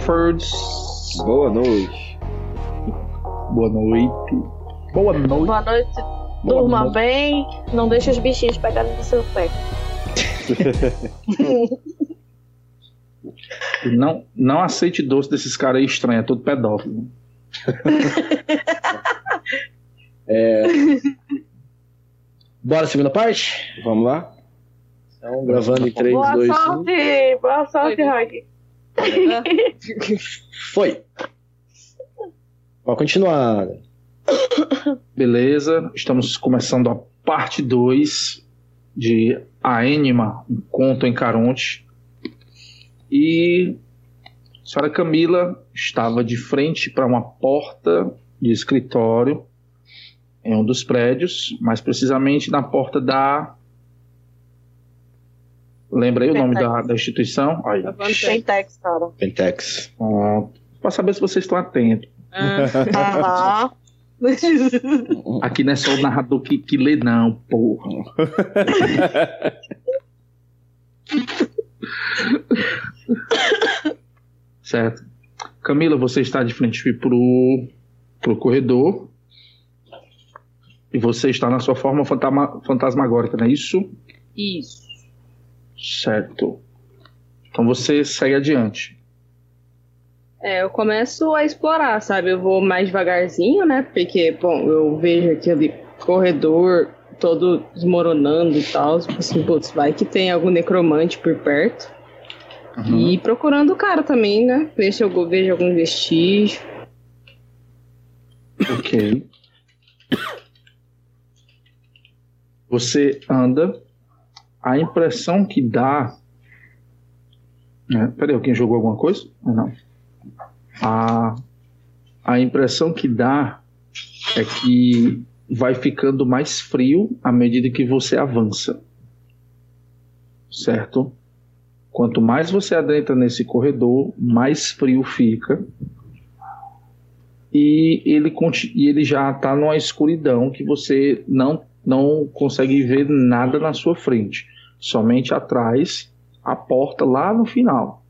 Rutherfords. Boa noite. Boa noite. Boa noite. Boa noite. Durma noite. bem. Não deixe os bichinhos pegarem no seu pé. Não, não aceite doce desses caras aí estranhos, é tudo pedófilo. Bora, segunda parte? Vamos lá? Então, gravando em 3, Boa 2, 1. sorte! Boa sorte, Rock. Foi. Pode continuar. Beleza, estamos começando a parte 2 de A Enima, um conto em Caronte. E a senhora Camila estava de frente para uma porta de escritório em um dos prédios, mais precisamente na porta da. Lembra aí o nome da, da instituição? Aí. Pentex, cara. Pentex. Para saber se vocês estão atentos. Aham. Aqui não é só o narrador que, que lê, não, porra. certo. Camila, você está de frente pro, pro corredor. E você está na sua forma fantasma, fantasmagórica, não é isso? Isso. Certo. Então você segue adiante. É, eu começo a explorar, sabe? Eu vou mais devagarzinho, né? Porque, bom, eu vejo aquele corredor todo desmoronando e tal. Tipo assim, putz, vai que tem algum necromante por perto. E procurando o cara também, né? Ver se eu vejo algum vestígio. Ok. Você anda. A impressão que dá. Né? Peraí, alguém jogou alguma coisa? Ou Não. A, a impressão que dá é que vai ficando mais frio à medida que você avança. Certo? Quanto mais você adentra nesse corredor, mais frio fica. E ele, e ele já está numa escuridão que você não, não consegue ver nada na sua frente. Somente atrás, a porta lá no final.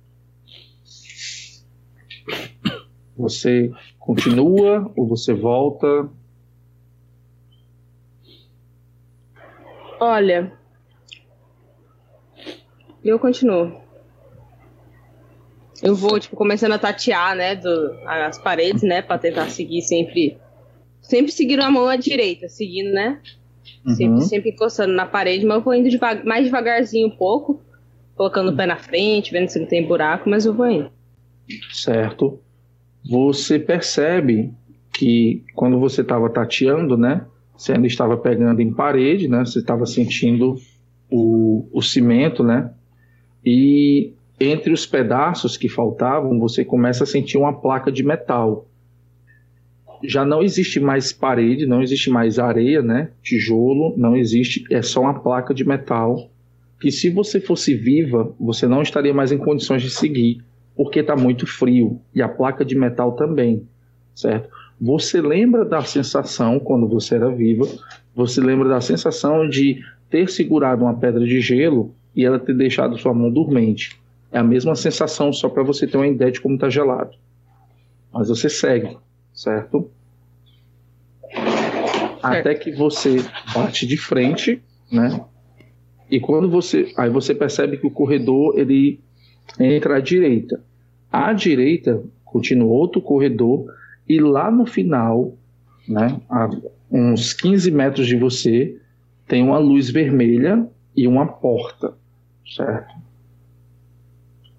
Você continua ou você volta? Olha. Eu continuo. Eu vou, tipo, começando a tatear, né, do, as paredes, né, pra tentar seguir sempre. Sempre seguindo a mão à direita, seguindo, né? Sempre, Uhum. sempre encostando na parede, mas eu vou indo deva- mais devagarzinho um pouco, colocando o pé na frente, vendo se não tem buraco, mas eu vou indo. certo? Você percebe que quando você estava tateando, né? Você ainda estava pegando em parede, né? Você estava sentindo o, o cimento, né? E entre os pedaços que faltavam, você começa a sentir uma placa de metal. Já não existe mais parede, não existe mais areia, né? Tijolo, não existe, é só uma placa de metal que se você fosse viva, você não estaria mais em condições de seguir porque está muito frio e a placa de metal também, certo? Você lembra da sensação quando você era viva? Você lembra da sensação de ter segurado uma pedra de gelo e ela ter deixado sua mão dormente? É a mesma sensação, só para você ter uma ideia de como está gelado. Mas você segue, certo? Até que você bate de frente, né? E quando você, aí você percebe que o corredor ele entra à direita. À direita continua outro corredor e lá no final, né, a uns 15 metros de você, tem uma luz vermelha e uma porta, certo?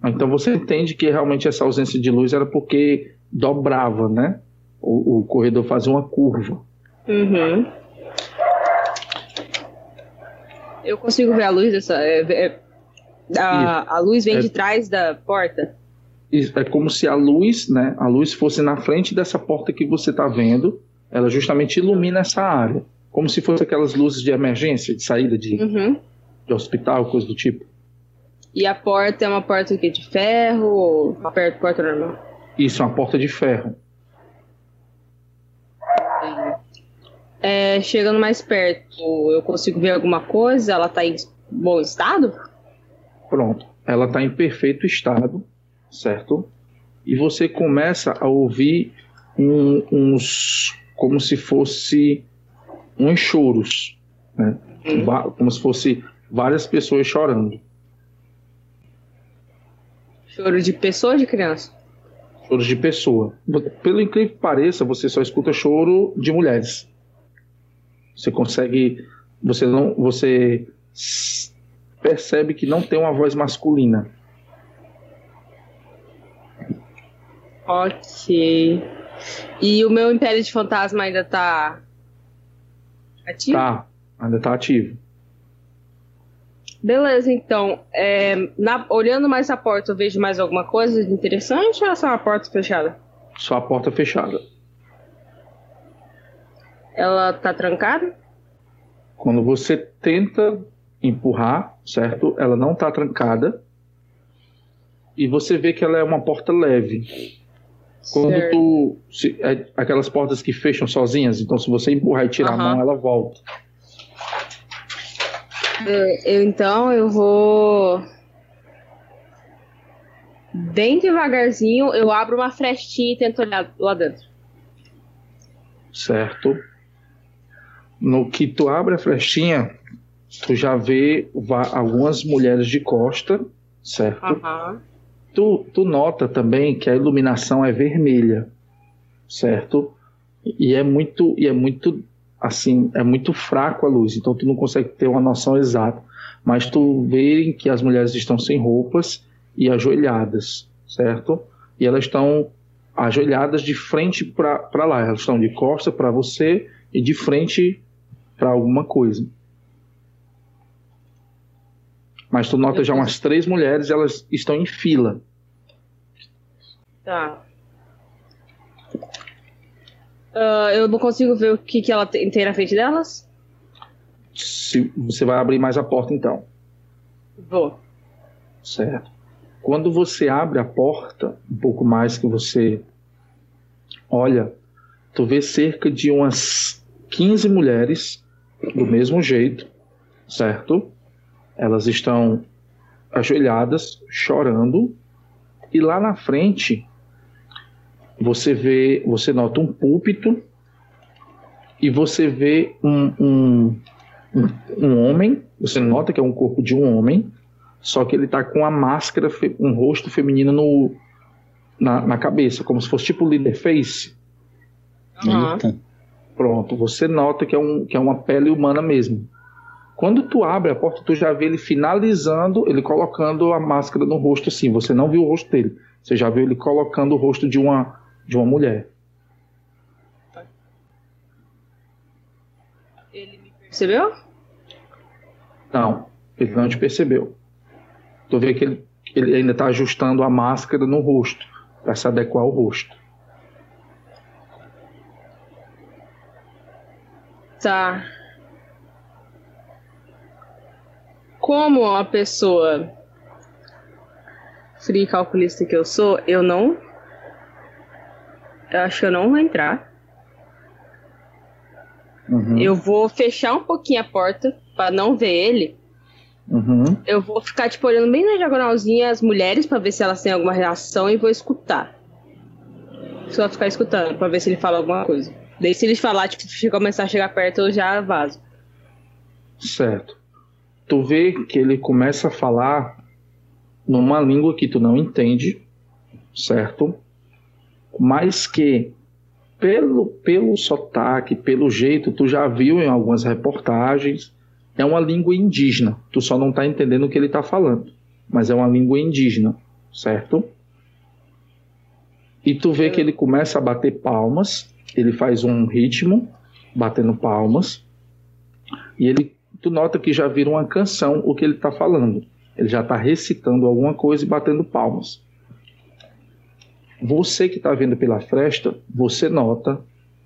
Então você entende que realmente essa ausência de luz era porque dobrava, né? O, o corredor fazia uma curva. Uhum. Eu consigo ver a luz dessa. é, é, a, a luz vem É. de trás da porta. Isso, É como se a luz, né, a luz fosse na frente dessa porta que você está vendo, ela justamente ilumina essa área, como se fosse aquelas luzes de emergência, de saída de, Uhum. de hospital, coisa do tipo. E a porta é uma porta de ferro ou uma porta normal? Isso, é uma porta de ferro. É, chegando mais perto, eu consigo ver alguma coisa? Ela tá em bom estado? Pronto. Ela está em perfeito estado, certo? e você começa a ouvir um- uns como se fosse uns choros, né? Va- como se fosse várias pessoas chorando, Choro de pessoa ou de criança? choros de pessoa. Pelo incrível que pareça, você só escuta choro de mulheres. Você consegue, você não, você percebe que não tem uma voz masculina. Ok. E o meu Império de Fantasma ainda tá ativo? Tá, ainda tá ativo. Beleza, então. é, na- olhando mais a porta, eu vejo mais alguma coisa de interessante ou é só uma porta fechada? Só a porta fechada. Ela tá trancada? Quando você tenta empurrar, certo? Ela não tá trancada. E você vê que ela é uma porta leve. Quando Certo. tu. se- é aquelas portas que fecham sozinhas, então se você empurrar e tirar a Aham. mão, ela volta. É, eu, então eu vou. Bem devagarzinho, eu abro uma frestinha e tento olhar lá dentro. certo? No que tu abre a frestinha, tu já vê algumas mulheres de costa, certo? Aham. Tu, tu nota também que a iluminação é vermelha, certo? E é muito, e é muito, assim, é muito fraco a luz, então tu não consegue ter uma noção exata. Mas tu vê que as mulheres estão sem roupas e ajoelhadas, certo? E elas estão ajoelhadas de frente para lá, elas estão de costa para você e de frente para alguma coisa. Mas tu nota já umas três mulheres, elas estão em fila. Tá. Ah, eu não consigo ver o que, que ela tem, tem na frente delas? Se, você vai abrir mais a porta então, Vou. certo? Quando você abre a porta, um pouco mais que você olha, tu vê cerca de umas 15 mulheres do mesmo jeito, certo? Elas estão ajoelhadas, chorando, e lá na frente você vê, você nota um púlpito e você vê um, um, um, um homem, você nota que é um corpo de um homem, só que ele tá com a máscara, um rosto feminino no, na, na cabeça, como se fosse tipo Leatherface. Aham. Eita. Pronto, você nota que é, um, que é uma pele humana mesmo. Quando tu abre a porta, tu já vê ele finalizando, ele colocando a máscara no rosto assim. Você não viu o rosto dele. Você já viu ele colocando o rosto de uma, de uma mulher. Ele me percebeu? Não, ele não te percebeu. Tu vê que ele, ele ainda está ajustando a máscara no rosto, para se adequar ao rosto. Tá. Como a pessoa fria e calculista que eu sou, eu não. Eu acho que eu não vou entrar. Uhum, Eu vou fechar um pouquinho a porta pra não ver ele. uhum, Eu vou ficar, tipo, olhando bem na diagonalzinha as mulheres pra ver se elas têm alguma reação e vou escutar. Só ficar escutando pra ver se ele fala alguma coisa. Daí se ele falar, tipo, se começar a chegar perto, eu já vazo. certo. Tu vê que ele começa a falar numa língua que tu não entende, certo? Mas que pelo, pelo sotaque, pelo jeito, tu já viu em algumas reportagens, é uma língua indígena. Tu só não tá entendendo o que ele tá falando, mas é uma língua indígena, certo? E tu vê que ele começa a bater palmas, ele faz um ritmo batendo palmas, e ele tu nota que já vira uma canção o que ele está falando. Ele já está recitando alguma coisa e batendo palmas. Você que está vendo pela fresta, você nota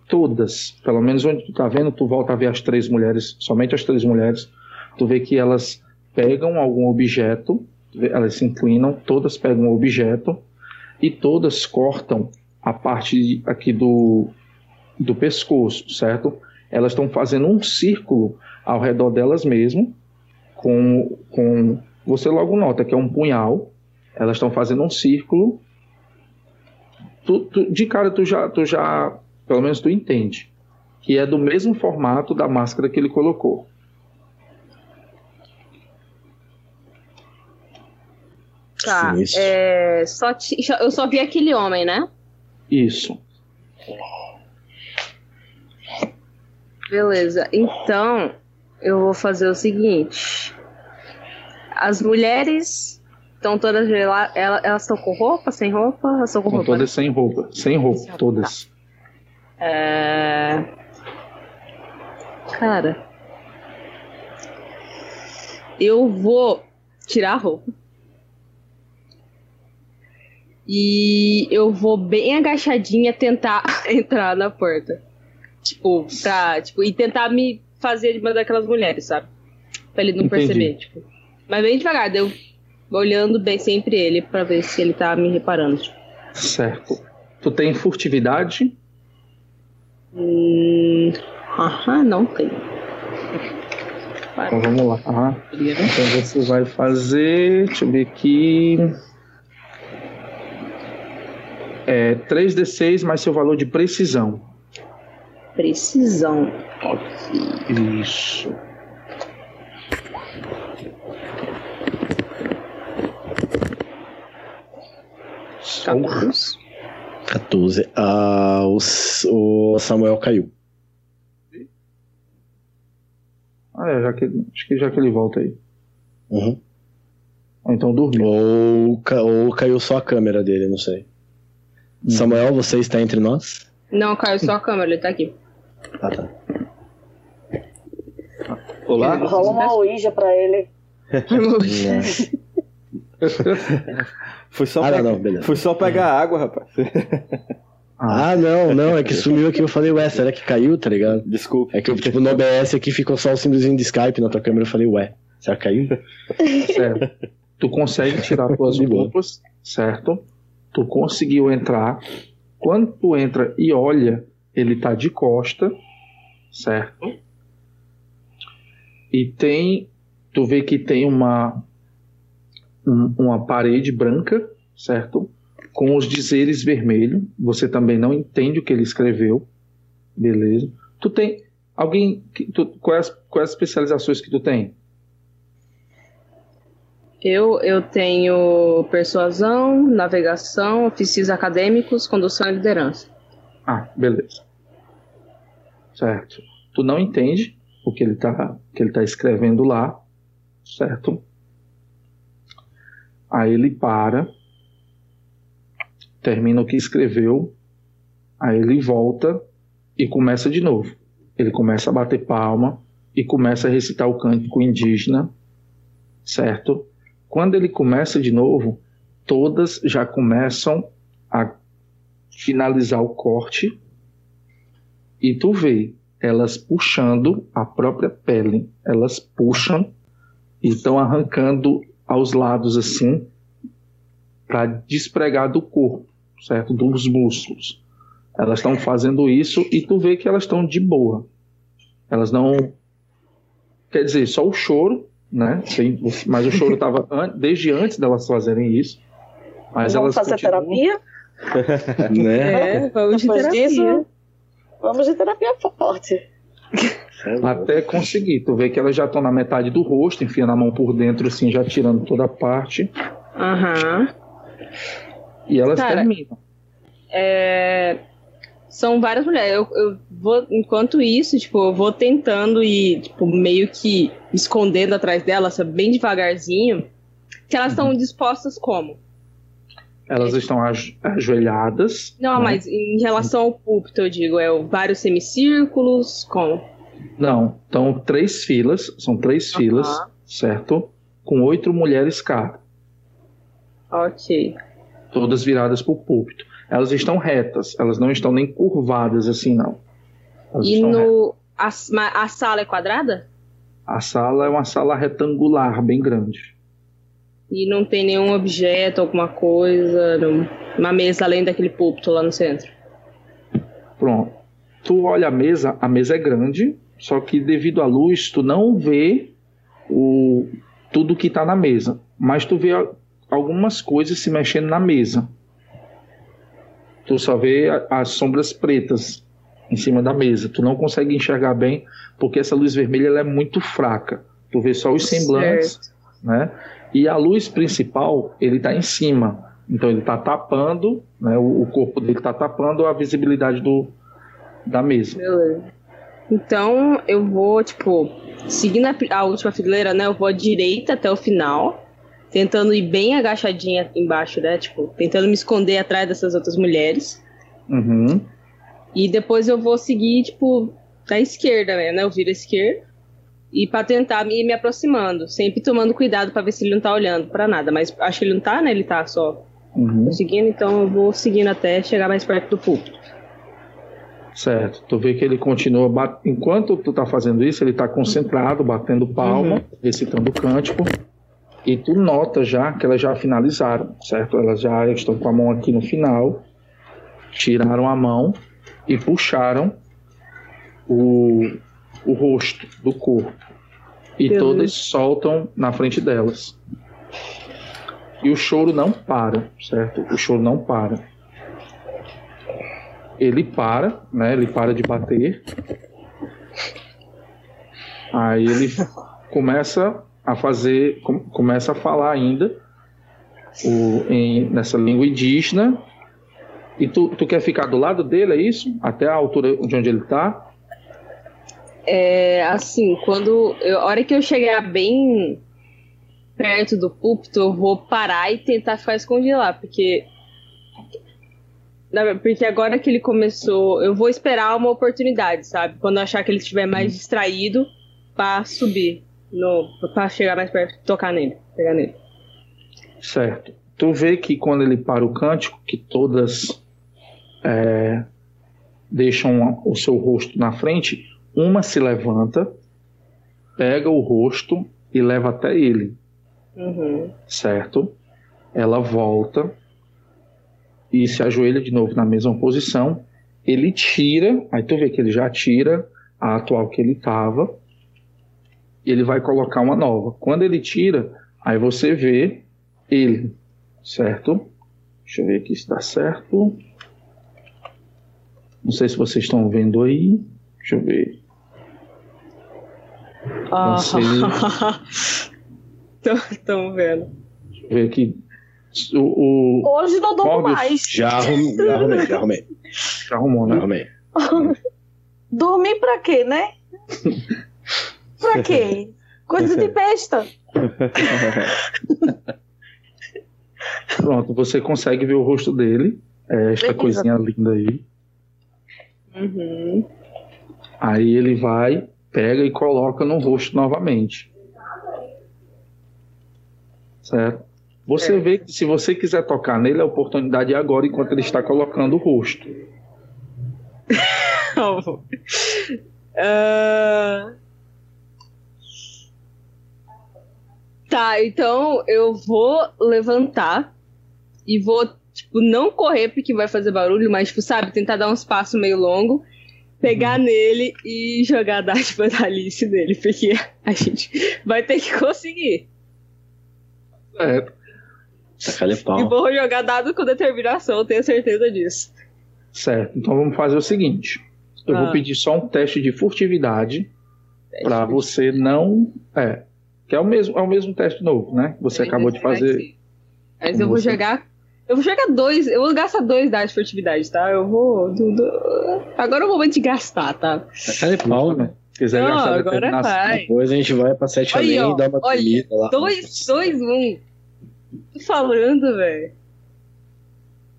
todas, pelo menos onde tu está vendo, tu volta a ver as três mulheres, somente as três mulheres, tu vê que elas pegam algum objeto, elas se inclinam, todas pegam um objeto e todas cortam a parte aqui do, do pescoço, certo? Elas estão fazendo um círculo ao redor delas mesmo, com, com você logo nota que é um punhal. Elas estão fazendo um círculo tu, tu- de cara tu já, tu já, pelo menos tu entende, que é do mesmo formato da máscara que ele colocou. Tá. Sinistro. É, só só- eu só vi aquele homem, né? Isso. Beleza. Então, eu vou fazer o seguinte. As mulheres estão todas lá. Elas estão com roupa, sem roupa? Elas estão com roupa. né? todas sem roupa. Sem roupa, todas. É... Cara. Eu vou tirar a roupa. E eu vou bem agachadinha tentar entrar na porta. Tipo, pra. Tipo, e tentar me fazer de uma daquelas mulheres, sabe? Pra ele não Entendi. perceber, tipo. Mas bem devagar, eu olhando bem sempre ele pra ver se ele tá me reparando. tipo. Certo. Tu tem furtividade? Hum... Aham, não tem. Então vamos lá. Ah, né? então você vai fazer. Deixa eu ver aqui. É 3d6 mais seu valor de precisão. Precisão. Isso. Capuz. 14. Ah, o, o Samuel caiu. Ah, é, já que, acho que já que ele volta aí. Uhum. Ou então dormiu. Ou, ou caiu só a câmera dele, não sei. Samuel, você está entre nós? Não, caiu só a câmera, ele tá aqui. Ah, tá. Olá? Rola uma Ouija pra ele. Foi só, Ah, pegar, não, beleza. foi só pegar água, rapaz. Ah, não, não, é que sumiu aqui. Eu falei, ué, será que caiu, tá ligado? Desculpa. É que, tipo, no OBS aqui ficou só o símbolozinho de Skype na tua câmera. Eu falei, ué, será que caiu? Certo. Tu consegue tirar tuas roupas, certo? Tu conseguiu entrar. Quando tu entra e olha, ele tá de costa, certo? E tem, tu vê que tem uma um- uma parede branca, certo? Com os dizeres vermelhos. Você também não entende o que ele escreveu, beleza? Tu tem alguém tu, quais quais especializações que tu tem? Eu, eu tenho persuasão, navegação, oficios acadêmicos, condução e liderança. Ah, beleza. Certo. Tu não entende o que ele tá, que ele tá escrevendo lá, certo? Aí ele para, termina o que escreveu, aí ele volta e começa de novo. Ele começa a bater palma e começa a recitar o cântico indígena, certo? Quando ele começa de novo, todas já começam a finalizar o corte e tu vê elas puxando a própria pele, elas puxam e estão arrancando aos lados assim para despregar do corpo, certo? Dos músculos. Elas estão fazendo isso e tu vê que elas estão de boa. Elas não quer dizer, só o choro, né? Tem- Mas o choro estava desde antes delas fazerem isso. Mas Vamos elas fazer continuam- terapia? né? É, vamos de Depois terapia. disso, vamos de terapia forte. Até conseguir. Tu vê que elas já estão na metade do rosto, enfiando a mão por dentro, assim, já tirando toda a parte. Aham. E elas Cara, terminam. É, São várias mulheres. Eu, eu vou, enquanto isso, tipo, eu vou tentando e, tipo, meio que escondendo atrás delas, bem devagarzinho. Que elas estão dispostas como? Elas estão ajo- ajoelhadas. Não, né? mas em relação ao púlpito, eu digo, é vários semicírculos, como? Não, então três filas, são três Aham. filas, certo? Com oito mulheres cada, Ok. todas viradas para o púlpito. Elas estão retas, elas não estão nem curvadas assim, não. Elas E no. A, a sala é quadrada? A sala é uma sala retangular, bem grande. E não tem nenhum objeto, alguma coisa, uma mesa além daquele púlpito lá no centro. Pronto. Tu olha a mesa, a mesa é grande, só que devido à luz, tu não vê o, tudo que está na mesa. Mas tu vê algumas coisas se mexendo na mesa. Tu só vê as sombras pretas em cima da mesa. Tu não consegue enxergar bem porque essa luz vermelha ela é muito fraca. Tu vê só os semblantes, né? E a luz principal, ele tá em cima. Então ele tá tapando, né? O, o corpo dele tá tapando a visibilidade do, da mesa. Beleza. Então eu vou, tipo, seguindo a, a última fileira, né? Eu vou à direita até o final, tentando ir bem agachadinha embaixo, né? Tipo, tentando me esconder atrás dessas outras mulheres. Uhum. E depois eu vou seguir, tipo, da esquerda, né? Eu viro à esquerda. E pra tentar me, me aproximando, sempre tomando cuidado pra ver se ele não tá olhando pra nada. Mas acho que ele não tá, né? Ele tá só Uhum. seguindo, então eu vou seguindo até chegar mais perto do púlpito. Certo. Tu vê que ele continua. bat- Enquanto tu tá fazendo isso, ele tá concentrado, batendo palma, recitando o cântico. E tu nota já que elas já finalizaram, certo? Elas já estão com a mão aqui no final, tiraram a mão e puxaram o, o rosto do corpo. E todas soltam na frente delas. E o choro não para, certo? O choro não para ele para, né? Ele para de bater. Aí ele começa a fazer, com- começa a falar ainda o, em, nessa língua indígena. E tu, tu quer ficar do lado dele, é isso? Até a altura de onde ele tá? É, assim, quando. Eu, a hora que eu chegar bem perto do púlpito, eu vou parar e tentar ficar escondido lá, porque. Porque agora que ele começou, eu vou esperar uma oportunidade, sabe? Quando eu achar que ele estiver mais distraído, pra subir, no, pra chegar mais perto, tocar nele, pegar nele. Certo. Tu vê que quando ele para o cântico, que todas é, deixam o seu rosto na frente, uma se levanta, pega o rosto e leva até ele. Uhum. certo? Ela volta e se ajoelha de novo na mesma posição. Ele tira, aí tu vê que ele já tira a atual que ele estava. Ele vai colocar uma nova. Quando ele tira, aí você vê ele, certo? Deixa eu ver aqui se dá certo. Não sei se vocês estão vendo aí. Deixa eu ver. Ah. Estamos vendo. Deixa eu ver aqui. O, o Hoje não dou mais. Já arrumei, já arrumei, já arrumei. já arrumou, Já né? arrumei. Dormir pra quê, né? pra quê? Coisa de besta. Pronto, você consegue ver o rosto dele. É esta Beleza. coisinha linda aí. Uhum. Aí ele vai, pega e coloca no rosto novamente. Certo? Você É. vê que se você quiser tocar nele, a oportunidade é agora, enquanto ele está colocando o rosto. Ah. Tá, então eu vou levantar e vou, tipo, não correr porque vai fazer barulho, mas, tipo, sabe, tentar dar uns passos meio longo, pegar nele e jogar a dádiva da Alice nele, porque a gente vai ter que conseguir. Certo. Tacar-lhe E vou jogar dado com determinação, eu tenho certeza disso. Certo. Então vamos fazer o seguinte. Eu Ah. vou pedir só um teste de furtividade para você não. É. Que é o mesmo, é o mesmo teste novo, né? Você acabou de fazer. Mas eu vou Você- jogar. Eu vou jogar dois. Eu vou gastar dois dados de furtividade, tá? Eu vou. do- do- Agora é o momento de gastar, tá? Tacar-lhe pau, né? Se quiser Não, gastar agora vai. Depois a gente vai pra Sete Além ó, e dá uma olha, comida lá. Dois, dois, um. Tô falando, velho.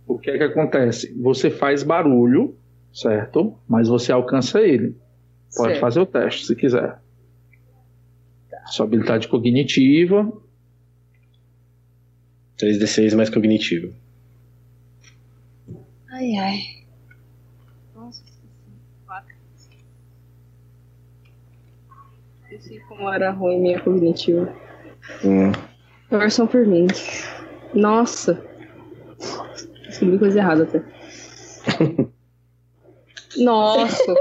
O que é que acontece? Você faz barulho, certo? Mas você alcança ele. Pode Certo. fazer o teste se quiser. Sua habilidade cognitiva. 3D6 mais cognitivo. Ai, ai. Nossa, quatro. Eu sei como era ruim minha cognitiva. Hum. Torçam por mim. Nossa. Escrevi coisa errada até. Nossa.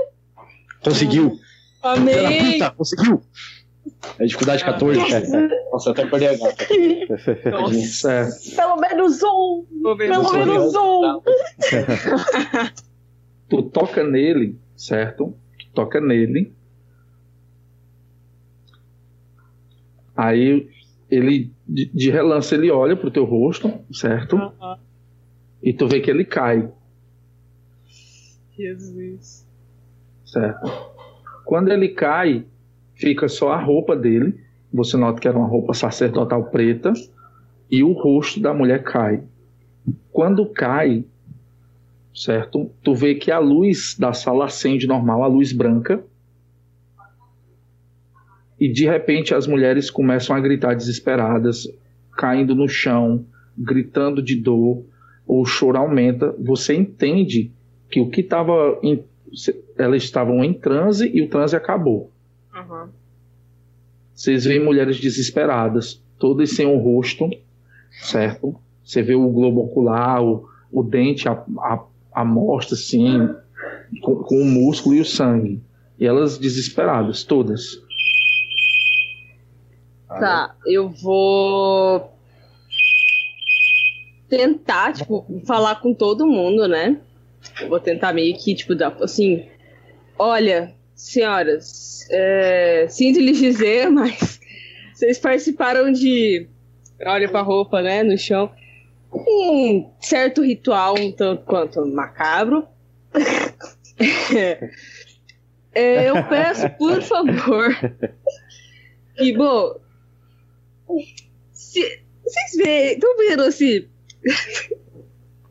Conseguiu! Amei! puta, conseguiu! É dificuldade 14. Nossa, eu até perdi a gata. Certo. Pelo menos um! Vou ver Pelo menos um! Tu toca nele, certo? Tu toca nele. Aí ele, de, relance, ele olha pro teu rosto, certo? Aham. E tu vê que ele cai, Jesus. certo? Quando ele cai, fica só a roupa dele. Você nota que era uma roupa sacerdotal preta. E o rosto da mulher cai. Quando cai, certo? Tu vê que a luz da sala acende normal, a luz branca. E de repente as mulheres começam a gritar desesperadas, caindo no chão, gritando de dor. O choro aumenta. Você entende que o que estava elas estavam em transe e o transe acabou. Vocês veem mulheres desesperadas, todas sem o rosto, certo? Você vê o globo ocular, o, o dente, a, a, a mostra, assim, com, com o músculo e o sangue. E elas desesperadas, todas. Tá, eu vou tentar, tipo, falar com todo mundo, né? Eu vou tentar meio que, tipo, dar, assim, olha, senhoras, é, sinto lhes dizer, mas vocês participaram de, olha pra roupa, né, no chão, um certo ritual um tanto quanto macabro. É, eu peço, por favor, que, bom, se, vocês veem, estão vendo assim,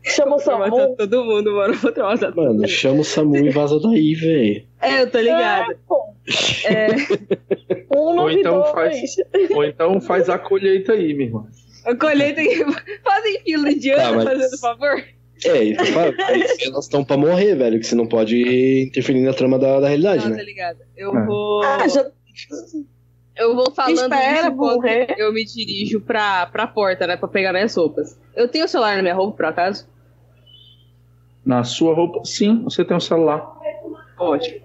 Chama o Samu. todo mundo, mano. Vou matar todo mundo. Mano, chama o Samu e vaza daí, velho. É, eu tô ligada. É, Um, nove, então dois. faz- Ou então faz a colheita aí, minha irmã. a colheita que fazem fila de ano, Tá, mas- fazendo favor. É, elas estão pra morrer, velho, que você não pode interferir na trama da, da realidade, Não, tá né? ligado. Eu É. vou. Ah, já Eu vou falando espera isso eu me dirijo pra, pra porta, né? Pra pegar minhas roupas. Eu tenho o celular na minha roupa, por acaso? Na sua roupa, sim, você tem um celular. Ótimo.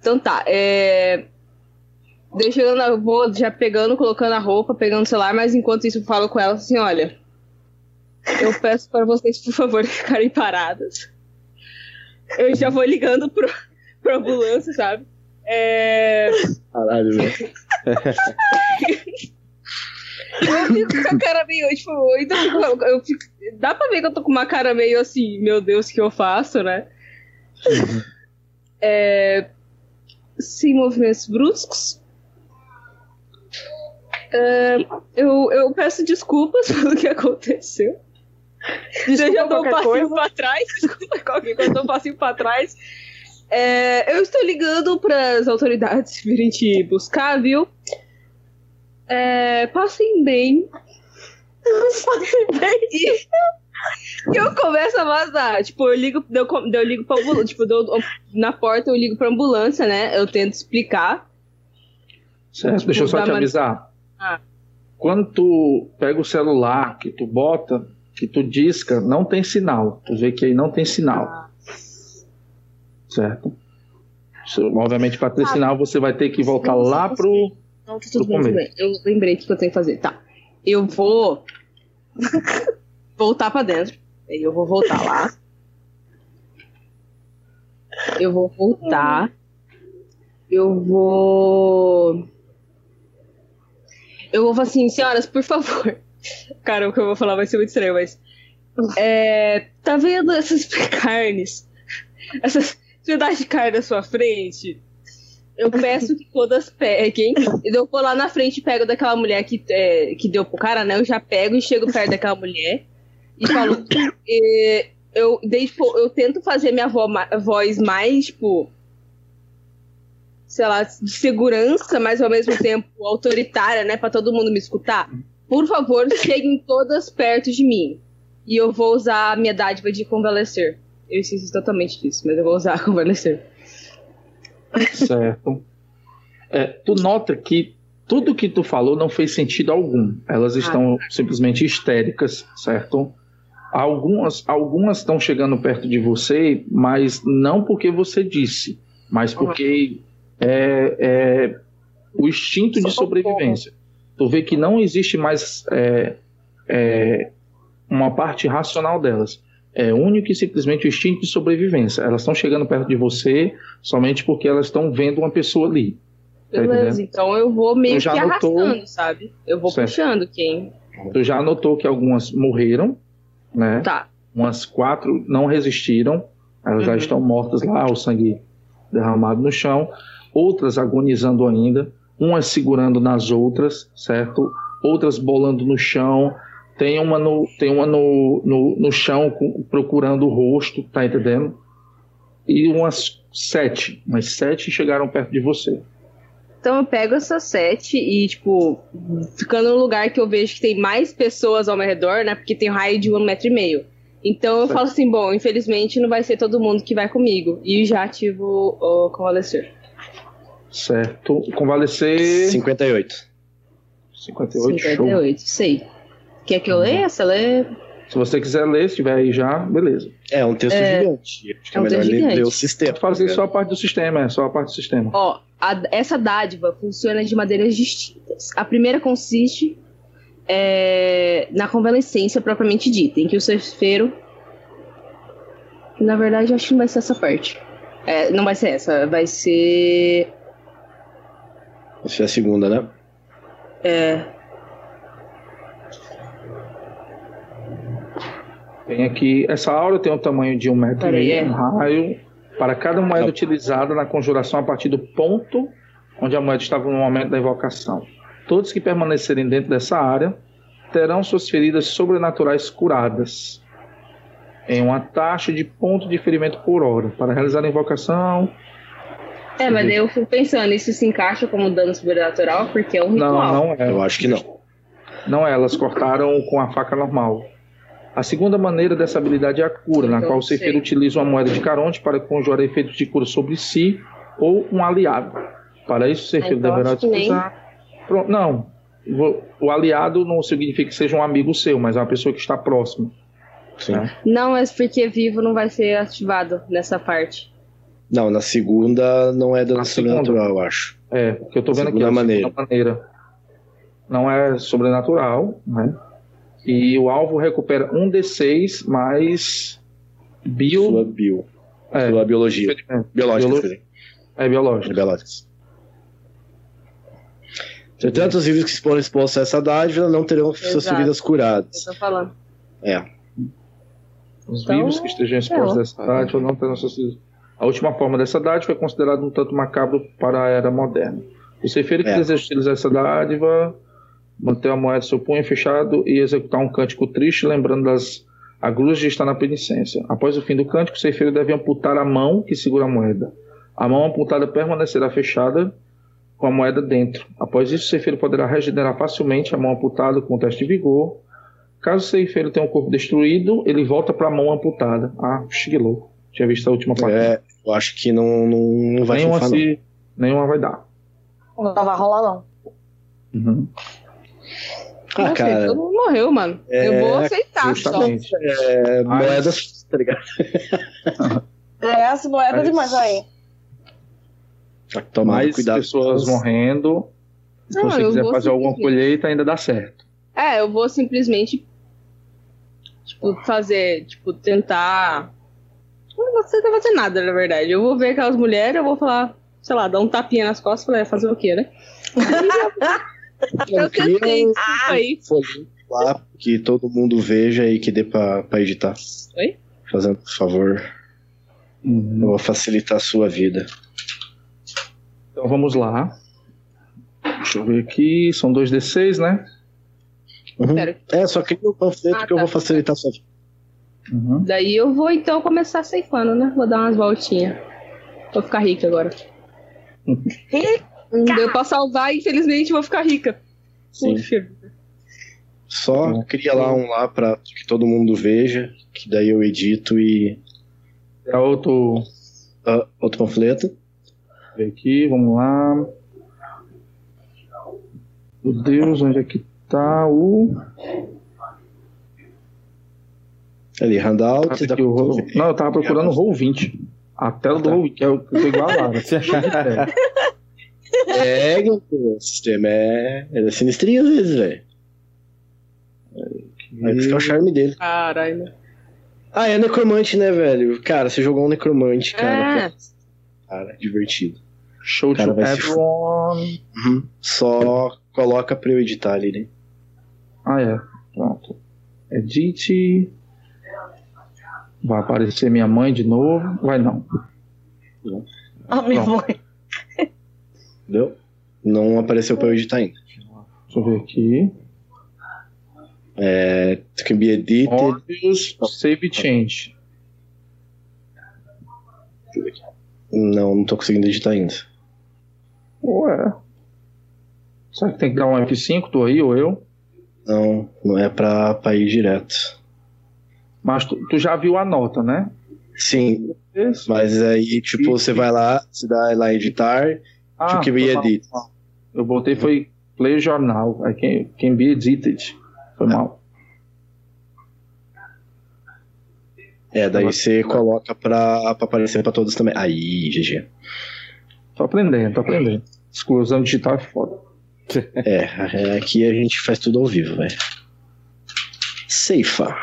Então tá, é. Deixa eu, eu vou já pegando, colocando a roupa, pegando o celular, mas enquanto isso eu falo com ela assim, olha. Eu peço para vocês, por favor, ficarem paradas. Eu já vou ligando pro, pro ambulância, sabe? É, Caralho, velho. eu fico com a cara meio, tipo, eu fico- eu fico- dá pra ver que eu tô com uma cara meio assim, meu Deus, o que eu faço, né? É, sem movimentos bruscos. É, eu, eu peço desculpas pelo que aconteceu. eu já Desculpa dou um passinho coisa. pra trás. Desculpa qualquer coisa, eu dou um passinho pra trás. É, eu estou ligando para as autoridades virem te buscar, viu? É, passem bem. E eu começo a vazar. Tipo, eu ligo, eu, eu ligo pra ambulância. Tipo, eu na porta eu ligo pra ambulância, né? Eu tento explicar. Certo? Tipo, Deixa eu só te avisar. Ah. Quando tu pega o celular, que tu bota, que tu disca, não tem sinal. Tu vê que aí não tem sinal. Ah. Certo? Obviamente, para ter sinal, você vai ter que voltar lá pro. Não, tá tudo Do bem, tudo bem. Eu lembrei o que eu tenho que fazer. Tá. Eu vou voltar pra dentro. Aí eu vou voltar lá. Eu vou voltar. Eu vou. Eu vou falar assim, senhoras, por favor. Cara, o que eu vou falar vai ser muito estranho, mas. É, tá vendo essas carnes? Essas pedaços de carne na sua frente? Eu peço que todas peguem. E eu vou lá na frente e pego daquela mulher que, é, que deu pro cara, né? Eu já pego e chego perto daquela mulher e falo. e eu, daí, tipo, eu tento fazer minha vo- voz mais, tipo. Sei lá, de segurança, mas ao mesmo tempo autoritária, né? Pra todo mundo me escutar. Por favor, cheguem todas perto de mim. E eu vou usar a minha dádiva de convalescer. Eu esqueci totalmente disso, mas eu vou usar a convalescer. Certo. É, tu nota que tudo que tu falou não fez sentido algum. Elas estão simplesmente histéricas, certo? Algumas algumas estão chegando perto de você, mas não porque você disse, mas porque é, é, o instinto de Socorro. sobrevivência. Tu vê que não existe mais é, é, uma parte racional delas. É único e simplesmente o instinto de sobrevivência. Elas estão chegando perto de você somente porque elas estão vendo uma pessoa ali. Tá Beleza, entendendo? então eu vou meio Tu já que anotou? arrastando, sabe? Eu vou Certo. puxando quem. Tu já notou que algumas morreram, né? Tá. Umas quatro não resistiram, elas já Uhum. estão mortas lá, o sangue derramado no chão. Outras agonizando ainda, umas segurando nas outras, certo? Outras bolando no chão. Tem uma no, tem uma no, no, no chão com- procurando o rosto, tá entendendo? E umas sete, umas sete chegaram perto de você. Então eu pego essas sete e, tipo, ficando no lugar que eu vejo que tem mais pessoas ao meu redor, né? Porque tem um raio de um metro e meio. Então eu Certo. falo assim, bom, infelizmente não vai ser todo mundo que vai comigo. E já ativo o convalescer. Certo? Convalescer 58. 58, show. 58, sei. Quer que eu leia? Você lê? Se você quiser ler, se tiver aí já, beleza. É um texto É, gigante. Acho que é é, um melhor ler, o sistema. Fazer tá só a parte do sistema, é só a parte do sistema. Ó, a- essa dádiva funciona de maneiras distintas. A primeira consiste é, na convalescência propriamente dita, em que o cefeiro. Na verdade, acho que não vai ser essa parte. É, não vai ser essa, vai ser. Essa é a segunda, né? É, Tem aqui, essa aura tem um tamanho de um metro e Peraí, meio, é. um raio, para cada moeda Não. utilizada na conjuração a partir do ponto onde a moeda estava no momento da invocação. Todos que permanecerem dentro dessa área terão suas feridas sobrenaturais curadas em uma taxa de ponto de ferimento por hora. Para realizar a invocação, é, mas daí eu fico pensando, isso se encaixa como dano sobrenatural, porque é um não, ritual. não é. Eu acho que não. Não é, elas cortaram com a faca normal. A segunda maneira dessa habilidade é a cura, na Então, qual o ceifeiro utiliza uma moeda de caronte para conjurar efeitos de cura sobre si ou um aliado. Para isso, o ceifeiro Então, deverá nem- utilizar. Pro- Não, o aliado não significa que seja um amigo seu, mas é uma pessoa que está próxima. Sim. É. Não, mas porque vivo não vai ser ativado nessa parte. Não, na segunda não é segunda. sobrenatural, eu acho. É, porque eu estou vendo aqui Segunda a maneira. segunda maneira. Não é sobrenatural, né? E o alvo recupera um D6 mais bio. Sua bio. é, Sua biologia. Biológica, Biolo- quer dizer. É biológicas. Portanto, os vivos que foram expostos a essa dádiva não terão suas Exato. feridas curadas. Eu falando. É. Os Então, vivos que estejam expostos é, a essa dádiva não terão suas A última forma dessa dádiva é considerada um tanto macabro para a era moderna. O ceifeiro que É. deseja utilizar essa dádiva, manter a moeda seu punho fechado e executar um cântico triste, lembrando das agruras de estar na penitência. Após o fim do cântico, o ceifeiro deve amputar a mão que segura a moeda. A mão amputada permanecerá fechada com a moeda dentro. Após isso, o ceifeiro poderá regenerar facilmente a mão amputada com um teste de vigor. Caso o ceifeiro tenha um corpo destruído, ele volta para a mão amputada. Ah, que louco. Tinha visto a última parte. É, eu acho que não, não, não vai nenhuma, funcionar. não. se, nenhuma vai dar. Não vai rolar, não. Uhum. Ah, Nossa, cara, todo mundo morreu, mano. É, eu vou aceitar só. Justamente. é, Mas- moedas, tá ligado? É as moedas Mas- demais aí. Tomar Mais cuidado. pessoas morrendo. Se Não, você quiser fazer alguma colheita, ainda dá certo. É, eu vou simplesmente, tipo, fazer, tipo, tentar. Eu não vou tentar fazer nada, na verdade. Eu vou ver aquelas mulheres, eu vou falar, sei lá, dar um tapinha nas costas e falar, "É, fazer o quê, né? Eu um desculpa aí. folhinho lá que todo mundo veja e que dê pra, pra editar. Oi? Fazendo por favor. Eu vou facilitar a sua vida. Então vamos lá. Deixa eu ver aqui. São dois D6, né? Uhum. É, só cria um panfleto Ah, que eu tá. vou facilitar a sua vida. Uhum. Daí eu vou então começar ceifando, né? Vou dar umas voltinhas. Vou ficar rica agora. Deu pra salvar, infelizmente vou ficar rica. Sim. Puxa. Só Bom. cria lá um lá pra que todo mundo veja, que daí eu edito e. É outro. ah, outro panfleto. Ver aqui, vamos lá. Meu Deus, onde é que tá o. Ali, handout. Ah, aqui, o Roll- Não, eu tava procurando o Roll 20. A tela do tá. Roll 20, que é o que eu tô igual a Lara. É, o sistema é, é sinistrinho às vezes, velho. Vai ficar o charme dele. Caralho. Ah, é necromante, né, velho? Cara, você jogou um necromante, cara. É. Cara, divertido. Show Cara, to se everyone. Uhum. Só coloca pra eu editar ali, né? Ah, é. Pronto. Edite. Vai aparecer minha mãe de novo. Vai não. A minha mãe. Entendeu? Não apareceu pra eu editar ainda. Deixa eu ver aqui. É, it can be edited. Save change. Não, não tô conseguindo editar ainda. Ué. Será que tem que dar um F5, tu aí ou eu? Não, não é pra, pra ir direto. Mas tu, tu já viu a nota, né? Sim, mas aí, tipo, você vai lá, você dá lá editar, Ah, to be foi mal. edited. Eu botei foi play jornal. I can, can be edited. Foi mal. É, daí você coloca pra, pra aparecer pra todos também. Aí, GG. Tô aprendendo, tô aprendendo. Exclusão digital é foda. É, é, aqui a gente faz tudo ao vivo, velho. Ceifa.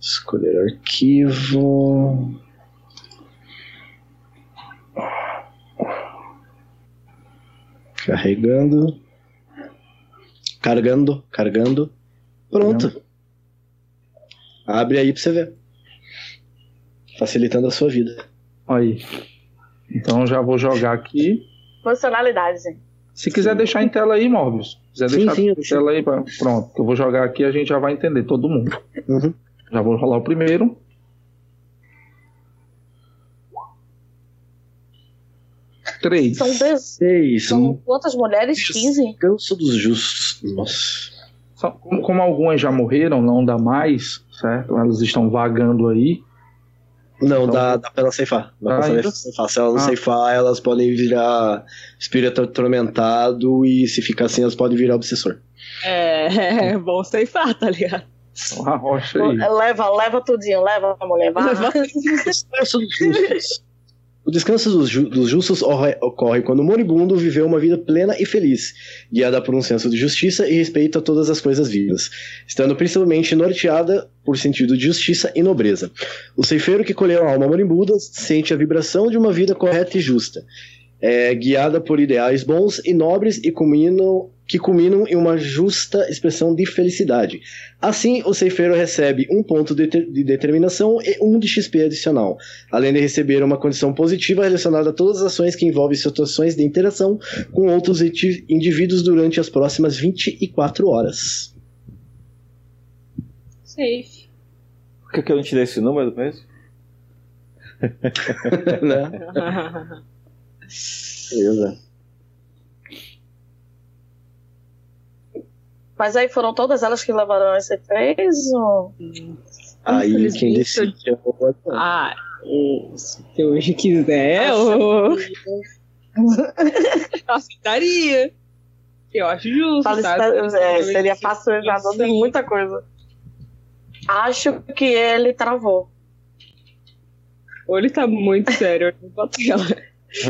Escolher arquivo. Carregando. Carregando, carregando. Pronto. Abre aí pra você ver. Facilitando a sua vida. Aí. Então já vou jogar aqui. Funcionalidade, gente. Se quiser deixar em tela aí, Morbius. Se quiser Sim, deixar sim, em tela aí, pronto. Que eu vou jogar aqui a gente já vai entender, todo mundo. Uhum. Já vou rolar o primeiro. Três. São, dez... Seis. São quantas mulheres? 15? Canso dos justos. Nossa. São- como, como algumas já morreram, não dá mais, certo? Elas estão vagando aí. Não, dá, dá pra ela ceifar. Dá Ah, pra ainda? ceifar. Se ela não Ah. ceifar, elas podem virar espírito atormentado e se ficar assim, elas podem virar obsessor. É, é bom ceifar, tá ligado? Então, A rocha aí. Leva, leva tudinho, leva mulher. Vai. Leva. Descanso dos ju- dos justos orre- ocorre quando o moribundo viveu uma vida plena e feliz, guiada por um senso de justiça e respeito a todas as coisas vivas, estando principalmente norteada por sentido de justiça e nobreza. O ceifeiro que colheu a alma moribunda sente a vibração de uma vida correta e justa, é, guiada por ideais bons e nobres e culminam, que culminam em uma justa expressão de felicidade. Assim, o ceifeiro recebe um ponto de, de determinação e um de XP adicional, além de receber uma condição positiva relacionada a todas as ações que envolvem situações de interação com outros indivíduos durante as próximas 24 horas. Safe. Por que, que eu não te dei esse número mesmo? né? Beleza. Mas aí foram todas elas que levaram esse três? Ou... Aí quem decide é o ah, o- se Deus quiser, eu aceitaria. Eu acho justo, tá- é, seria facilitador de muita coisa. Acho que ele travou. Ou ele tá muito sério, eu não boto ela.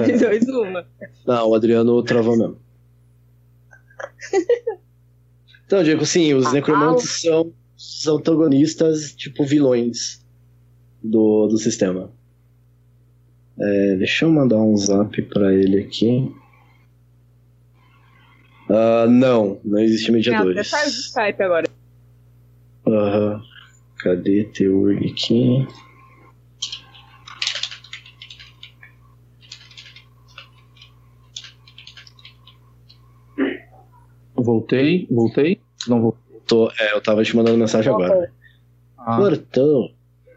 De dois, uma. Não, o Adriano travou mesmo. Então, Diego, sim, os Ah, necromantes são, são antagonistas, tipo vilões do, do sistema. É, deixa eu mandar um zap pra ele aqui. Ah, não, não existe Até mediadores. saiu do Skype agora. Aham. Cadê Teurg aqui? Voltei, voltei. Não vou. Tô, é, eu tava te mandando mensagem agora. Ah, Cortou.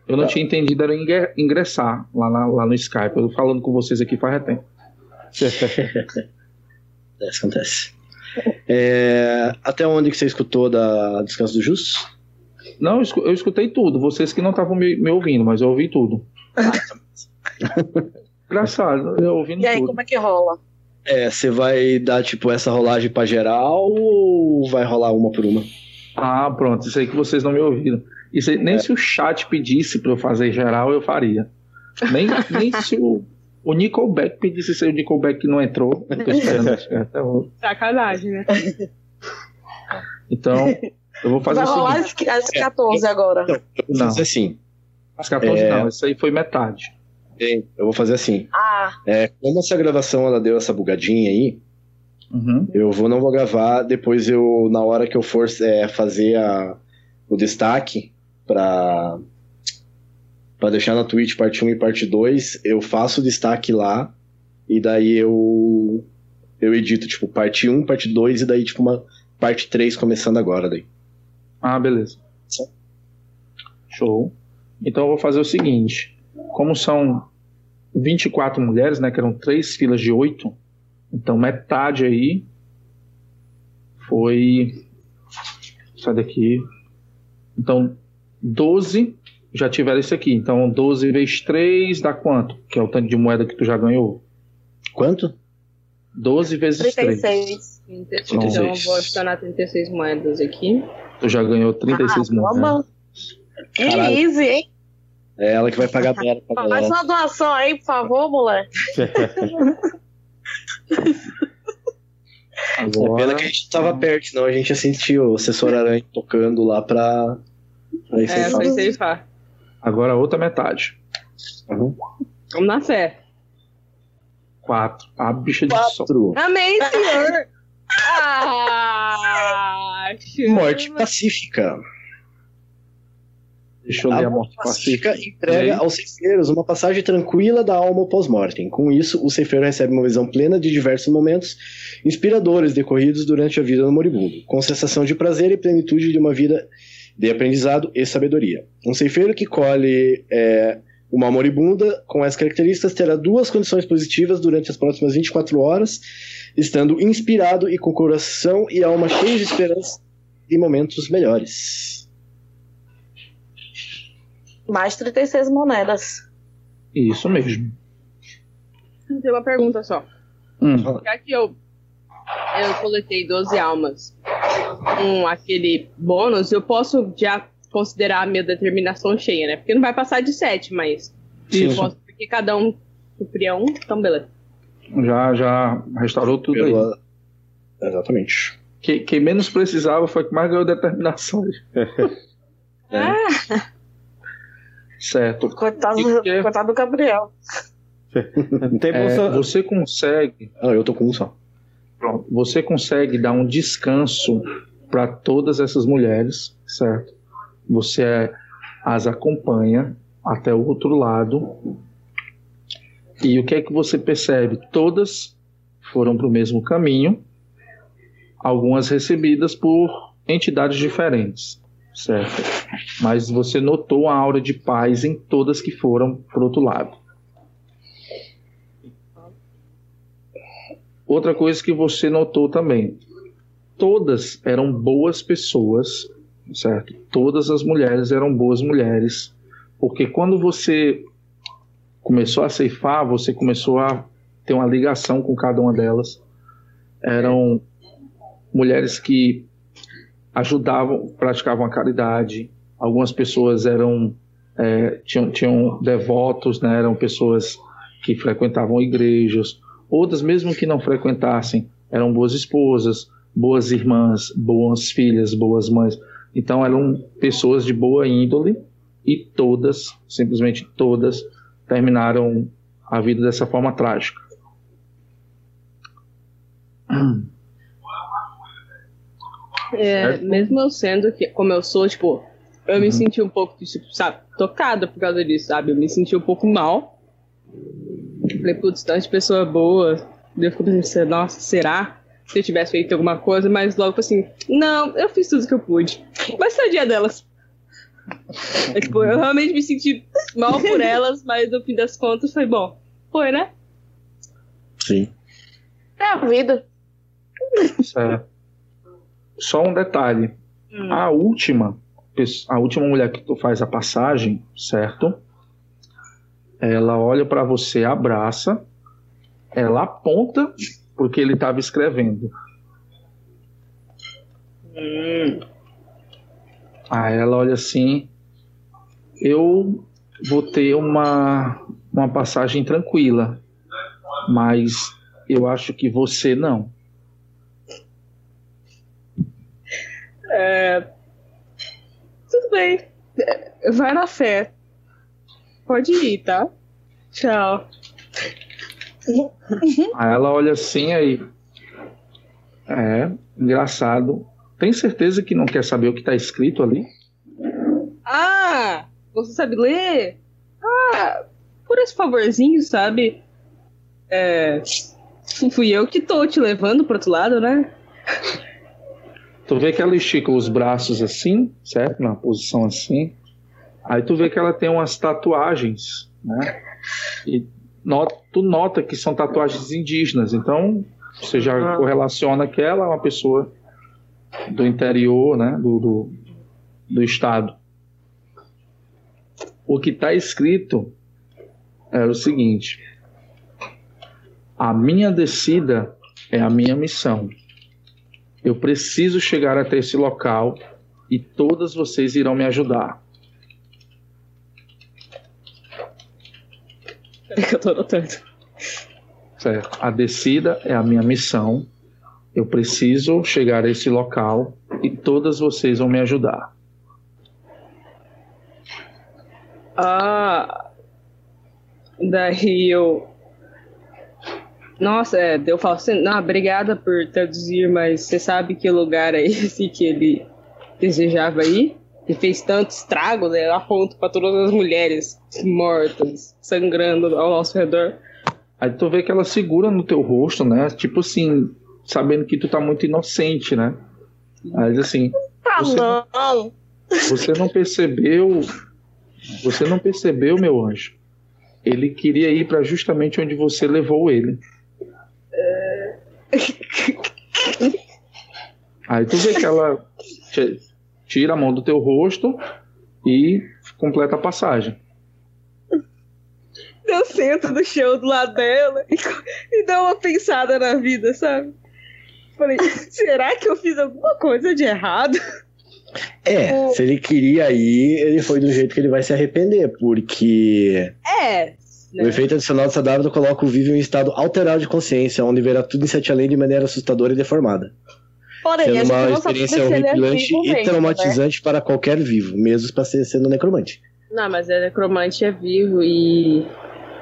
eu não tá. tinha entendido, era ingre- ingressar lá, na- lá no Skype. Eu tô falando com vocês aqui faz tempo. Acontece, acontece. É, até onde que você escutou da Descanso do Justo? Não, eu escu- eu escutei tudo. Vocês que não estavam me, me ouvindo, mas eu ouvi tudo. Engraçado, eu ouvindo E aí, tudo. como é que rola? É, você vai dar tipo essa rolagem pra geral ou vai rolar uma por uma? Ah, pronto, isso aí que vocês não me ouviram. Isso aí, nem se o chat pedisse pra eu fazer geral, eu faria. Nem, nem se o, O Nickelback disse ser o Nickelback que não entrou. Tô esperando até hoje. Sacanagem, né? Então, eu vou fazer Vai o rolar seguinte. as, as 14 agora. Eu vou Não. fazer assim. As 14 É. não, isso aí foi metade. Bem, Eu vou fazer assim. Ah, É, como essa gravação ela deu essa bugadinha aí, Uhum. eu vou não vou gravar. Depois eu, na hora que eu for é, fazer a, o destaque pra, pra deixar na Twitch parte 1 e parte 2, eu faço o destaque lá e daí eu eu edito tipo parte 1, parte 2 e daí tipo uma parte 3 começando agora daí. Ah, beleza. Sim. Show. Então eu vou fazer o seguinte: como são 24 mulheres, né? Que eram três filas de oito, então metade aí foi. Sai daqui. Então, 12 já tiveram isso aqui. Então, 12 vezes 3 dá quanto? Que é o tanto de moeda que tu já ganhou. Quanto? 12 vezes 3. 36. 36. Então, Então eu seis. vou adicionar 36 moedas aqui. Tu já ganhou 36 ah, moedas. vamos. Que easy, hein? É ela que vai pagar pra Faz uma doação aí, por favor, moleque. É Agora, pena que a gente tava perto, senão a gente ia sentir o assessor Aranha tocando lá pra. pra É, ceifar. agora a outra metade. Uhum. Vamos na fé. 4. A bicha de sol. Quatro. Amém, senhor! Ah, Morte pacífica. Deixa eu ler a pacífica. entrega aos ceifeiros uma passagem tranquila da alma pós-mortem. Com isso, o ceifeiro recebe uma visão plena de diversos momentos inspiradores decorridos durante a vida do moribundo, com sensação de prazer e plenitude de uma vida de aprendizado e sabedoria. Um ceifeiro que colhe é, uma moribunda com essas características terá duas condições positivas durante as próximas 24 horas, estando inspirado e com coração e alma cheios de esperança e momentos melhores. Mais 36 moedas. Isso mesmo. Tem uma pergunta só. Hum, Já que eu, eu coletei 12 almas com aquele bônus, eu posso já considerar a minha determinação cheia, né? Porque não vai passar de 7, mas eu Isso. posso, porque cada um supria um, então beleza. já, já restaurou tudo aí. Pela- Exatamente. Que- quem menos precisava foi que mais ganhou determinações. Ah, Certo. Coitado, que- coitado do Gabriel. Tem É, bolsa. você consegue. Ah, eu tô com um só. Pronto, você consegue dar um descanso para todas essas mulheres, certo? Você é, as acompanha até o outro lado. E o que é que você percebe? Todas foram para o mesmo caminho, algumas recebidas por entidades diferentes, certo? Mas você notou a aura de paz em todas que foram para outro lado. Outra coisa que você notou também, todas eram boas pessoas, certo? Todas as mulheres eram boas mulheres, porque quando você começou a ceifar, você começou a ter uma ligação com cada uma delas. Eram mulheres que ajudavam, praticavam a caridade. Algumas pessoas eram é, tinham, tinham devotos, né? Eram pessoas que frequentavam igrejas. Outras, mesmo que não frequentassem, eram boas esposas, boas irmãs, boas filhas, boas mães. Então eram pessoas de boa índole e todas, simplesmente todas, terminaram a vida dessa forma trágica. é, mesmo eu sendo que, como eu sou, tipo, eu me senti um pouco, tipo, sabe, tocada por causa disso, sabe? Eu me senti um pouco mal. Falei, putz, tanta pessoa boa. Eu fico pensando, nossa, será? Se eu tivesse feito alguma coisa, mas logo assim, não, eu fiz tudo que eu pude. Mas dia delas. É, tipo, eu realmente me senti mal por elas, mas no fim das contas foi bom. Foi, né? Sim. É a vida. Certo. Só um detalhe. A última, a última mulher que tu faz a passagem, certo? Ela olha para você, abraça, ela aponta porque ele estava escrevendo. Aí ela olha assim, eu vou ter uma, uma passagem tranquila. mas eu acho que você não. É, Tudo bem. Vai na fé. Pode ir, tá? Tchau. Aí ela olha assim aí. É, engraçado. Tem certeza que não quer saber o que tá escrito ali? Ah, você sabe ler? Ah, por esse favorzinho, sabe? É, fui eu que tô te levando pro outro lado, né? Tu vê que ela estica os braços assim, certo? Na posição assim. Aí tu vê que ela tem umas tatuagens, né? E nota, tu nota que são tatuagens indígenas. Então você já Ah. correlaciona que ela é uma pessoa do interior, né? Do, do, do estado. O que está escrito é o seguinte: a minha descida é a minha missão. Eu preciso chegar até esse local e todas vocês irão me ajudar. Peraí que eu tô anotando. Certo? A descida é a minha missão. Eu preciso chegar a esse local e todas vocês vão me ajudar. Ah. Daí eu. Nossa, é, eu falo assim, não, obrigada por traduzir, mas você sabe que lugar é esse que ele desejava ir? E fez tanto estrago, né? Eu aponto pra todas as mulheres mortas, sangrando ao nosso redor. Aí tu vê que ela segura no teu rosto, né? Tipo assim, sabendo que tu tá muito inocente, né? Aí diz assim, Tá Você- não. você não percebeu, você não percebeu, meu anjo. Ele queria ir para justamente onde você levou ele. Aí tu vê que ela ti- tira a mão do teu rosto e completa a passagem. Eu sento no chão do lado dela e, e dou uma pensada na vida, sabe? Falei, será que eu fiz alguma coisa de errado? É, se ele queria ir, ele foi do jeito que ele vai se arrepender, porque É. o efeito adicional dessa dável coloca o vivo em um estado alterado de consciência, onde verá tudo em sete além de maneira assustadora e deformada. Porém, Sendo uma experiência se ele é horripilante e mesmo, né? traumatizante para qualquer vivo, mesmo para ser sendo necromante. Não, mas é necromante é vivo e.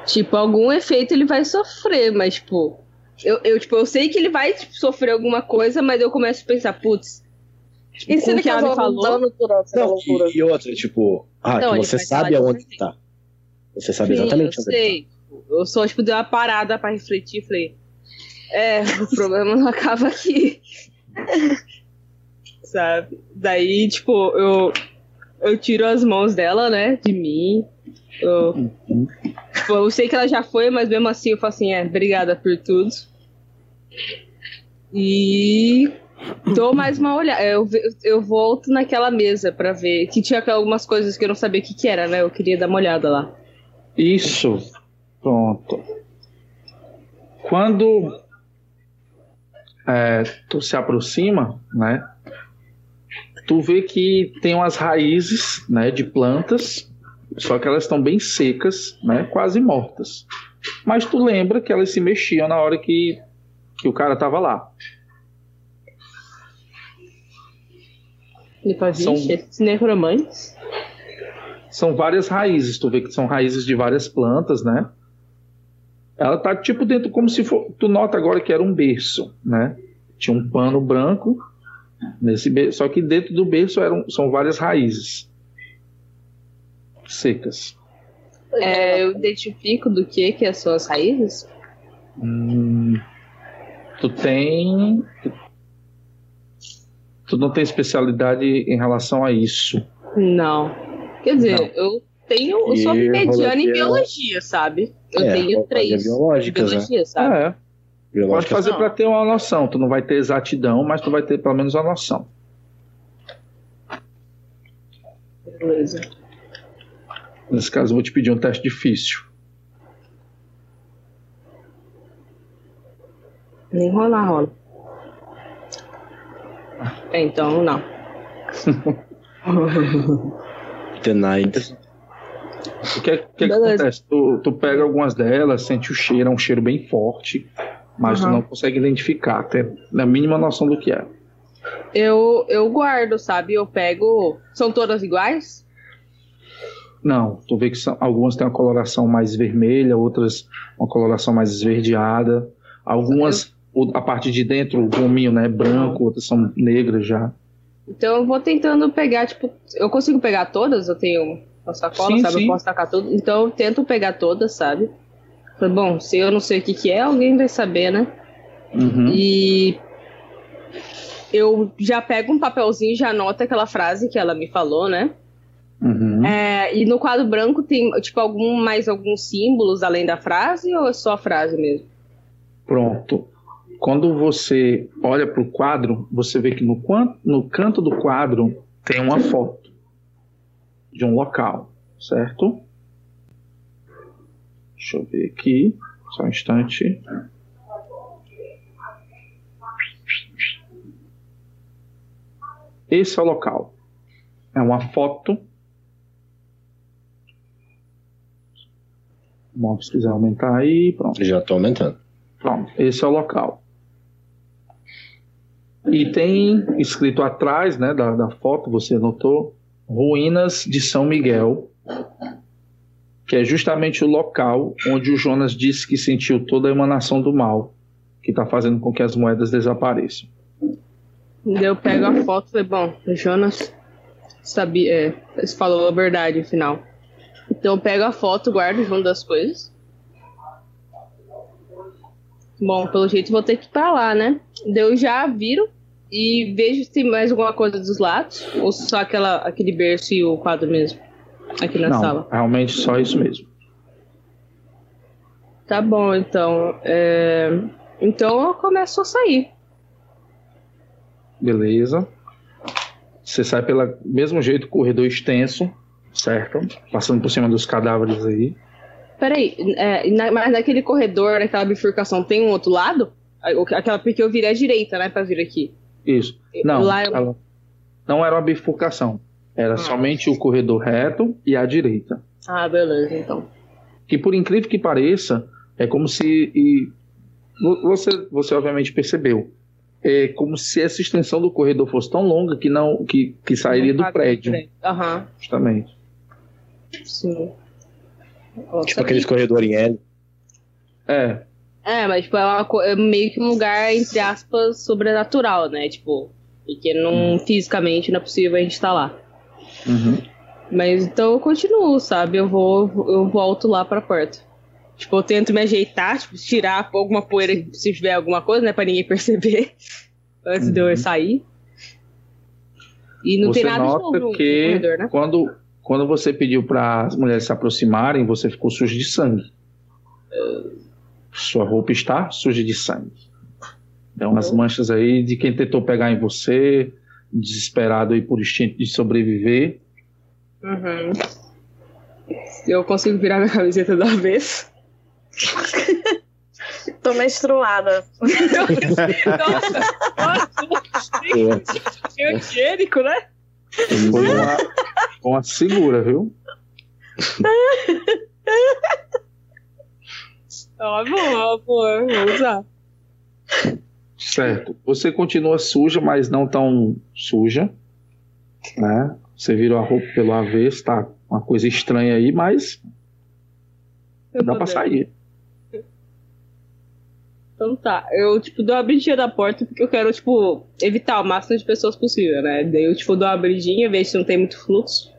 Tipo, algum efeito ele vai sofrer, mas, tipo. Eu, eu, tipo, eu sei que ele vai tipo, sofrer alguma coisa, mas eu começo a pensar, putz. Tipo, E se ele um falou. dano durante essa Não, loucura? e, e outra, tipo, ah, Não, que ele você sabe aonde tá. Você sabe Sim, exatamente eu onde sei. Tipo, Eu só, tipo, dei uma parada pra refletir e falei. É, o problema não acaba aqui. Sabe? Daí, tipo, eu, eu tiro as mãos dela, né, de mim. Eu, tipo, eu sei que ela já foi, mas mesmo assim eu falo assim, é, obrigada por tudo. E dou mais uma olhada. Eu, eu volto naquela mesa pra ver. Que tinha algumas coisas que eu não sabia o que, que era, né? Eu queria dar uma olhada lá. Isso. Pronto. Quando é, tu se aproxima, né? Tu vê que tem umas raízes, né, de plantas, só que elas estão bem secas, né, quase mortas. Mas tu lembra que elas se mexiam na hora que, que o cara tava lá. Ele fala, São- necromantes. São várias raízes, tu vê que são raízes de várias plantas, né? Ela tá tipo dentro, como se for. Tu nota agora que era um berço, né? Tinha um pano branco nesse berço, só que dentro do berço eram, são várias raízes secas. É, eu identifico do que que são as raízes. Hum, tu tem. Tu não tem especialidade em relação a isso. Não. Quer dizer, Não. eu tenho. Eu sou E mediana em biologia, sabe? Eu É, tenho três. né? biologia, sabe? Ah, é. Pode Biológica fazer não. para ter uma noção. Tu não vai ter exatidão, mas tu vai ter pelo menos uma noção. Beleza. Nesse caso, eu vou te pedir um teste difícil. Nem rolar, rola. É, então, não. Night. O que, que, que Beleza. acontece? Tu, tu pega algumas delas, sente o cheiro, é um cheiro bem forte, mas tu Aham. não consegue identificar, tem a mínima noção do que é. Eu, eu guardo, sabe? Eu pego. São todas iguais? Não, tu vê que são, algumas têm uma coloração mais vermelha, outras uma coloração mais esverdeada. Algumas, a parte de dentro, o gominho, né, é branco, outras são negras já. Então eu vou tentando pegar, tipo. Eu consigo pegar todas? Eu tenho uma sacola, Sim, sabe? sim. Eu posso tacar tudo. Então eu tento pegar todas, sabe? Bom, se eu não sei o que, que é, alguém vai saber, né? Uhum. E eu já pego um papelzinho e já anoto aquela frase que ela me falou, né? Uhum. É, e no quadro branco tem, tipo, algum mais alguns símbolos além da frase ou é só a frase mesmo? Pronto. Quando você olha para o quadro, você vê que no, no canto do quadro tem uma foto de um local, certo? Deixa eu ver aqui, só um instante. Esse é o local. É uma foto. Bom, se quiser aumentar aí, pronto. Já tô aumentando. Pronto, esse é o local. E tem escrito atrás né, da, da foto, você notou, Ruínas de São Miguel, que é justamente o local onde o Jonas disse que sentiu toda a emanação do mal, que está fazendo com que as moedas desapareçam. Eu pego a foto e falei, bom, o Jonas sabia, é, falou a verdade no final. Então eu pego a foto, guardo junto das coisas. Bom, pelo jeito vou ter que ir pra lá, né? Eu já viro e vejo se tem mais alguma coisa dos lados, ou só aquela, aquele berço e o quadro mesmo, aqui na Não, sala. realmente só isso mesmo. Tá bom, então. é, Então eu começo a sair. Beleza. Você sai pelo mesmo jeito, corredor extenso, certo? Passando por cima dos cadáveres aí. Peraí, é, na- mas naquele corredor, naquela bifurcação, tem um outro lado? Aquela porque eu virei à direita, né, pra vir aqui. Isso. Não, Lá eu- não era uma bifurcação. Era somente o corredor reto e a direita. Ah, beleza, então. Que por incrível que pareça, é como se. E, vo- você, você obviamente percebeu. É como se essa extensão do corredor fosse tão longa que não que, que sairia do prédio, Aham, justamente. sim. Tipo aqueles corredores em L. É, É, mas tipo, é, uma é meio que um lugar, entre aspas, sobrenatural, né? Tipo, porque não, fisicamente não é possível a gente estar lá. uhum. Mas então eu continuo, sabe? Eu vou, eu volto lá pra porta. Tipo, eu tento me ajeitar, tipo, tirar alguma poeira se tiver alguma coisa, né? Pra ninguém perceber. Antes de eu Uhum. sair. E não você tem nada de novo no que corredor, né? quando, quando você pediu para as mulheres se aproximarem, você ficou sujo de sangue. Sua roupa está suja de sangue. Tem umas Uhum. manchas aí de quem tentou pegar em você, desesperado aí por instinto de sobreviver. Uhum. Eu consigo virar minha camiseta da vez. Tô menstruada. Nossa, nossa, higiênico, né? Foi uma segura, viu? Ó, boa, boa, vou usar. Certo. Você continua suja, mas não tão suja. Né? Você virou a roupa pelo avesso, tá uma coisa estranha aí, mas Eu dá dentro. sair. Então tá, eu, tipo, dou uma abridinha da porta porque eu quero, tipo, evitar o máximo de pessoas possível, né? Daí eu, tipo, dou uma abridinha, vejo se não tem muito fluxo.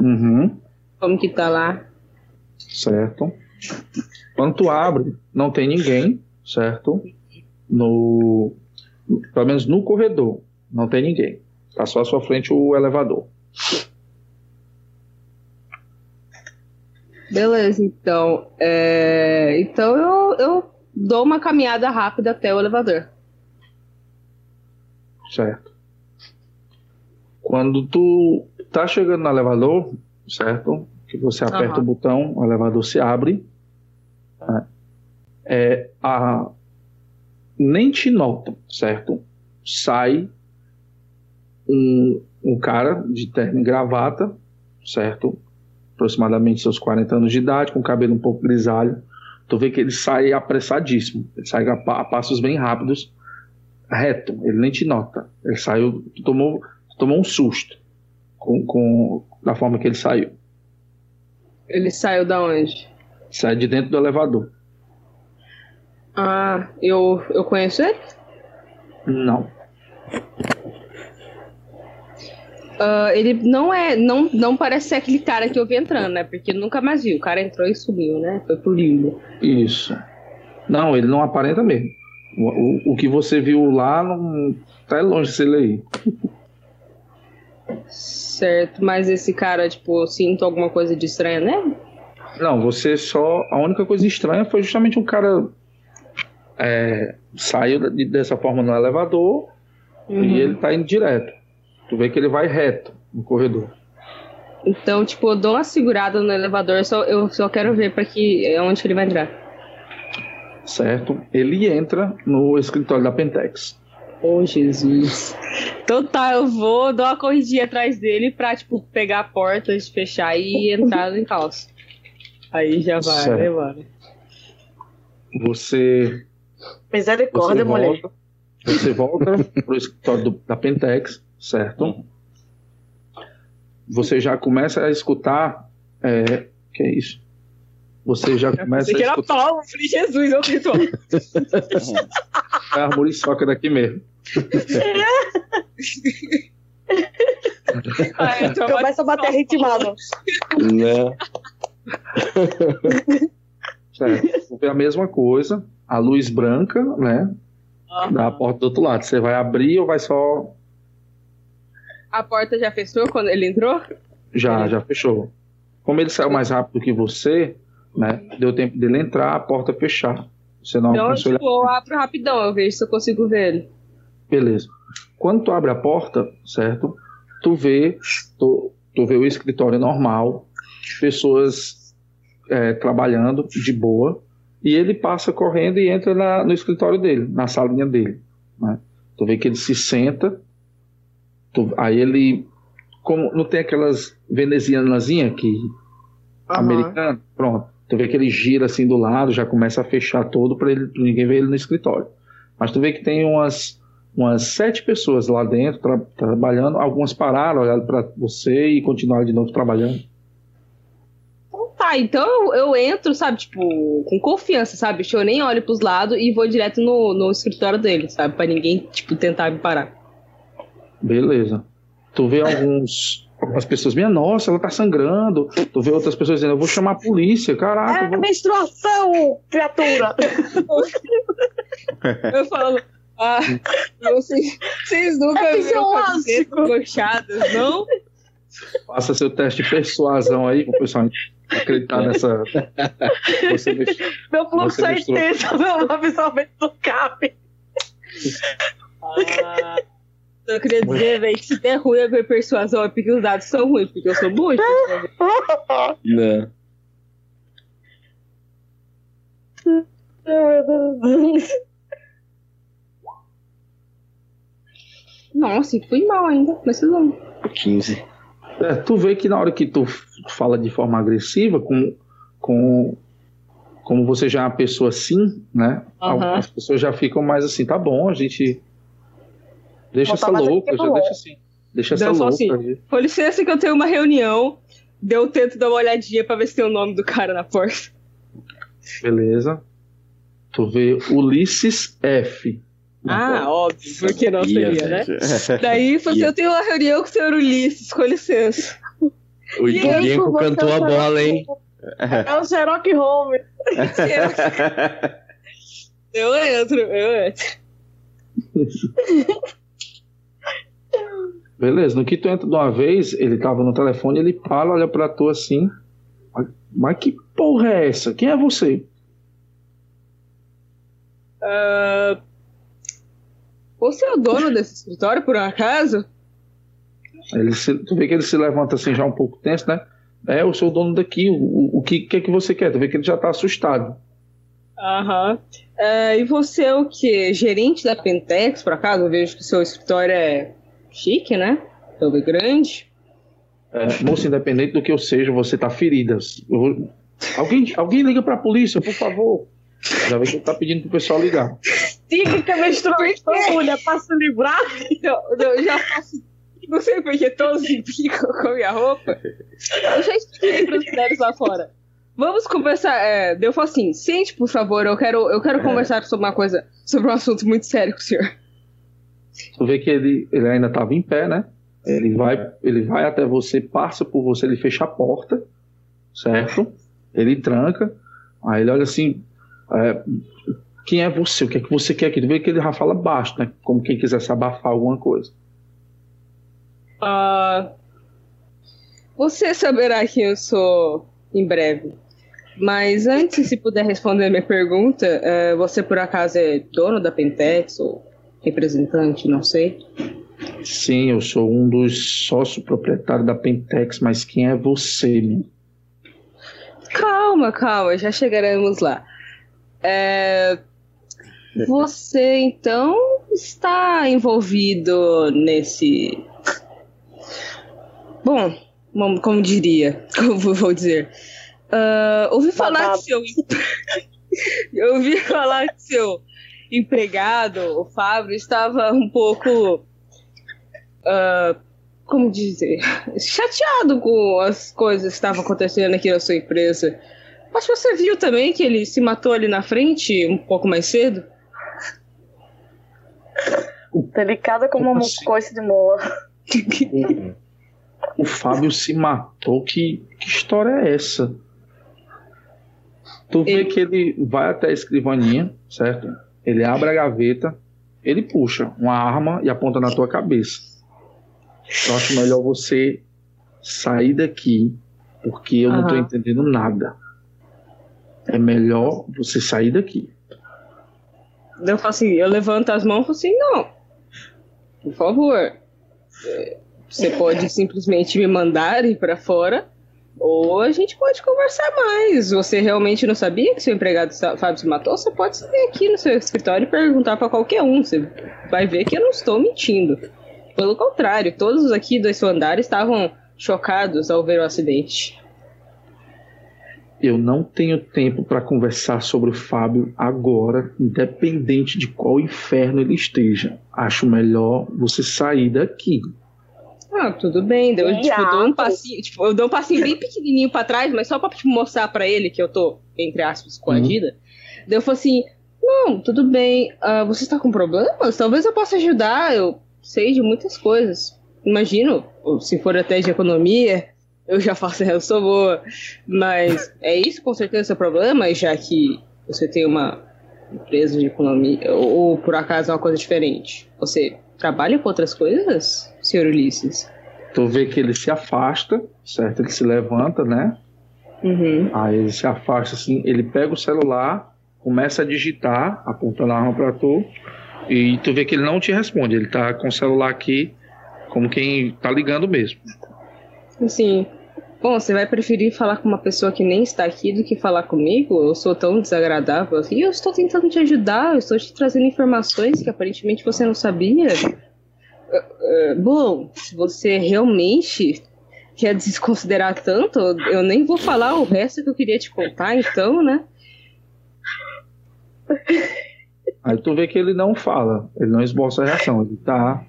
Uhum. Como que tá lá. Certo. Quando tu abre, não tem ninguém, certo? No, pelo menos no corredor, não tem ninguém. Tá só à sua frente o elevador. Beleza, então. É... Então eu, eu dou uma caminhada rápida até o elevador. Certo. Quando tu tá chegando no elevador, certo? Que você aperta Aham. o botão, o elevador se abre. né? É, a... Nem te nota, certo? Sai um, um cara de terno e gravata, certo? aproximadamente seus 40 anos de idade, com cabelo um pouco grisalho. Tu vê que ele sai apressadíssimo, ele sai a, a passos bem rápidos, reto, ele nem te nota. Ele saiu, tu tomou, tu tomou um susto com, com da forma que ele saiu. Ele saiu da onde? Sai de dentro do elevador. Ah, eu, eu conheço ele? Não. Ah, ele não é. Não, não parece ser aquele cara que eu vi entrando, né? Porque nunca mais vi. O cara entrou e sumiu, né? Foi pro limbo. Isso. Não, ele não aparenta mesmo. O, o, o que você viu lá não tá longe dele aí. Certo, mas esse cara, tipo, sinto alguma coisa de estranha nele? Não, você só. A única coisa estranha foi justamente um cara é, saiu de- dessa forma no elevador Uhum. e ele tá indo direto. Tu vê que ele vai reto no corredor. Então, tipo, eu dou uma segurada no elevador, só, eu só quero ver pra que, é onde que ele vai entrar. Certo? Ele entra no escritório da Pentex. Oh, Jesus. Então tá, eu vou dar uma corridinha atrás dele pra, tipo, pegar a porta, fechar e entrar em calça. Aí já vai, Certo. né, mano? Você, Misericórdia, você mulher. volta, você volta pro escritório do- da Pentex, certo? Você já começa a escutar. É, que é isso? Você já começa a que era escutar. Paulo, eu falei, Jesus, eu tenho É a muriçoca daqui mesmo. Ah, então Começa a bater ritmado. Né? Certo. Vou ver a mesma coisa. A luz branca, né? Da porta do outro lado. Você vai abrir ou vai só. A porta já fechou quando ele entrou? Já, já fechou. Como ele saiu mais rápido que você, né? Deu tempo dele entrar, a porta fechar. Você não Então, tipo, eu abro rapidão, eu vejo se eu consigo ver ele. Beleza. Quando tu abre a porta, certo? Tu vê, tu, tu vê o escritório normal, pessoas é, trabalhando de boa, e ele passa correndo e entra na- no escritório dele, na salinha dele. né? Tu vê que ele se senta, tu- aí ele, como não tem aquelas venezianazinhas que americano, pronto. Tu vê que ele gira assim do lado, já começa a fechar todo para ninguém ver ele no escritório. Mas tu vê que tem umas umas sete pessoas lá dentro tra- trabalhando, algumas pararam, olharam para você e continuaram de novo trabalhando. Tá, então eu, eu entro, sabe, tipo, com confiança, sabe? Eu nem olho pros lados e vou direto no, no escritório dele, sabe? Pra ninguém, tipo, tentar me parar. Beleza. Tu vê alguns algumas pessoas, minha nossa, ela tá sangrando. Tu vê outras pessoas dizendo, eu vou chamar a polícia, caraca. É vou- menstruação, criatura. Eu falo, ah, vocês, vocês nunca É viram manchadas, não? Faça seu teste de persuasão aí, pro pessoal acreditar nessa. Você Meu fluxo é intenso, meu absorvente não cabe. Ah, eu queria dizer, velho, que se der ruim a minha persuasão é porque os dados são ruins, porque eu sou. Né? Meu Deus. Nossa, fui mal ainda, mas bem. 15. É, tu vê que na hora que tu fala de forma agressiva, com, com como você já é uma pessoa assim, né? Aham. Algumas pessoas já ficam mais assim, tá bom, a gente deixa essa louca, já deixa assim, deixa essa só louca. assim. Com licença que eu tenho uma reunião, deu tento dar uma olhadinha pra ver se tem o nome do cara na porta. beleza? Tu vê Ulisses F. Ah, óbvio, por que não seria, né? Daí você, eu tenho uma reunião com o senhor Ulisses, com licença. O Diego cantou a bola, hein? É o Sherlock Holmes. Eu entro, eu entro. Beleza, no que tu entra de uma vez, ele tava no telefone, ele para, olha pra tu assim. Mas que porra é essa? Quem é você? Ah, você é o dono desse escritório, por um acaso? Ele se- tu vê que ele se levanta assim já um pouco tenso, né? É, eu sou o dono daqui, o, o, o que, que é que você quer? Tu vê que ele já tá assustado. Aham. Ah, e você é o quê? Gerente da Pentex, por acaso? Eu vejo que o seu escritório é chique, né? Todo grande. É, moça, independente do que eu seja, você tá ferida. Eu Alguém, alguém liga pra polícia, por favor. Já vê que tá pedindo pro pessoal ligar. Diga que a menstruação, mulher, pra se livrar. Não, eu já faço. Não sei porque todos implicam com a minha roupa. Eu já expliquei para os mulheres lá fora. Vamos conversar. É, eu falo assim: sente, por favor, eu quero, eu quero conversar sobre uma coisa, sobre um assunto muito sério com o senhor. Tu vê que ele, ele ainda estava em pé, né? Ele vai, ele vai até você, passa por você, ele fecha a porta, certo? Ele tranca, aí ele olha assim, é, quem é você? O que é que você quer aqui? Tu vê que ele já fala baixo, né? Como quem quisesse abafar alguma coisa. Ah, você saberá quem eu sou em breve. Mas antes, se puder responder a minha pergunta, é, você por acaso é dono da Pentex ou representante, não sei? Sim, eu sou um dos sócios proprietários da Pentex, mas quem é você, meu? Calma, calma, já chegaremos lá. É, Você então está envolvido nesse. Bom, como, diria, como vou dizer. Ah, ouvi falar que seu. Eu ouvi falar que seu empregado, o Fábio, estava um pouco. ah, como dizer? Chateado com as coisas que estavam acontecendo aqui na sua empresa. Mas você viu também que ele se matou ali na frente um pouco mais cedo? Delicada como uma Assim? coice de mola. O Fábio se matou? Que, que história é essa? Tu vê Ele- que ele vai até a escrivaninha, certo? Ele abre a gaveta, ele puxa uma arma e aponta na tua cabeça. Eu acho melhor você sair daqui, porque eu não tô entendendo nada. É melhor você sair daqui. Eu falo assim, eu levanto as mãos e falo assim, não. Por favor. é, Você pode simplesmente me mandar ir pra fora. Ou a gente pode conversar mais. Você realmente não sabia que seu empregado Fábio se matou? Você pode sair aqui no seu escritório e perguntar pra qualquer um. Você vai ver que eu não estou mentindo. Pelo contrário, todos aqui do seu andar estavam chocados ao ver o acidente. Eu não tenho tempo para conversar sobre o Fábio agora, independente de qual inferno ele esteja. Acho melhor você sair daqui. Ah, tudo bem. Eu, tipo, dou um passinho, tipo, eu dou um passinho bem pequenininho pra trás, mas só pra tipo, mostrar pra ele que eu tô, entre aspas, coagida. Daí eu falo assim, não, tudo bem, ah, você está com problemas? Talvez eu possa ajudar, eu sei de muitas coisas. Imagino, se for até de economia, eu já faço, eu sou boa. Mas é isso com certeza o seu problema, já que você tem uma empresa de economia, ou, ou por acaso é uma coisa diferente? Você trabalha com outras coisas, senhor Ulisses? Tu vê que ele se afasta, certo? Ele se levanta, né? Uhum. Aí ele se afasta assim, ele pega o celular, começa a digitar, apontando a arma pra tu, e tu vê que ele não te responde. Ele tá com o celular aqui, como quem tá ligando mesmo. Assim, bom, você vai preferir falar com uma pessoa que nem está aqui do que falar comigo? Eu sou tão desagradável assim. Eu estou tentando te ajudar, eu estou te trazendo informações que aparentemente você não sabia. Eh, eh, Bom, se você realmente quer desconsiderar tanto, eu nem vou falar o resto que eu queria te contar, então, né? Aí tu vê que ele não fala, ele não esboça a reação, ele tá.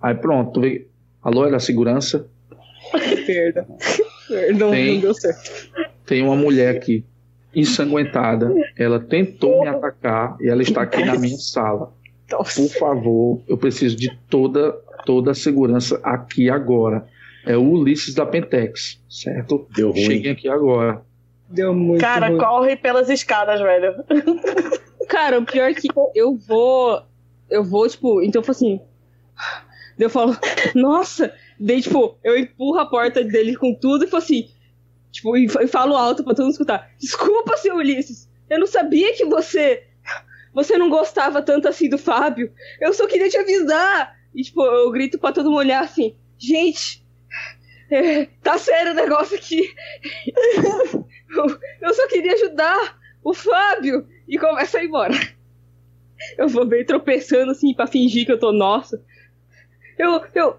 Aí pronto, tu vê. Alô, é da segurança? Perda. Perdão, Tem. não deu certo. Tem uma mulher aqui, ensanguentada. Ela tentou me atacar e ela está aqui na minha sala. Por favor, eu preciso de toda, toda a segurança aqui agora. É o Ulisses da Pentex, certo? Deu ruim. Cheguem aqui agora. Deu muito Cara, ruim. corre pelas escadas, velho. Cara, o pior é que eu vou. Eu vou, tipo, então eu falo assim. Eu falo, nossa! Daí, tipo, eu empurro a porta dele com tudo e falo assim. Tipo, e fa- falo alto pra todo mundo escutar. Desculpa, seu Ulisses! Eu não sabia que você. Você não gostava tanto assim do Fábio. Eu só queria te avisar! E, tipo, eu grito pra todo mundo olhar assim: gente! é, tá sério o negócio aqui! eu, eu só queria ajudar o Fábio! E começa a ir embora. Eu vou bem tropeçando assim pra fingir que eu tô nossa. Eu, eu.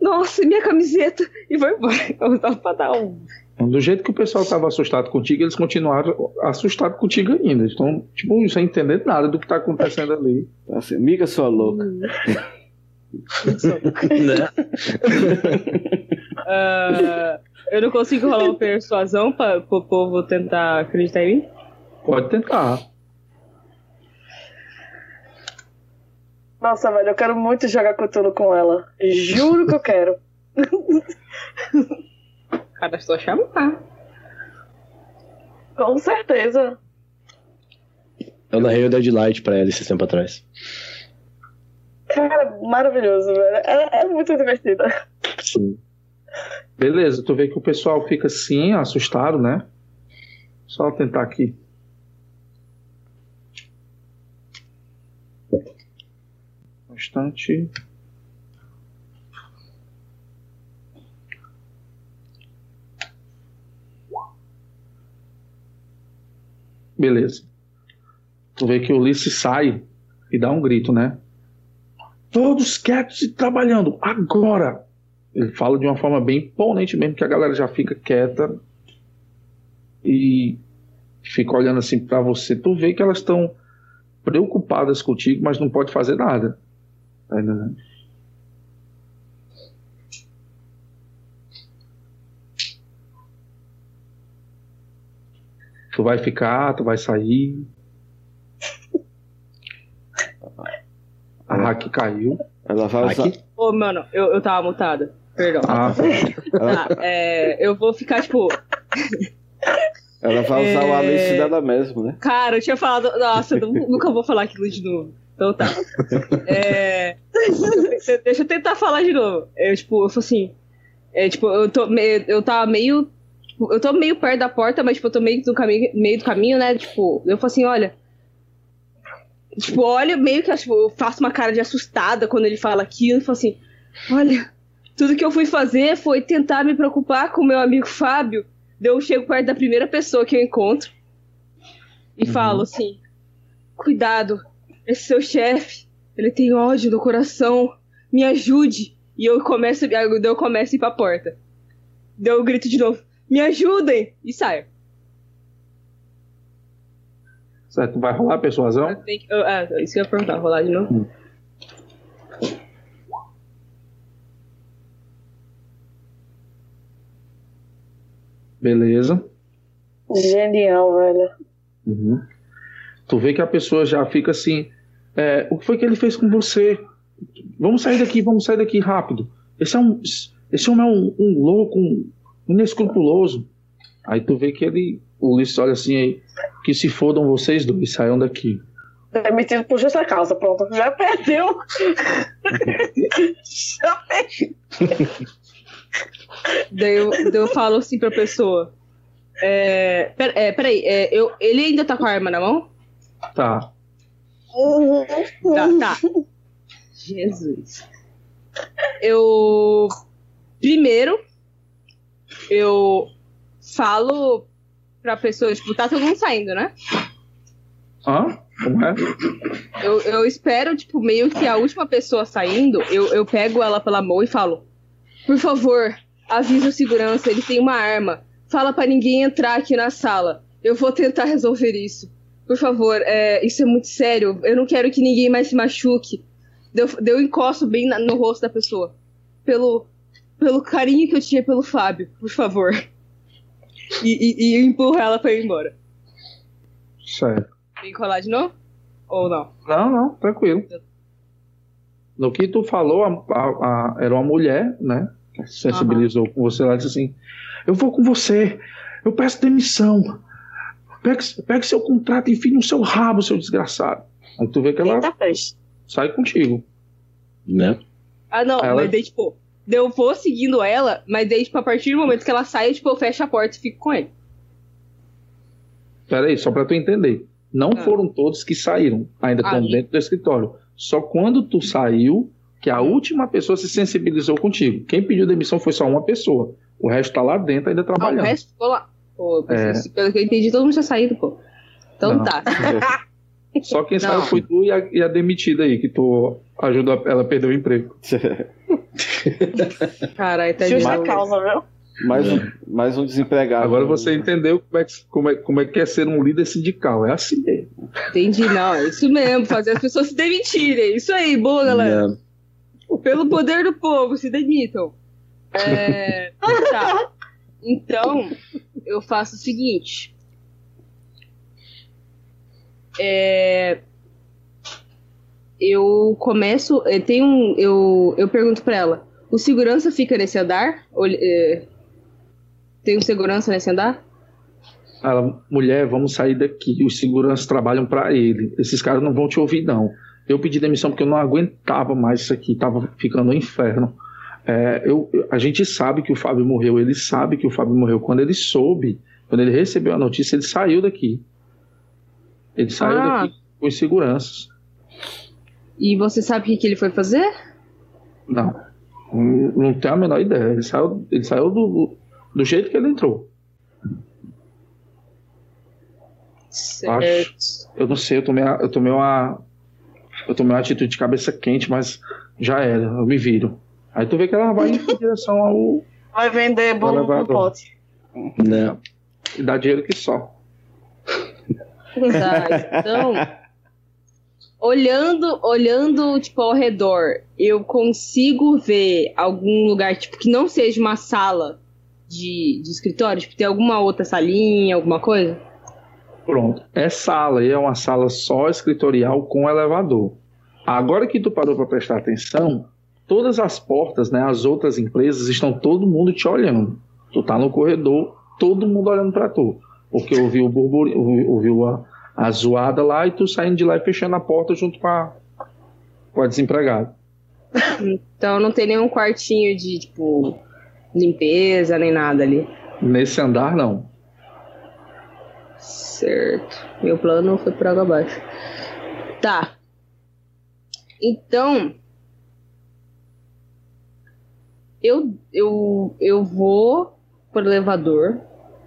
Nossa, minha camiseta, e foi embora. Eu tava pra dar um. Do jeito que o pessoal estava assustado contigo, eles continuaram assustados contigo ainda. Estão, tipo, sem entender nada do que está acontecendo ali. Assim, amiga sua louca. Ah, eu não consigo rolar uma persuasão para o povo tentar acreditar em mim? Pode tentar. Nossa, velho, eu quero muito jogar Cthulhu com ela. Juro que eu quero. Cara, só chamar. Com certeza. Eu narrei o Deadlight pra ela esse tempo atrás. Cara, maravilhoso, velho. É, é muito divertida. Sim. Beleza, tu vê que o pessoal fica assim, assustado, né? Só tentar aqui. Beleza. Tu vê que o Ulisses sai e dá um grito, né? Todos quietos e trabalhando, agora! Ele fala de uma forma bem imponente mesmo, que a galera já fica quieta e fica olhando assim pra você. Tu vê que elas estão preocupadas contigo, mas não pode fazer nada. Tá entendendo? Tu vai ficar, tu vai sair. A hack caiu. Ela vai usar. Ô, mano, eu, eu tava mutada. Perdão. Ah, Tá, é, eu vou ficar, tipo, Ela vai usar o É. Alice dela mesmo, né? cara, eu tinha falado. Nossa, eu nu- nunca vou falar aquilo de novo. Então tá. É, deixa- eu tentar falar de novo. Eu, tipo, eu falei assim. É, tipo, eu tô meio. Eu tava meio. tipo, eu tô meio perto da porta, mas tipo, eu tô meio do caminho, meio do caminho, né? Tipo, eu falo assim, olha. Tipo, olha, meio que tipo, eu faço uma cara de assustada quando ele fala aquilo e falo assim, olha, tudo que eu fui fazer foi tentar me preocupar com o meu amigo Fábio. Daí eu chego perto da primeira pessoa que eu encontro e falo assim: Cuidado, esse seu chefe, ele tem ódio no coração, me ajude. E eu começo, eu começo a ir pra porta. Daí eu grito de novo: Me ajudem! E saio. certo, vai rolar a persuasão? Eu que- eu- ah, isso que eu ia perguntar, rolar de novo. Beleza. Genial, velho. Uhum. Tu vê que a pessoa já fica assim: é, o que foi que ele fez com você? Vamos sair daqui, vamos sair daqui rápido. Esse é um, esse homem é um, um louco, um inescrupuloso. Aí tu vê que ele, o Ulisses olha assim aí, que se fodam vocês dois, saiam daqui. Demitido por justa causa, pronto. Já perdeu. Já perdeu. Daí eu, daí eu falo assim pra pessoa: é, pera, é, Peraí, é, eu, ele ainda tá com a arma na mão? Tá. Tá, tá. Jesus. Eu. Primeiro, eu falo pra pessoa, tipo, tá todo mundo saindo, né? Hã? Como é? Eu, eu espero, tipo, meio que a última pessoa saindo, eu, eu pego ela pela mão e falo: Por favor, avisa o segurança, ele tem uma arma. Fala pra ninguém entrar aqui na sala. Eu vou tentar resolver isso. Por favor, é, isso é muito sério. Eu não quero que ninguém mais se machuque. Deu, deu encosto bem na- no rosto da pessoa. Pelo, pelo carinho que eu tinha pelo Fábio, por favor. E, e, e empurro ela pra ir embora. Certo. Tem que rolar de novo? Ou não? Não, não, tranquilo. No que tu falou, a, a- a- era uma mulher, né? Que se sensibilizou com você lá e disse assim: Eu vou com você, eu peço demissão. Pegue, pegue seu contrato e enfie no seu rabo, seu desgraçado. Aí tu vê que ela sai contigo. Né? Ah, não, Ela- mas daí, tipo, eu vou seguindo ela, mas daí, tipo, a partir do momento que ela sai, tipo, eu fecho a porta e fico com ele. Pera aí, só pra tu entender. Não Ah. foram todos que saíram, ainda Ah, estão e- dentro do escritório. Só quando tu saiu, que a última pessoa se sensibilizou contigo. Quem pediu demissão foi só uma pessoa. O resto tá lá dentro ainda Ah, o trabalhando. resto ficou lá. Pô, É. pelo que eu entendi, todo mundo tinha saído, pô. Então Não. tá. Só quem saiu foi tu e a, e a demitida aí, que tu ajudou ela a perder o emprego. Caralho, tá Justa demais. causa, viu? Mais, um, mais um desempregado. Agora você entendeu como é, que, como, é, como é que é ser um líder sindical. É assim mesmo. Entendi, não. É isso mesmo, fazer as pessoas se demitirem. Isso aí, boa, galera. Não. Pelo poder do povo, se demitam. É, tá. Então, eu faço o seguinte. É, eu começo. eh, Tem. Eu, eu pergunto pra ela: o segurança fica nesse andar? Ou, eh, tem um segurança nesse andar? Ela, mulher, vamos sair daqui. Os seguranças trabalham para ele. Esses caras não vão te ouvir, não. Eu pedi demissão porque eu não aguentava mais isso aqui. Tava ficando um inferno. É, eu, a gente sabe que o Fábio morreu. Ele sabe que o Fábio morreu. Quando ele soube, quando ele recebeu a notícia, ele saiu daqui. Ele saiu Ah. daqui com os seguranças. E você sabe o que, que ele foi fazer? Não. Não tenho a menor ideia. Ele saiu, ele saiu do, do jeito que ele entrou. Acho. Eu não sei, eu tomei, eu tomei uma. Eu tomei uma atitude de cabeça quente, mas já era, eu me viro. Aí tu vê que ela vai em direção ao. Vai vender bolo no pote. Não. e dá dinheiro que só. Tá, então. Olhando, olhando, tipo, ao redor, eu consigo ver algum lugar, tipo, que não seja uma sala de, de escritório? Tipo, tem alguma outra salinha, alguma coisa? Pronto. É sala, e é uma sala só escritorial com elevador. Agora que tu parou para prestar atenção, todas as portas, né, as outras empresas estão todo mundo te olhando. Tu tá no corredor, todo mundo olhando para tu. Porque ouviu o burburinho, ouviu, ouviu a, a zoada lá e tu saindo de lá e fechando a porta junto com a, com a desempregada. Então não tem nenhum quartinho de, tipo, limpeza, nem nada ali. Nesse andar, não. Certo. Meu plano foi por água abaixo. Tá. Então. Eu, eu, eu vou pro elevador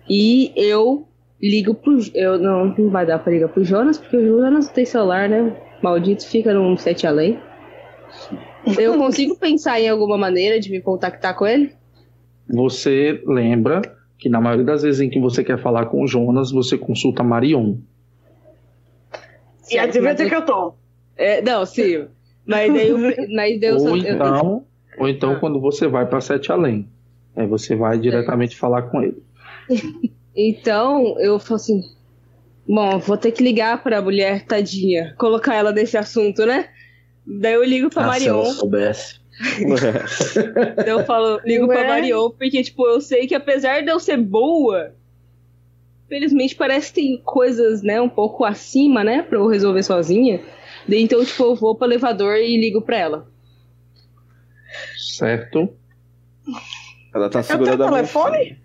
e eu ligo pro. Eu, não, não vai dar pra ligar pro Jonas, porque o Jonas não tem celular, né? Maldito fica num sete além. Eu consigo pensar em alguma maneira de me contactar com ele? Você lembra que na maioria das vezes em que você quer falar com o Jonas, você consulta Marion. E adivinha onde que eu tô? É, não, sim. Mas daí eu. Mas daí eu, Ou eu- então, ou então Ah. quando você vai para Sete Além. Aí você vai diretamente falar com ele. Então, eu falo assim: bom, vou ter que ligar pra mulher tadinha, colocar ela nesse assunto, né? Daí eu ligo pra Ah, se ela Marion. soubesse. Daí eu falo, ligo pra Ué? Marion, porque, tipo, eu sei que apesar de eu ser boa, felizmente parece que tem coisas, né, um pouco acima, né, pra eu resolver sozinha. Daí então, tipo, eu vou pro elevador e ligo pra ela. Certo? Ela tá Eu tenho segurando a mão. telefone?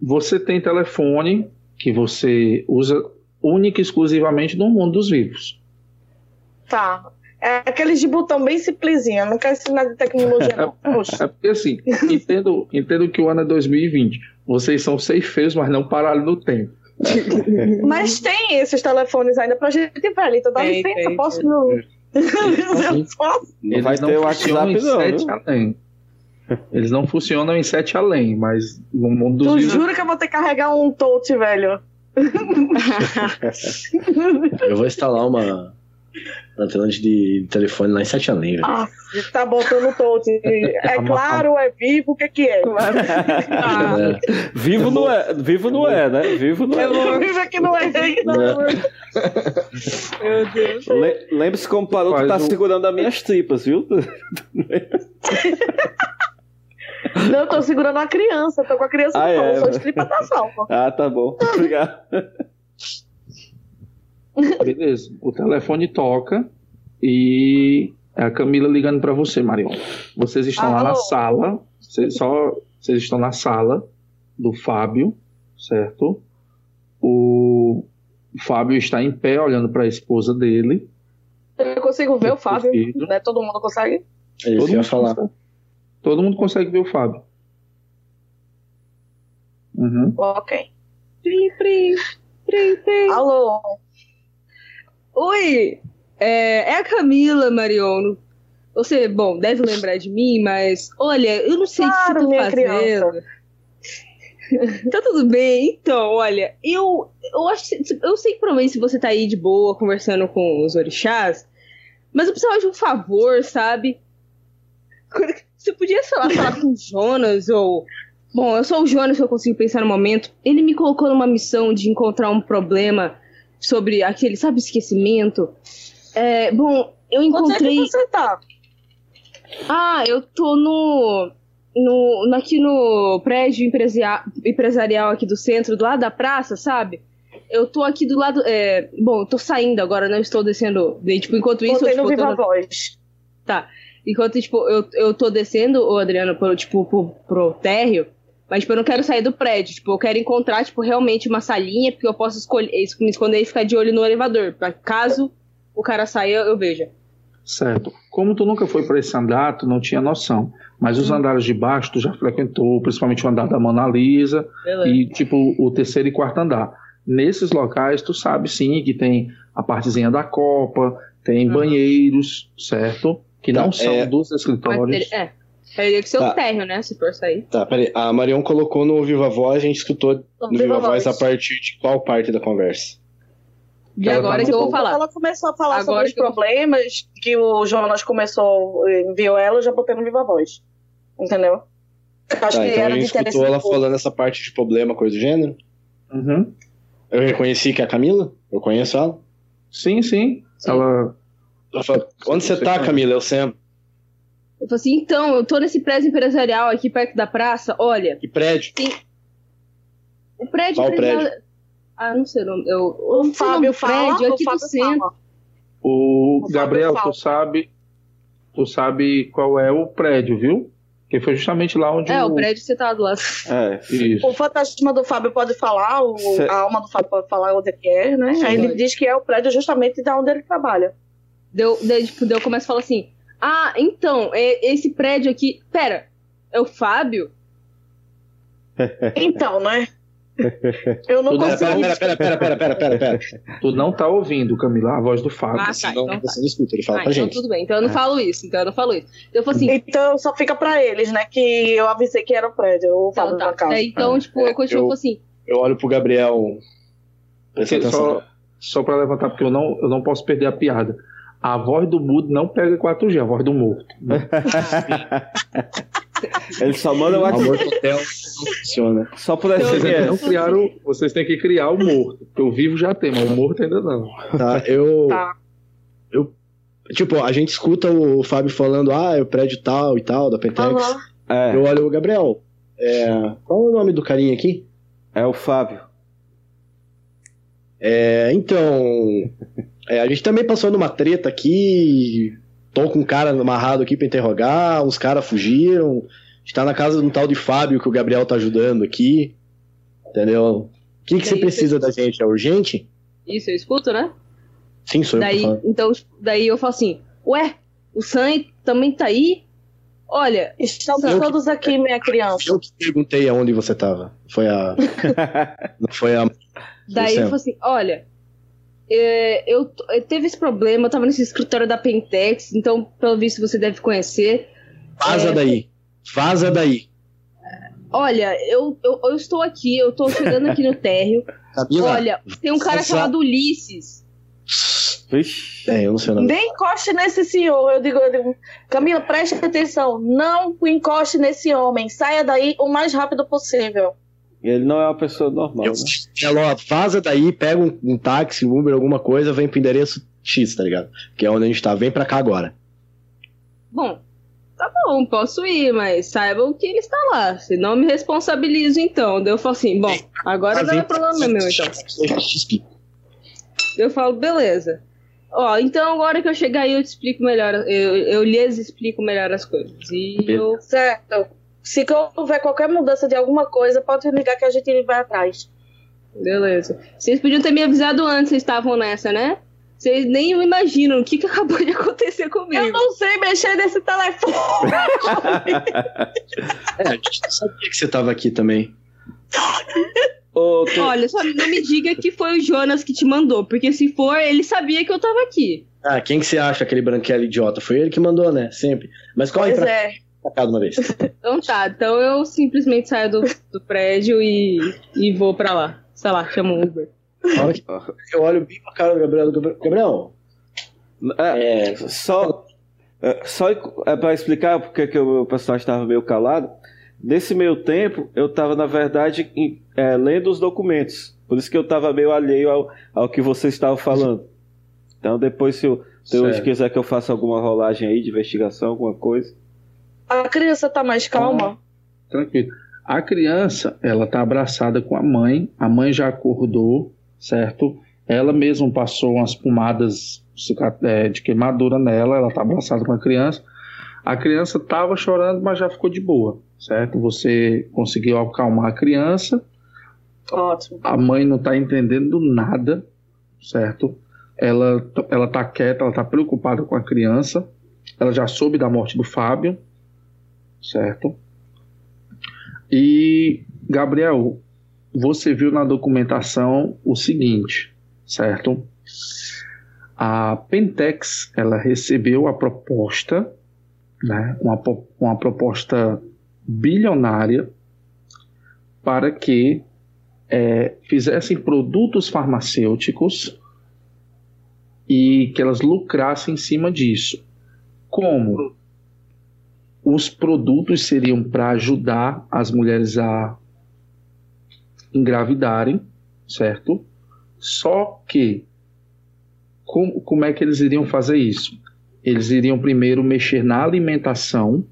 Você tem telefone que você usa única e exclusivamente no mundo dos vivos. Tá. É aqueles de botão bem simplesinho. Eu não quero ensinar de tecnologia, não. Poxa. É porque assim, entendo, entendo que o ano é 2020. Vocês são seis feios, mas não pararam no tempo. Mas tem esses telefones ainda pra gente velha. Então dá Tem, licença, tem, posso tem. Não vai ter o funcionam WhatsApp, em não. sete além. Eles não funcionam em sete além, mas no mundo dos Tu vivos. jura que eu vou ter que carregar um touch, velho? Eu vou instalar uma antena de telefone lá em Sete Além. Ah, tá botando touch. É claro, é vivo, o que que é? Ah, É. Vivo não é, vivo não é, né? Vivo não é. Vivo aqui não é não. meu Deus. Le- Lembre-se como parou, tu Faz tá um- segurando as minhas tripas, viu? Não, eu tô segurando uma criança. Tô com a criança Ah, no colo. é. Sou estripa da salva. Ah, tá bom. Obrigado. Beleza. O telefone toca e é a Camila ligando para você, Marion. Vocês estão lá na sala. Vocês só vocês estão na sala do Fábio, certo? O Fábio está em pé olhando para a esposa dele. Eu consigo ver o Fábio. Filho. Né? Todo mundo consegue? É isso eu ia falar. consegue, todo mundo consegue ver o Fábio. Uhum. Ok. Prim, prim, prim. Alô? Oi, é, é a Camila, Marion. Você, bom, deve lembrar de mim, mas olha, eu não sei o que você tá fazendo. tá tudo bem, então, olha, eu, eu acho eu sei que provavelmente você tá aí de boa conversando com os orixás, mas eu precisava de um favor, sabe? Você podia, sei lá, falar com o Jonas ou. Bom, eu sou o Jonas que eu consigo pensar no momento. Ele me colocou numa missão de encontrar um problema sobre aquele, sabe, esquecimento. É, bom, eu Onde é encontrei. que você tá? Ah, eu tô no. no no- aqui no prédio empresia- empresarial aqui do centro, do lado da praça, sabe? Eu tô aqui do lado. é, bom, eu tô saindo agora, não estou descendo. e, tipo, enquanto isso, Botei eu, no tipo, tô Viva no- Voz. Tá. Enquanto, tipo, eu, eu tô descendo, ô Adriano, pro, tipo, pro, pro térreo, mas, tipo, eu não quero sair do prédio. Tipo, eu quero encontrar, tipo, realmente uma salinha, porque eu posso escolher, es- me esconder e ficar de olho no elevador. Pra caso o cara saia, eu veja. Certo. Como tu nunca foi para esse andar, tu não tinha noção. Mas os andares de baixo tu já frequentou, principalmente o andar da Mona Lisa Beleza. e tipo o terceiro e quarto andar. Nesses locais tu sabe sim que tem a partezinha da copa, tem Uhum. banheiros, certo? Que não Tá, são é- dos escritórios. teria- é. Teria que ser Tá. o térreo, né? Se for sair. Tá, peraí. A Marion colocou no Viva Voz, a gente escutou No no Viva Viva Voz a partir de qual parte da conversa? De Ela agora tá que eu vou falar. Ela começou a falar Agora sobre os que eu- problemas que o Jonas começou, enviou ela, eu já botei no Viva Voz. Entendeu? Eu Acho Tá, que então a era de gente escutou ela falando essa parte de problema, coisa do gênero. Uhum. Eu reconheci que é a Camila? Eu conheço ela. Sim, sim. Sim. Ela. Ela Onde você Você tá, conhece. Camila? Eu sempre. Eu falei assim, então, eu tô nesse prédio empresarial aqui perto da praça. Olha, Que prédio? o prédio Qual empresarial... Ah, não sei o nome. Eu, O não sei o nome Fábio do fala, prédio, o aqui do Fábio centro. fala. O, O Gabriel, tu sabe. Tu sabe qual é o prédio, viu? Que foi justamente lá onde É, o prédio que você tá do lado. É. Isso. O fantasma do Fábio pode falar, o- Cê- a alma do Fábio pode falar onde é que é, né? Aí ele Pode. diz que é o prédio justamente da onde ele trabalha. Deu, daí, tipo, daí eu começo a falar assim: Ah, então, é- esse prédio aqui. Pera, é o Fábio? Então, né? Eu não consigo. pera, pera, pera, pera, pera, pera, pera, pera. Tu não tá ouvindo, Camila, a voz do Fábio. Ah, tá. Senão Então, tá. você não escuta, ele fala Ah, pra então gente. tudo bem. Então eu não falo isso. Então eu não falo isso. Então eu falo assim. Então só fica pra eles, né? Que eu avisei que era o prédio, o Então, Fábio tá. da casa. Daí, então, É, tipo, eu continuo eu- assim. Eu olho pro Gabriel. Só, só para levantar, porque eu não, eu não posso perder a piada. A voz do mudo não pega 4G, a voz do morto. Ele só manda o Amor WhatsApp. Hotel não funciona. Só por Vocês ainda não criaram, vocês têm que criar o morto. Porque o vivo já tem, mas o morto ainda não. Tá, eu. Tá. Eu. Tipo, a gente escuta o Fábio falando, ah, é o prédio tal e tal, da Pentex. Aham. É, Eu olho o Gabriel. É, qual é o nome do carinha aqui? é o Fábio. É, então. É, a gente também passou numa treta aqui. Tô com um cara amarrado aqui pra interrogar. Uns caras fugiram. A gente tá na casa de um tal de Fábio que o Gabriel tá ajudando aqui. Entendeu? O que, que Que você precisa da gente? É urgente? Isso, eu escuto, né? Sim, sou eu que Daí, falando. então, daí eu falo assim: Ué, o Sam também tá aí? Olha, Estamos Eu que- todos aqui, minha criança. Eu que perguntei aonde você tava. Foi a. Não foi a. Daí eu falo assim, olha, é, eu, eu teve esse problema, eu tava nesse escritório da Pentex, então, pelo visto, você deve conhecer. Vaza É. daí. Vaza daí. Olha, eu, eu, eu estou aqui, eu tô chegando aqui no térreo. Camila. Olha, tem um cara Vaza- chamado Ulisses. Vixe. É, eu não sei o nome. Nem encoste nesse senhor. Eu digo, eu digo, Camila, preste atenção. Não encoste nesse homem. Saia daí o mais rápido possível. Ele não é uma pessoa normal, Eu, né? ela, ó, vaza daí, pega um, um táxi, um Uber, alguma coisa, vem pro endereço X, tá ligado? Que é onde a gente tá. Vem pra cá agora. Bom, tá bom, posso ir, mas saibam que ele está lá. Se não me responsabilizo, então. Daí eu falo assim, bom, agora não é problema meu, então. Eu te explico. Eu falo, beleza. Ó, então agora que eu chegar aí eu te explico melhor, eu, eu lhes explico melhor as coisas. E eu. Certo. Se houver qualquer mudança de alguma coisa, pode ligar que a gente vai atrás. Beleza. Vocês podiam ter me avisado antes, vocês estavam nessa, né? Vocês nem imaginam o que, que acabou de acontecer Eu comigo. não sei mexer nesse telefone. É, a gente não sabia que você tava aqui também. Ô, Olha, só não me diga que foi o Jonas que te mandou, porque se for, ele sabia que eu tava aqui. Ah, quem que você acha aquele branquelo idiota? Foi ele que mandou, né? Sempre. Mas corre Pois pra, é. De uma vez. Então tá, então eu simplesmente saio do, do prédio e, e vou pra lá. Sei lá, chamo um Uber. Eu olho bem pra cara do Gabriel. Gabriel, Gabriel É, é, só é, só é para explicar porque que o personagem estava meio calado. Nesse meio tempo, eu estava, na verdade, em- é, lendo os documentos. Por isso que eu estava meio alheio ao, ao que vocês estavam falando. Então, depois, se o Deus quiser que eu faça alguma rolagem aí de investigação, alguma coisa. A criança tá mais calma? Tranquilo. A criança, ela tá abraçada com a mãe, a mãe já acordou, certo? Ela mesma passou umas pomadas é, de queimadura nela, ela tá abraçada com a criança. A criança tava chorando, mas já ficou de boa, certo? Você conseguiu acalmar a criança, Ótimo. a mãe não tá entendendo nada, certo? Ela, ela tá quieta, ela tá preocupada com a criança. Ela já soube da morte do Fábio, certo? E, Gabriel, você viu na documentação o seguinte, certo? A Pentex, ela recebeu a proposta, né, uma, uma proposta bilionária para que é, fizessem produtos farmacêuticos e que elas lucrassem em cima disso. Como? Os produtos seriam para ajudar as mulheres a engravidarem, certo? Só que, como, como é que eles iriam fazer isso? Eles iriam primeiro mexer na alimentação,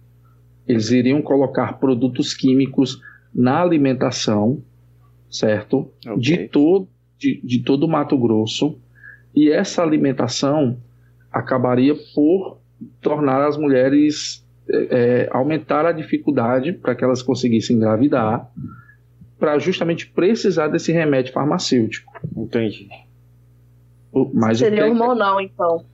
eles iriam colocar produtos químicos na alimentação, certo? Ok. de, todo, de, de todo o Mato Grosso, e essa alimentação acabaria por tornar as mulheres é, aumentar a dificuldade para que elas conseguissem engravidar, para justamente precisar desse remédio farmacêutico. Entendi. O- Mas Seria é que- hormonal, então.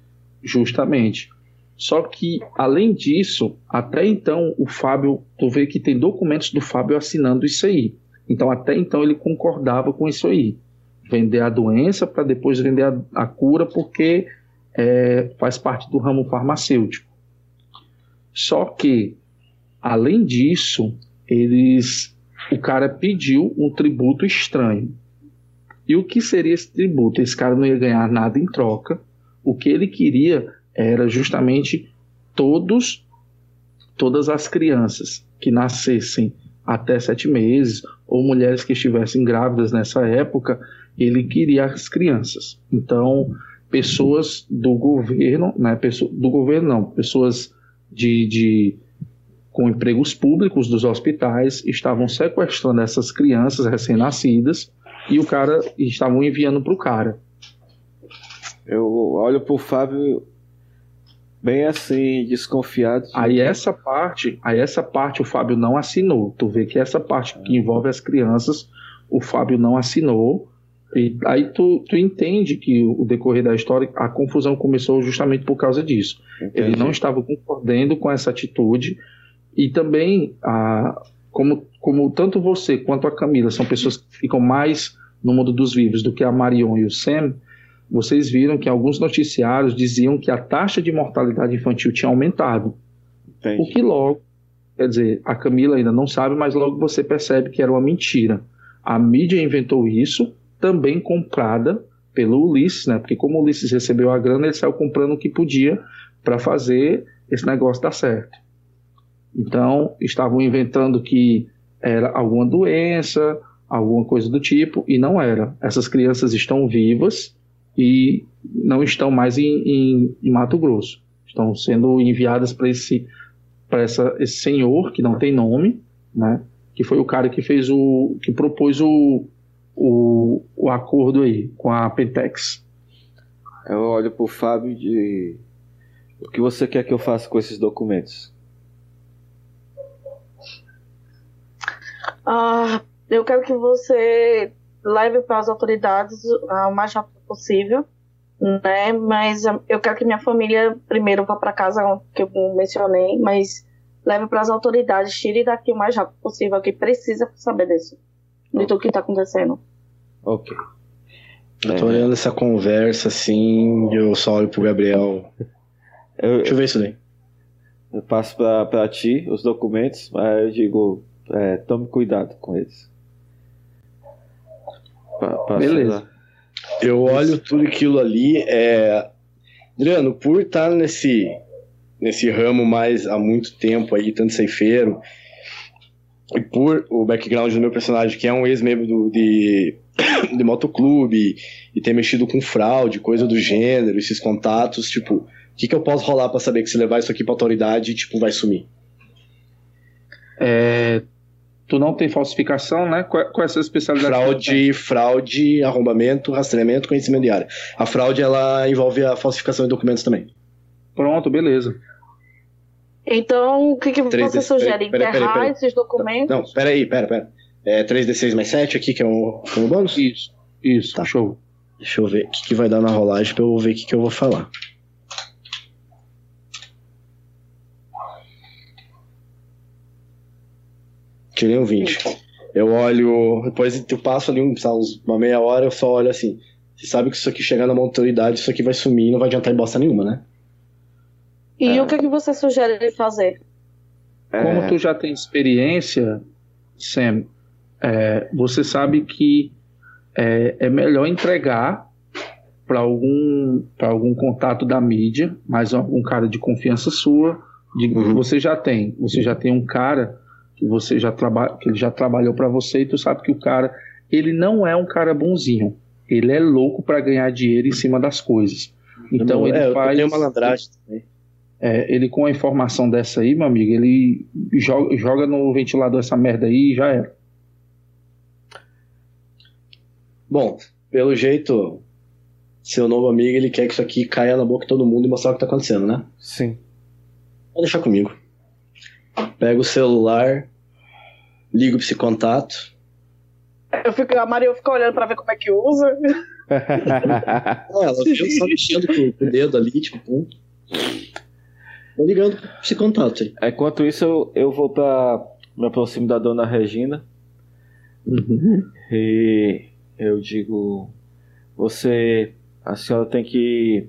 Justamente. Só que, além disso, até então, o Fábio, tu vê que tem documentos do Fábio assinando isso aí. Então, até então, ele concordava com isso aí. Vender a doença para depois vender a, a cura, porque é, faz parte do ramo farmacêutico. Só que, além disso, eles, o cara pediu um tributo estranho. E o que seria esse tributo? Esse cara não ia ganhar nada em troca. O que ele queria era justamente todos, todas as crianças que nascessem até sete meses ou mulheres que estivessem grávidas nessa época, ele queria as crianças. Então, pessoas do governo, né, pessoa, do governo não, pessoas de, de com empregos públicos dos hospitais estavam sequestrando essas crianças recém-nascidas e o cara e estavam enviando para o cara. Eu olho pro Fábio bem assim, desconfiado. de- Aí essa parte, aí essa parte o Fábio não assinou. Tu vê que essa parte que envolve as crianças, o Fábio não assinou. E aí tu, tu entende que o decorrer da história, a confusão começou justamente por causa disso. Ele Entendi. não estava concordando com essa atitude. E também, a, como, como tanto você quanto a Camila são pessoas que ficam mais no mundo dos vivos do que a Marion e o Sam, vocês viram que alguns noticiários diziam que a taxa de mortalidade infantil tinha aumentado. O Entendi. que logo, quer dizer, a Camila ainda não sabe, mas logo você percebe que era uma mentira. A mídia inventou isso, também comprada pelo Ulisses, né? Porque como o Ulisses recebeu a grana, ele saiu comprando o que podia para fazer esse negócio dar certo. Então, estavam inventando que era alguma doença, alguma coisa do tipo, e não era. Essas crianças estão vivas e não estão mais em, em- em Mato Grosso. Estão sendo enviadas para esse esse senhor que não tem nome, né? Que foi o cara que fez o que propôs o, o, o acordo aí com a Pentex. Eu olho pro Fábio de. O que você quer que eu faça com esses documentos? Ah, eu quero que você leve para as autoridades ah, o mais rápido possível, né? Mas ah, eu quero que minha família primeiro vá para casa que eu mencionei, mas leve para as autoridades, tire daqui o mais rápido possível, que precisa saber disso, de tudo que está acontecendo. Ok. Eu tô olhando essa conversa assim, eu só olho pro Gabriel. Eu, Deixa eu ver isso daí. eu passo pra, pra ti os documentos, mas eu digo, é, tome cuidado com eles. Pa- Beleza. lá. Eu olho tudo aquilo ali. É... Adriano, por estar nesse, nesse ramo mais há muito tempo aí, tanto ceifeiro, e por o background do meu personagem, que é um ex-membro do- de, de motoclube, e ter mexido com fraude, coisa do gênero, esses contatos, tipo, o que, que eu posso rolar pra saber que se levar isso aqui pra autoridade, tipo, vai sumir? É, tu não tem falsificação, né? Qual, qual é a sua especialidade? Fraude, fraude, arrombamento, rastreamento, conhecimento de área. A fraude, ela envolve a falsificação de documentos também. Pronto, beleza. Então, o que, que você sugere? peraí, peraí, Enterrar peraí. esses documentos? Não, peraí, pera, pera. É 3d6 mais 7 aqui, que é o, que é o bônus? Isso, isso, Tá. show. Deixa eu ver o que, que vai dar na rolagem pra eu ver o que, que eu vou falar. Tirei um 20. Eu olho. Depois eu passo ali um, uns- uma meia hora, eu só olho assim. Você sabe que isso aqui chegar na mão da autoridade, isso aqui vai sumir e não vai adiantar em bosta nenhuma, né? E É. o que, que você sugere de fazer? Como É, tu já tem experiência, Sam, é, você sabe que é, é melhor entregar para algum, pra algum contato da mídia, mas algum cara de confiança sua. de- Uhum. Você já tem, você já tem um cara que você já trabalha, que ele já trabalhou para você e tu sabe que o cara, ele não é um cara bonzinho. Ele é louco para ganhar dinheiro em cima das coisas. Então ele é, eu faz tenho malandragem também. é, ele com a informação dessa aí, meu amigo, ele joga, joga no ventilador essa merda aí e já era. Bom, pelo jeito, seu novo amigo, ele quer que isso aqui caia na boca de todo mundo e mostrar o que tá acontecendo, né? Sim. Pode deixar comigo. Pego o celular, ligo pra esse contato. Eu fico, a Maria fica olhando pra ver como é que usa. Ah, ela viu só mexendo com, o dedo ali, tipo, pum. Tô ligando pra esse contato aí. Enquanto isso, eu, eu vou pra. Me aproximo da dona Regina e eu digo: Você. A senhora tem que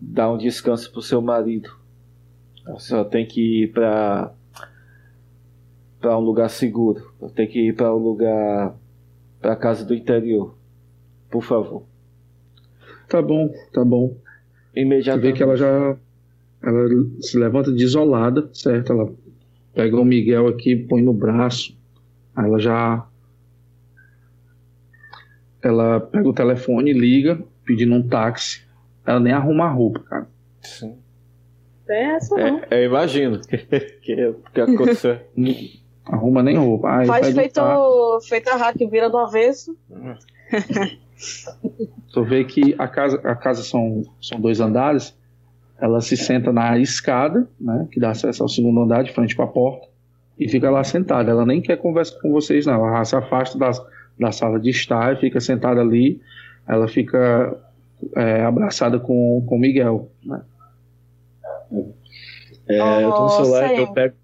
dar um descanso pro seu marido. A senhora tem que ir pra. pra um lugar seguro. Tem que ir pra um lugar. pra casa do interior. Por favor. Tá bom, tá bom. Você Imediatamente. vê que ela já ela se levanta desolada, certo? Ela pega o Miguel aqui, põe no braço. Aí ela já ela pega o telefone, liga, pedindo um táxi. Ela nem arruma a roupa, cara. Sim. É essa não. É, eu imagino que, que, que aconteceu. Arruma nem roupa. Aí Faz feito, táxi. feito a hack, vira do avesso. Tu vê que a casa, a casa são, são dois andares. Ela se senta na escada, né, que dá acesso ao segundo andar, de frente para a porta, e fica lá sentada. Ela nem quer conversa com vocês, não. Ela se afasta das, da sala de estar e fica sentada ali. Ela fica é, abraçada com o Miguel. Né? É, eu tô no celular, eu pego.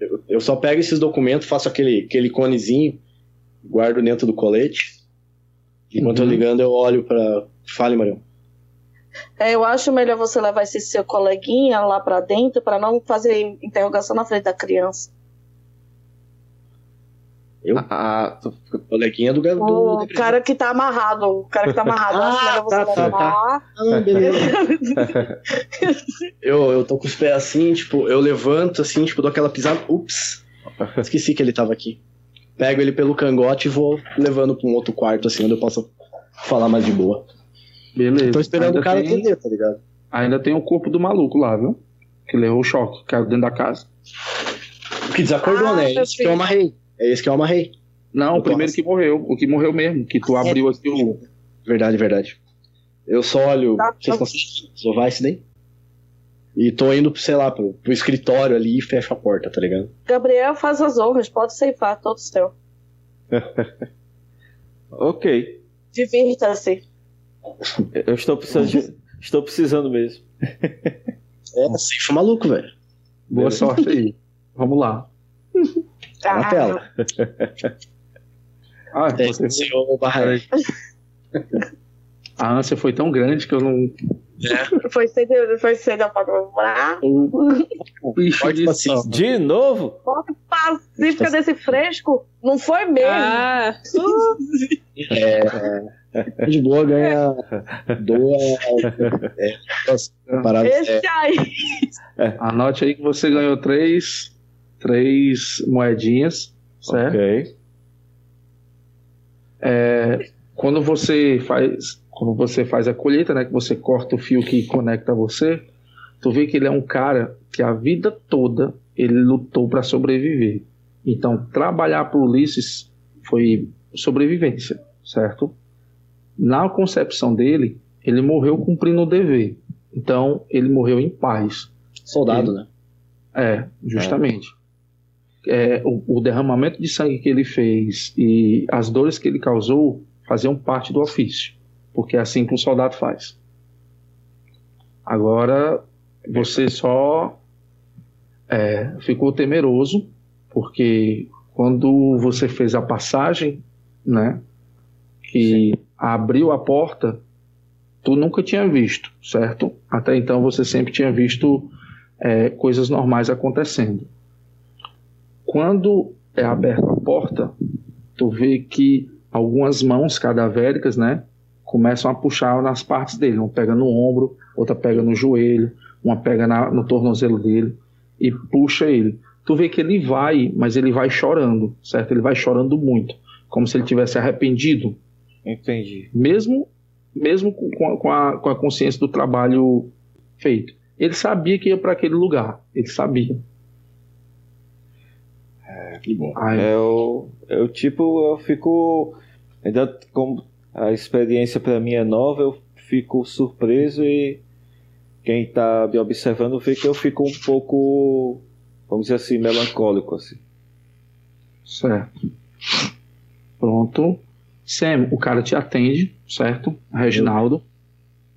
Eu, eu só pego esses documentos, faço aquele, aquele conezinho, guardo dentro do colete. Enquanto Uhum. eu ligando, eu olho pra. Fale, Marião. É, eu acho melhor você levar esse seu coleguinha lá pra dentro pra não fazer interrogação na frente da criança. Eu? Ah, tu- Coleguinha do Gabriel. O cara que tá amarrado, o cara que tá amarrado, você tá, tá, levar. Ah, beleza. eu, eu tô com os pés assim, tipo, eu levanto assim, tipo, dou aquela pisada. Ups! Esqueci que ele tava aqui. Pego ele pelo cangote e vou levando pra um outro quarto, assim, onde eu possa falar mais de boa. Beleza. Tô esperando ainda o cara tem, atender, tá ligado? Ainda tem o corpo do maluco lá, viu? Que levou o choque, caiu dentro da casa. O que desacordou, Ah, né? Esse que eu amarrei. É esse que eu amarrei. Não, Eu o primeiro que morreu. O que morreu mesmo. Que tu abriu aqui o. Verdade, verdade. Eu só olho. Tá, Vocês tá. conseguem desovar isso daí? E tô indo, sei lá, pro, pro escritório ali e fecho a porta, tá ligado? Gabriel faz as honras, pode ceifar, todo seu. ok. Divirta-se. Eu estou precisando, de- estou precisando mesmo. É, safe maluco, velho. Boa Beleza. sorte aí. Vamos lá. Tá na tela. Ah, É, você... senhor Barra. A ânsia foi tão grande que eu não. Foi cedo, foi cedo pra comprar. O bicho Forte disse, paciência. De novo? Foto pacífica desse fresco? Não foi mesmo. Ah, De boa ganha. Doa. É, é, Esse aí. Anote aí que você ganhou três, três moedinhas, certo? Ok. É, quando você faz quando você faz a colheita, né, que você corta o fio que conecta você, tu vê que ele é um cara que a vida toda ele lutou para sobreviver. Então, trabalhar para Ulisses foi sobrevivência, certo? Na concepção dele, ele morreu cumprindo o dever. Então, ele morreu em paz. soldado, né? É, justamente. É, o, o derramamento de sangue que ele fez e as dores que ele causou faziam parte do ofício, porque é assim que um soldado faz. Agora, você só é, ficou temeroso, porque quando você fez a passagem, né, que abriu a porta, tu nunca tinha visto, certo? Até então você sempre tinha visto é, coisas normais acontecendo. Quando é aberta a porta, tu vê que algumas mãos cadavéricas, né, começam a puxar nas partes dele. Uma pega no ombro, outra pega no joelho, uma pega na- no tornozelo dele e puxa ele. Tu vê que ele vai, mas ele vai chorando, certo? Ele vai chorando muito, como se ele tivesse arrependido, Entendi. mesmo mesmo com com a, com a, com a consciência do trabalho feito. Ele sabia que ia para aquele lugar, ele sabia. Que bom. Aí, Eu, eu tipo, eu fico. Ainda como a experiência pra mim é nova, eu fico surpreso e quem tá me observando vê que eu fico um pouco, vamos dizer assim, melancólico assim. Certo. Pronto. Sam, o cara te atende, certo? Reginaldo.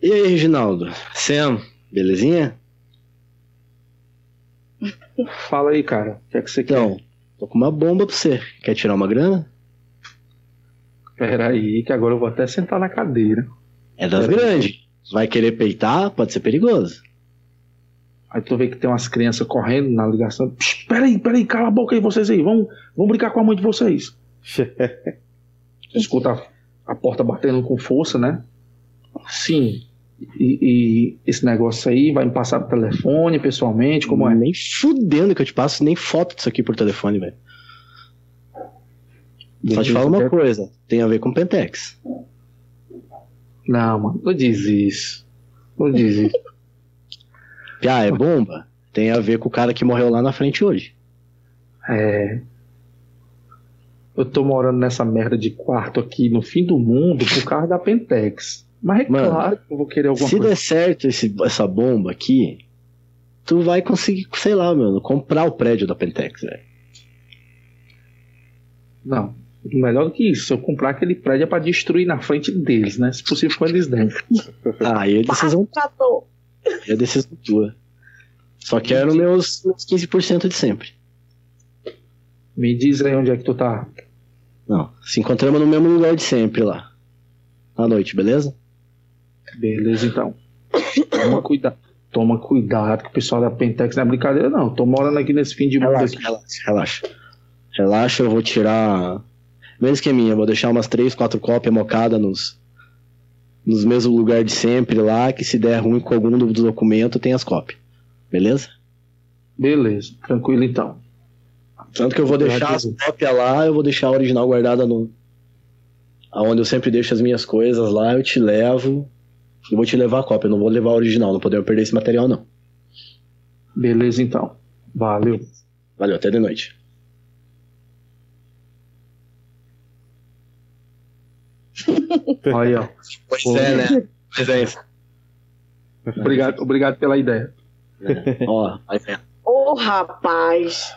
E aí, Reginaldo? Sam, belezinha? Fala aí, cara. O que é que você Então, tô com uma bomba pra você. Quer tirar uma grana? quer? Pera aí, que agora eu vou até sentar na cadeira. É das grandes. Vai querer peitar? Pode ser perigoso. Aí tu vê que tem umas crianças correndo na ligação. Psh, Peraí, peraí, cala a boca aí, vocês aí. Vamos, vamos brincar com a mãe de vocês. Tu escuta a, a porta batendo com força, né? Sim. E, e esse negócio aí vai me passar por telefone, pessoalmente, como é? Nem fudendo que eu te passo nem foto disso aqui por telefone, velho. Só te falo uma coisa. Tem a ver com Pentex. Não, mano, não diz isso. Não diz isso. Ah, é bomba? Tem a ver com o cara que morreu lá na frente hoje. É. Eu tô morando nessa merda de quarto aqui no fim do mundo por causa da Pentex. Mas é Mano, claro que eu vou querer alguma Se coisa. der certo esse- essa bomba aqui, tu vai conseguir, sei lá, mano, comprar o prédio da Pentex, velho. Não. Melhor do que isso, se eu comprar aquele prédio é pra destruir na frente deles, né? Se possível com eles dentro. Ah, aí é decisão, é decisão tua. Só quero meus, meus 15% de sempre. Me diz aí onde é que tu tá. Não, se encontramos no mesmo lugar de sempre lá. À noite, beleza? Beleza, então. Toma cuidado. Toma cuidado que o pessoal da Pentex não é brincadeira, não. Tô morando aqui nesse fim de mundo Relaxa, aqui. relaxa, relaxa. Relaxa, eu vou tirar. Menos que a minha, eu vou deixar umas 3, 4 cópias mocadas nos, nos mesmos lugares de sempre lá, que se der ruim com algum do documento, tem as cópias. Beleza? Beleza, tranquilo então. Tanto que eu vou deixar as cópias lá, eu vou deixar a original guardada no. Aonde eu sempre deixo as minhas coisas lá, eu te levo. Eu vou te levar a cópia, eu não vou levar a original, não podemos perder esse material, não. Beleza então. Valeu. Valeu, até de noite. Aí, ó. Pois Pô. é, né? Presença. Obrigado, obrigado pela ideia. Ó, vai vendo. Ô, rapaz.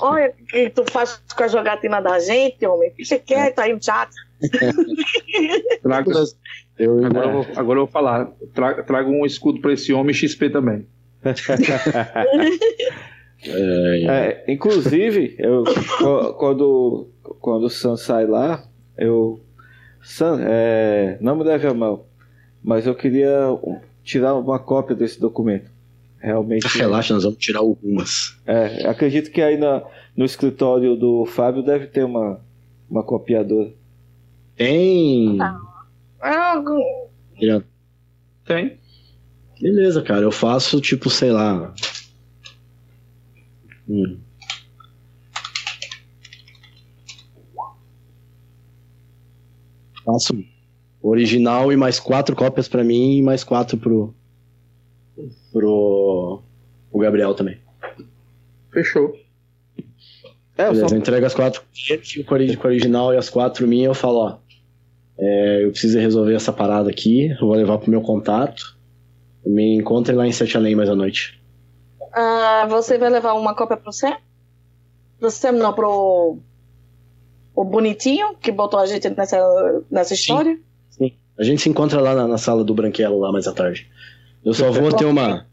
Olha o que tu faz com a jogatina da gente, homem. Fica quieto aí no chat. Trago, Eu, agora, eu vou, agora eu vou falar. Traga, traga um escudo pra esse homem XP também. é, É, inclusive, eu, qu- quando, quando o Sam sai lá, eu Sam, é, não me leve a mal, mas eu queria tirar uma cópia desse documento. Realmente. Relaxa, nós vamos tirar algumas. É, acredito que aí na, no escritório do Fábio deve ter uma, uma copiadora. Tem. Ah. Tem. Beleza, cara. Eu faço tipo, sei lá. Hum. Faço original e mais quatro cópias pra mim e mais quatro pro. Pro. o Gabriel também. Fechou. É, eu Beleza, só, eu entrego as quatro com a original e as quatro minhas, eu falo, ó. é, eu preciso resolver essa parada aqui, eu vou levar pro meu contato. Me encontre lá em Sete Além mais à noite. ah, você vai levar uma cópia pro Sam? Pro Sam, não, pro. O bonitinho que botou a gente nessa, nessa história? A gente se encontra lá na, na sala do Branquelo lá mais à tarde. Eu só vou ter uma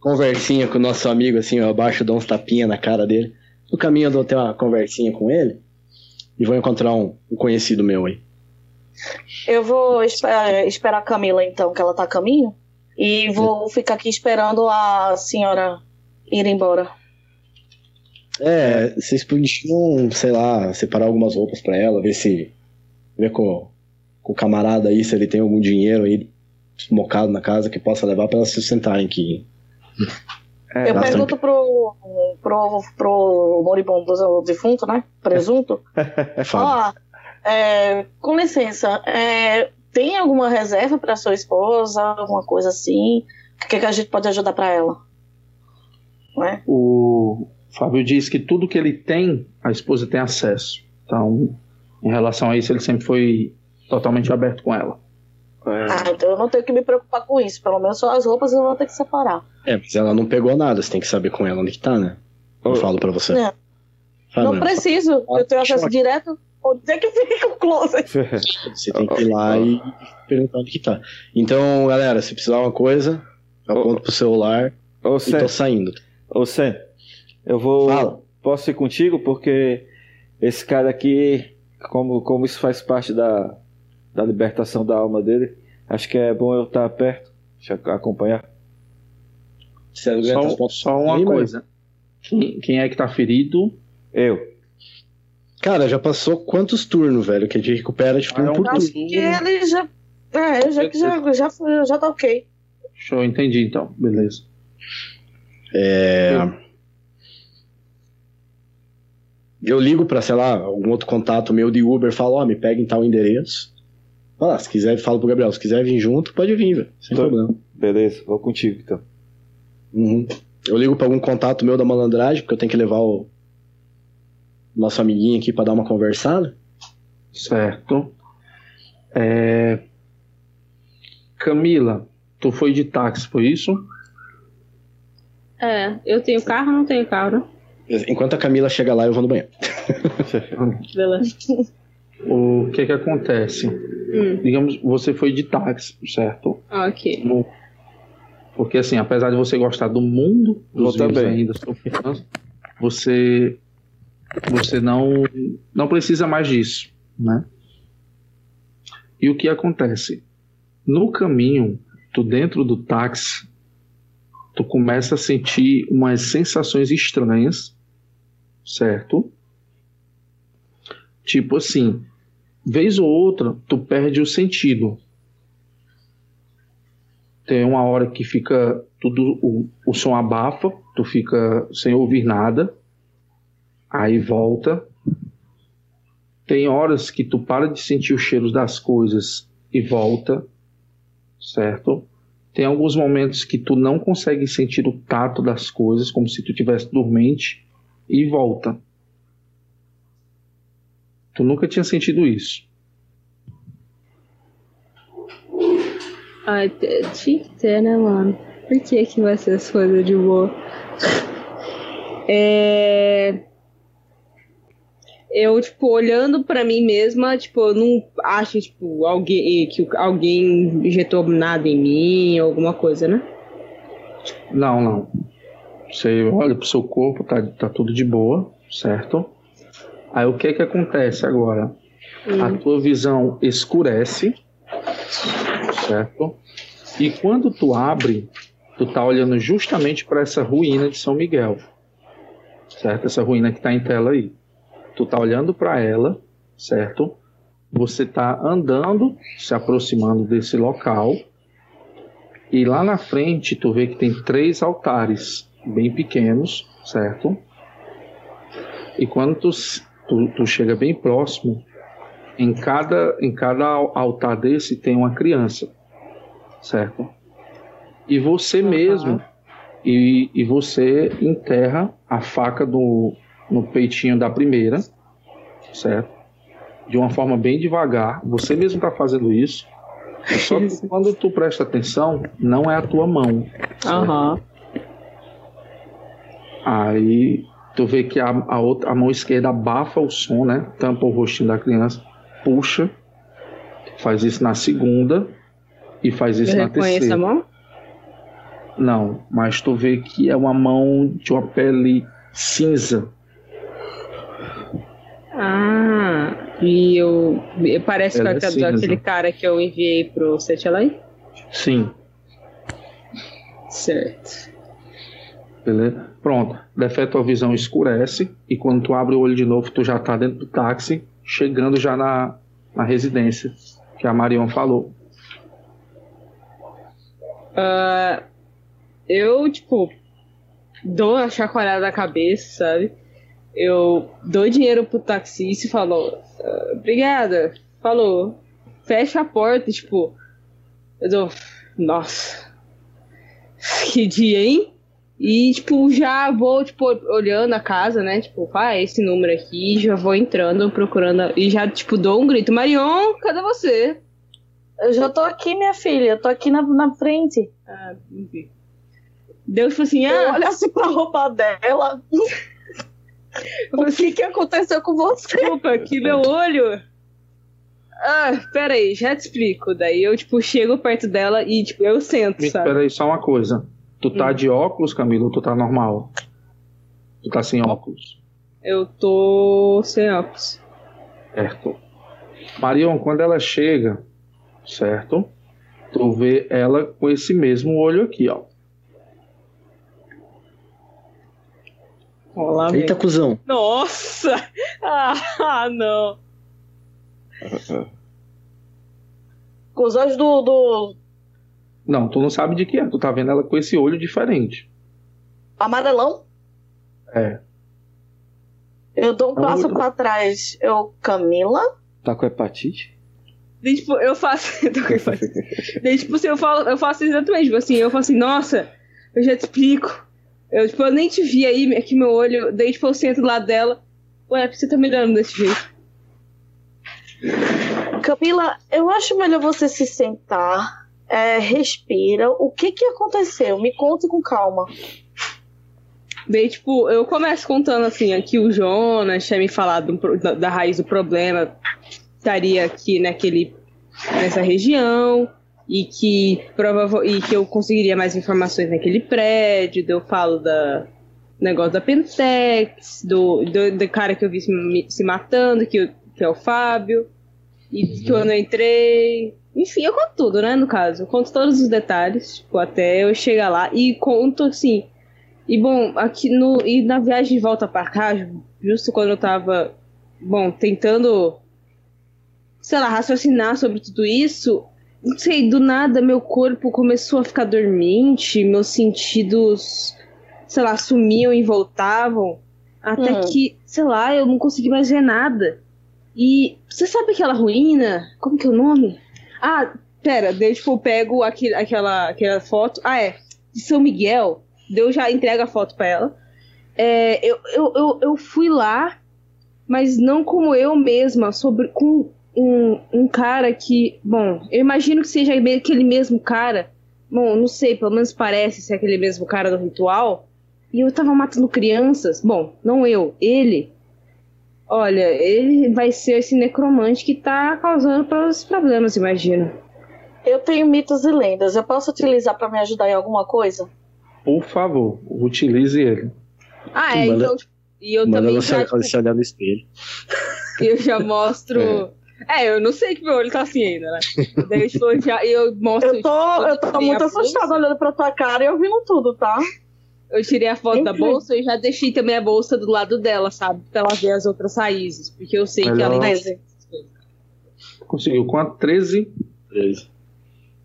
conversinha com o nosso amigo, assim, eu abaixo, dou uns tapinha na cara dele. No caminho eu dou ter uma conversinha com ele e vou encontrar um, um conhecido meu aí. Eu vou esperar, esperar a Camila, então, que ela tá a caminho. E vou ficar aqui esperando a senhora ir embora. É, vocês podiam, sei lá, separar algumas roupas pra ela, ver se. ver com, com o camarada aí se ele tem algum dinheiro aí mocado na casa que possa levar pra elas se sustentarem aqui. É, eu pergunto pro, pro, pro moribundo do defunto, né? Presunto. Fala. Ó, é, com licença, é, tem alguma reserva para sua esposa, alguma coisa assim? O que, que a gente pode ajudar para ela? Não é? O Fábio diz que tudo que ele tem, a esposa tem acesso. Então, em relação a isso, ele sempre foi totalmente aberto com ela. É, Ah, então eu não tenho que me preocupar com isso. Pelo menos só as roupas eu vou ter que separar. É, mas ela não pegou nada, você tem que saber com ela onde que tá, né? Eu falo pra você. Não. Fala, não preciso, eu tenho acesso Choque. direto. Onde é que fica o closet? Você tem que ir lá e perguntar onde que tá. Então, galera, se precisar uma coisa, eu Ô. aponto pro celular Ô, e Sam, tô saindo. ô, Sam, eu vou. Fala. Posso ir contigo? Porque esse cara aqui, como, como isso faz parte da, da libertação da alma dele, acho que é bom eu estar perto, te ac- acompanhar. Só, só uma aí, coisa. Quem, quem é que tá ferido? Eu. Cara, já passou quantos turnos, velho? Que a gente recupera de turno Ah, é um por turno. Acho que ele já. É, já, já, já, já, já tá ok. Show, entendi então. Beleza. É... Eu ligo pra, sei lá, algum outro contato meu de Uber, falo, ó, me pega em tal endereço. Fala, se quiser, falo pro Gabriel, se quiser vir junto, pode vir, velho. Sem Tô. problema. Beleza, vou contigo então. Uhum. Eu ligo pra algum contato meu da malandragem, porque eu tenho que levar o nosso amiguinho aqui pra dar uma conversada. Certo. É, Camila, tu foi de táxi, foi isso? É, eu tenho carro, não tenho carro? Enquanto a Camila chega lá, eu vou no banheiro. Beleza. O que que acontece? Hum, Digamos, você foi de táxi, certo? ok. No- Porque assim, apesar de você gostar do mundo dos também. ainda sobre câncer, você você não não precisa mais disso, né? E o que acontece? No caminho, tu dentro do táxi, tu começa a sentir umas sensações estranhas, certo? Tipo assim, vez ou outra, tu perde o sentido. Tem uma hora que fica tudo, o, o som abafa, tu fica sem ouvir nada, aí volta. Tem horas que tu para de sentir os cheiros das coisas e volta, certo? Tem alguns momentos que tu não consegue sentir o tato das coisas, como se tu tivesse dormente, e volta. Tu nunca tinha sentido isso. Te- tinha que ter, né, mano? Por que que vai ser as coisas de boa? É... Eu, tipo, olhando pra mim mesma, tipo, eu não acho, tipo, alguém, que alguém injetou nada em mim, alguma coisa, né? Não, não. Você olha pro seu corpo, tá, tá tudo de boa, certo? Aí o que que acontece agora? a tua visão escurece, certo? E quando tu abre, tu tá olhando justamente para essa ruína de São Miguel, certo? Essa ruína que tá em tela aí. Tu tá olhando para ela, certo? Você tá andando, se aproximando desse local, e lá na frente tu vê que tem três altares bem pequenos, certo? E quando tu, tu, tu chega bem próximo, em cada, em cada altar desse tem uma criança, certo? E você uhum. mesmo, e, e você enterra a faca do, no peitinho da primeira, certo? De uma forma bem devagar, você mesmo está fazendo isso. Só que quando tu presta atenção, não é a tua mão. Aham. Uhum. Aí tu vê que a, a, outra, a mão esquerda abafa o som, né? Tampa o rostinho da criança puxa, faz isso na segunda e faz isso Eu na terceira. a mão? Não, mas tu vê que é uma mão de uma pele cinza. Ah, e eu. Parece Ela que é aquele cara que eu enviei pro Setelai? Sim. Certo. Beleza? Pronto. Defeito a visão escurece e quando tu abre o olho de novo, tu já tá dentro do táxi chegando já na, na residência que a Marion falou. Uh, eu, tipo, dou a chacoalhada na cabeça, sabe? Eu dou dinheiro pro taxista e falo, uh, obrigada, falou, fecha a porta, tipo, eu dou, nossa, que dia, hein? E, tipo, já vou, tipo, olhando a casa, né? Tipo, ah, esse número aqui, já vou entrando, procurando. E já, tipo, dou um grito: Marion, cadê você? Eu já tô aqui, minha filha. Eu tô aqui na, na frente. Ah, enfim. Deus falou assim: ah. Olha assim pra roupa dela. o assim, que que aconteceu com você? Desculpa, aqui meu olho. Ah, peraí, já te explico. Daí eu, tipo, chego perto dela e, tipo, eu sento, sabe? Peraí, só uma coisa. Tu tá hum. de óculos, Camilo, ou tu tá normal? Tu tá sem óculos? Eu tô sem óculos. Certo. Marion, quando ela chega, certo? Tu vê ela com esse mesmo olho aqui, ó. Olá, Eita, cuzão. Nossa! Ah, não. Com os olhos do, do, não, tu não sabe de que é. Tu tá vendo ela com esse olho diferente. Amarelão? É. Eu dou um é passo pra trás. Eu, Camila? Tá com hepatite? Daí, tipo, eu faço. tô com hepatite. Daí, tipo, assim, eu, falo, eu faço exatamente, tipo assim, eu falo assim, nossa, eu já te explico. Eu, tipo, eu nem te vi aí, aqui meu olho. Daí, tipo, eu sento do lado dela. Ué, você tá melhorando desse jeito. Camila, eu acho melhor você se sentar é, respira. O que que aconteceu? Me conte com calma. Daí, tipo, eu começo contando assim, aqui o Jonas tinha me falado da, raiz do problema, estaria aqui naquele, nessa região, e que e que eu conseguiria mais informações naquele prédio, eu falo da negócio da Pentex, do, do, do cara que eu vi se, se matando, que, que é o Fábio, e que eu não entrei, enfim, eu conto tudo, né, no caso. Eu conto todos os detalhes, tipo, até eu chegar lá e conto, assim... E, bom, aqui no... E na viagem de volta pra cá, justo quando eu tava, bom, tentando, sei lá, raciocinar sobre tudo isso, não sei, do nada meu corpo começou a ficar dormente, meus sentidos, sei lá, sumiam e voltavam, até hum. que, sei lá, eu não consegui mais ver nada. E você sabe aquela ruína? Como que é o nome? Ah, pera, daí, tipo, eu pego aqui, aquela, aquela foto. Ah, é. De São Miguel. Deus já entrega a foto pra ela. É, eu, eu, eu, eu fui lá, mas não como eu mesma, sobre com um, um cara que. Bom, eu imagino que seja aquele mesmo cara. Bom, não sei, pelo menos parece ser aquele mesmo cara do ritual. E eu tava matando crianças. Bom, não eu, ele. Olha, ele vai ser esse necromante que tá causando os problemas, imagino. Eu tenho mitos e lendas. Eu posso utilizar para me ajudar em alguma coisa? Por favor, utilize ele. Ah, é, manda, então. E eu também você, já, você olhar no espelho. Eu já mostro. É, eu não sei que meu olho tá assim ainda, né? Daí eu, já, eu mostro. Eu tô, eu tô muito assustada olhando pra tua cara e ouvindo tudo, tá? Eu tirei a foto da bolsa e já deixei também a bolsa do lado dela, sabe? Pra ela ver as outras raízes. Porque eu sei que ela ainda. Conseguiu quanto? 13? 13.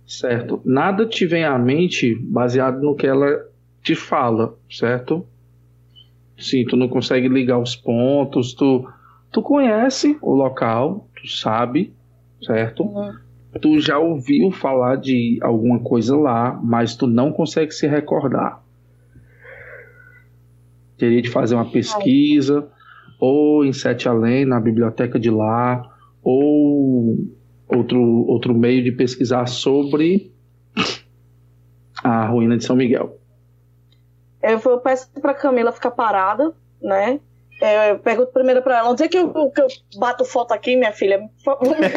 Certo. Nada te vem à mente baseado no que ela te fala, certo? Sim, tu não consegue ligar os pontos, tu, tu conhece o local, tu sabe, certo? Uhum. Tu já ouviu falar de alguma coisa lá, mas tu não consegue se recordar. Teria de fazer uma pesquisa, ou em Sete Além, na biblioteca de lá, ou outro, outro meio de pesquisar sobre a ruína de São Miguel. Eu, eu peço para Camila ficar parada, né? É, eu pergunto primeiro para ela, onde é que eu, que eu bato foto aqui, minha filha? Me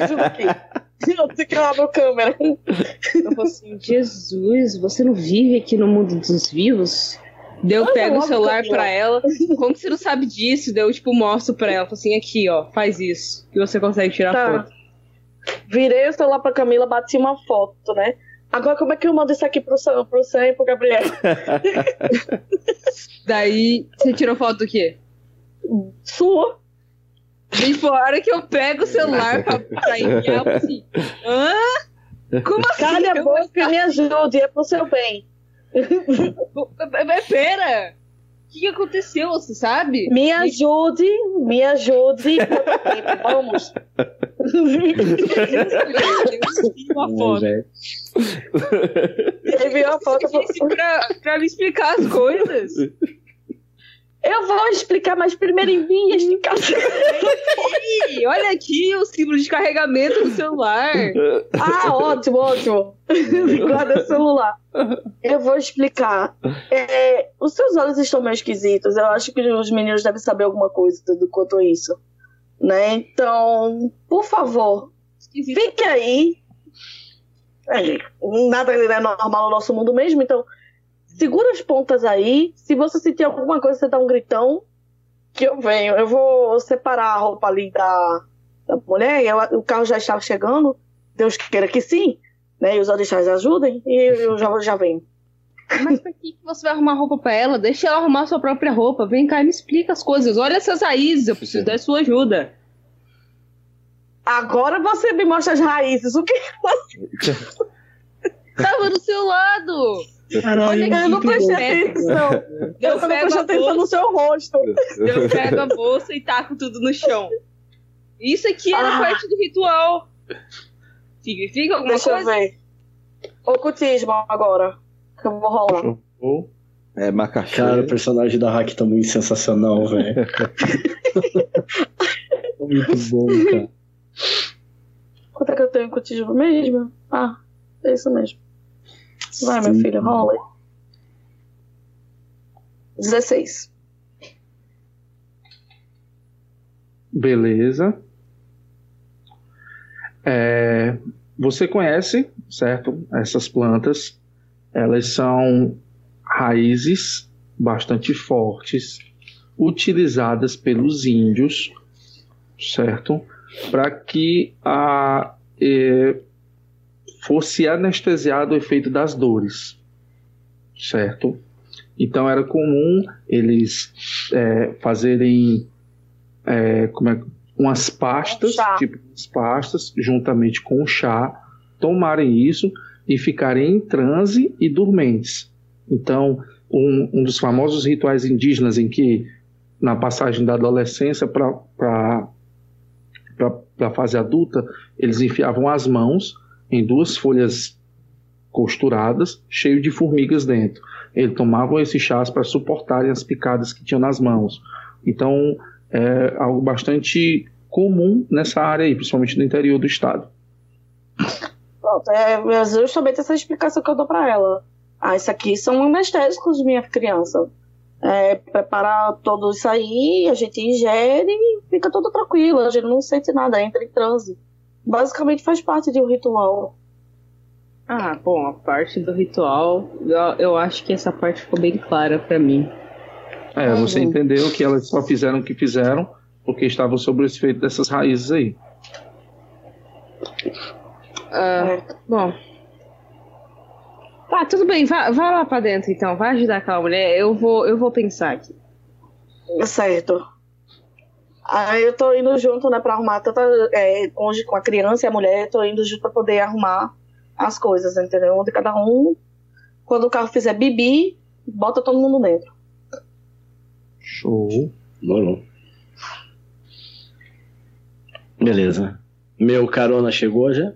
ajuda aqui. Onde é que eu abro a câmera? Eu falo assim, Jesus, você não vive aqui no mundo dos vivos? Deu, eu pego o celular pra ela. Como você não sabe disso? Deu, tipo, mostro pra ela. assim, aqui, ó, faz isso. Que você consegue tirar tá. foto. Virei o celular pra Camila, bati uma foto, né? Agora, como é que eu mando isso aqui pro Sam, pro Sam e pro Gabriel? Daí, você tirou foto do quê? Sua. E fora que eu pego o celular pra, pra enviar, assim, hã? Como assim? Calha a boca e me ajude, é pro seu bem. Mas pera! O que, aconteceu, você sabe? Me ajude, me ajude. Vamos. uma foto. Ele viu a foto pra, pra me explicar as coisas. Eu vou explicar, mas primeiro envie a explicação. Olha aqui o símbolo de carregamento do celular. Ah, ótimo, ótimo. Guarda o celular. Eu vou explicar. É, os seus olhos estão meio esquisitos. Eu acho que os meninos devem saber alguma coisa do quanto isso. Né? Então, por favor, Esquisito. fique aí. É, nada é normal no nosso mundo mesmo, então segura as pontas aí. Se você sentir alguma coisa, você dá um gritão que eu venho. Eu vou separar a roupa ali da, da mulher. Eu, o carro já estava chegando. Deus queira que sim. Né? E os orixás ajudem. E eu já, já venho. Mas pra que você vai arrumar roupa pra ela? Deixa ela arrumar sua própria roupa. Vem cá e me explica as coisas. Olha essas raízes, eu preciso da sua ajuda. Agora você me mostra as raízes. O que Tava do seu lado. Caralho, eu não prestei atenção. Eu, eu também prestei atenção no seu rosto. Eu pego a bolsa e taco tudo no chão. Isso aqui era ah. parte do ritual. Significa alguma Deixa coisa? Deixa eu ver. Ocultismo agora. Que eu vou rolar. É, macaxeira. Cara, o personagem da Hack tá muito sensacional, velho. muito bom, cara. Quanto é que eu tenho ocultismo mesmo? Ah, é isso mesmo. Vai, meu filho, rola. 16. Beleza. É, você conhece, certo? Essas plantas. Elas são raízes bastante fortes, utilizadas pelos índios, certo? Para que a, é, fosse anestesiado o efeito das dores, certo? Então era comum eles é, fazerem é, como é, umas pastas, tipo umas pastas, juntamente com o chá, tomarem isso e ficarem em transe e dormentes. Então, um, um dos famosos rituais indígenas em que, na passagem da adolescência para a fase adulta, eles enfiavam as mãos em duas folhas costuradas, cheio de formigas dentro. Eles tomavam esses chás para suportarem as picadas que tinham nas mãos. Então, é algo bastante comum nessa área aí, principalmente no interior do estado. Pronto, é justamente essa explicação que eu dou para ela. Ah, isso aqui são anestésicos minha criança. É, preparar tudo isso aí, a gente ingere e fica tudo tranquilo, a gente não sente nada, entra em transe basicamente faz parte de um ritual. Ah, bom, a parte do ritual, eu, eu acho que essa parte ficou bem clara para mim. É, você uhum. entendeu que elas só fizeram o que fizeram porque estavam sob o efeito dessas raízes aí. Ah, bom. Tá, tudo bem, vai, vai lá pra dentro então, vai ajudar aquela mulher. Eu vou, eu vou pensar aqui. Certo. Aí eu tô indo junto, né, pra arrumar tanta. É, onde com a criança e a mulher, tô indo junto pra poder arrumar as coisas, entendeu? Onde cada um, quando o carro fizer bibi, bota todo mundo dentro. Show. Morou. Beleza. Meu carona chegou já?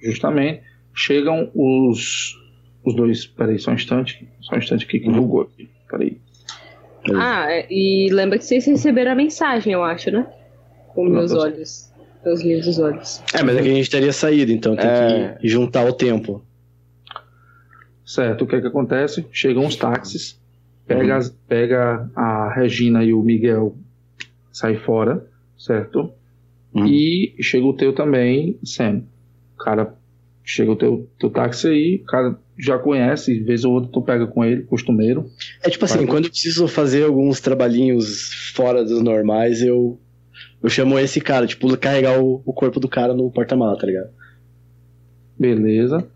Justamente. Chegam os, os dois. Peraí, só um instante. Só um instante aqui que bugou aqui. Peraí. Beleza. Ah, é, e lembra que vocês receberam a mensagem, eu acho, né? Com meus Não, olhos. Meus lindos olhos. É, mas é que a gente teria saído, então tem É. que juntar o tempo. Certo, o que é que acontece? Chegam os táxis, pega, as- pega a Regina e o Miguel, sai fora, certo? Uhum. E chega o teu também, Sam. O cara, chega o teu, teu táxi aí, o cara já conhece, vez ou outra tu pega com ele, costumeiro. É tipo assim, Vai. quando eu preciso fazer alguns trabalhinhos fora dos normais, eu, eu chamo esse cara, tipo, carregar o, o corpo do cara no porta-mala, tá ligado? Beleza.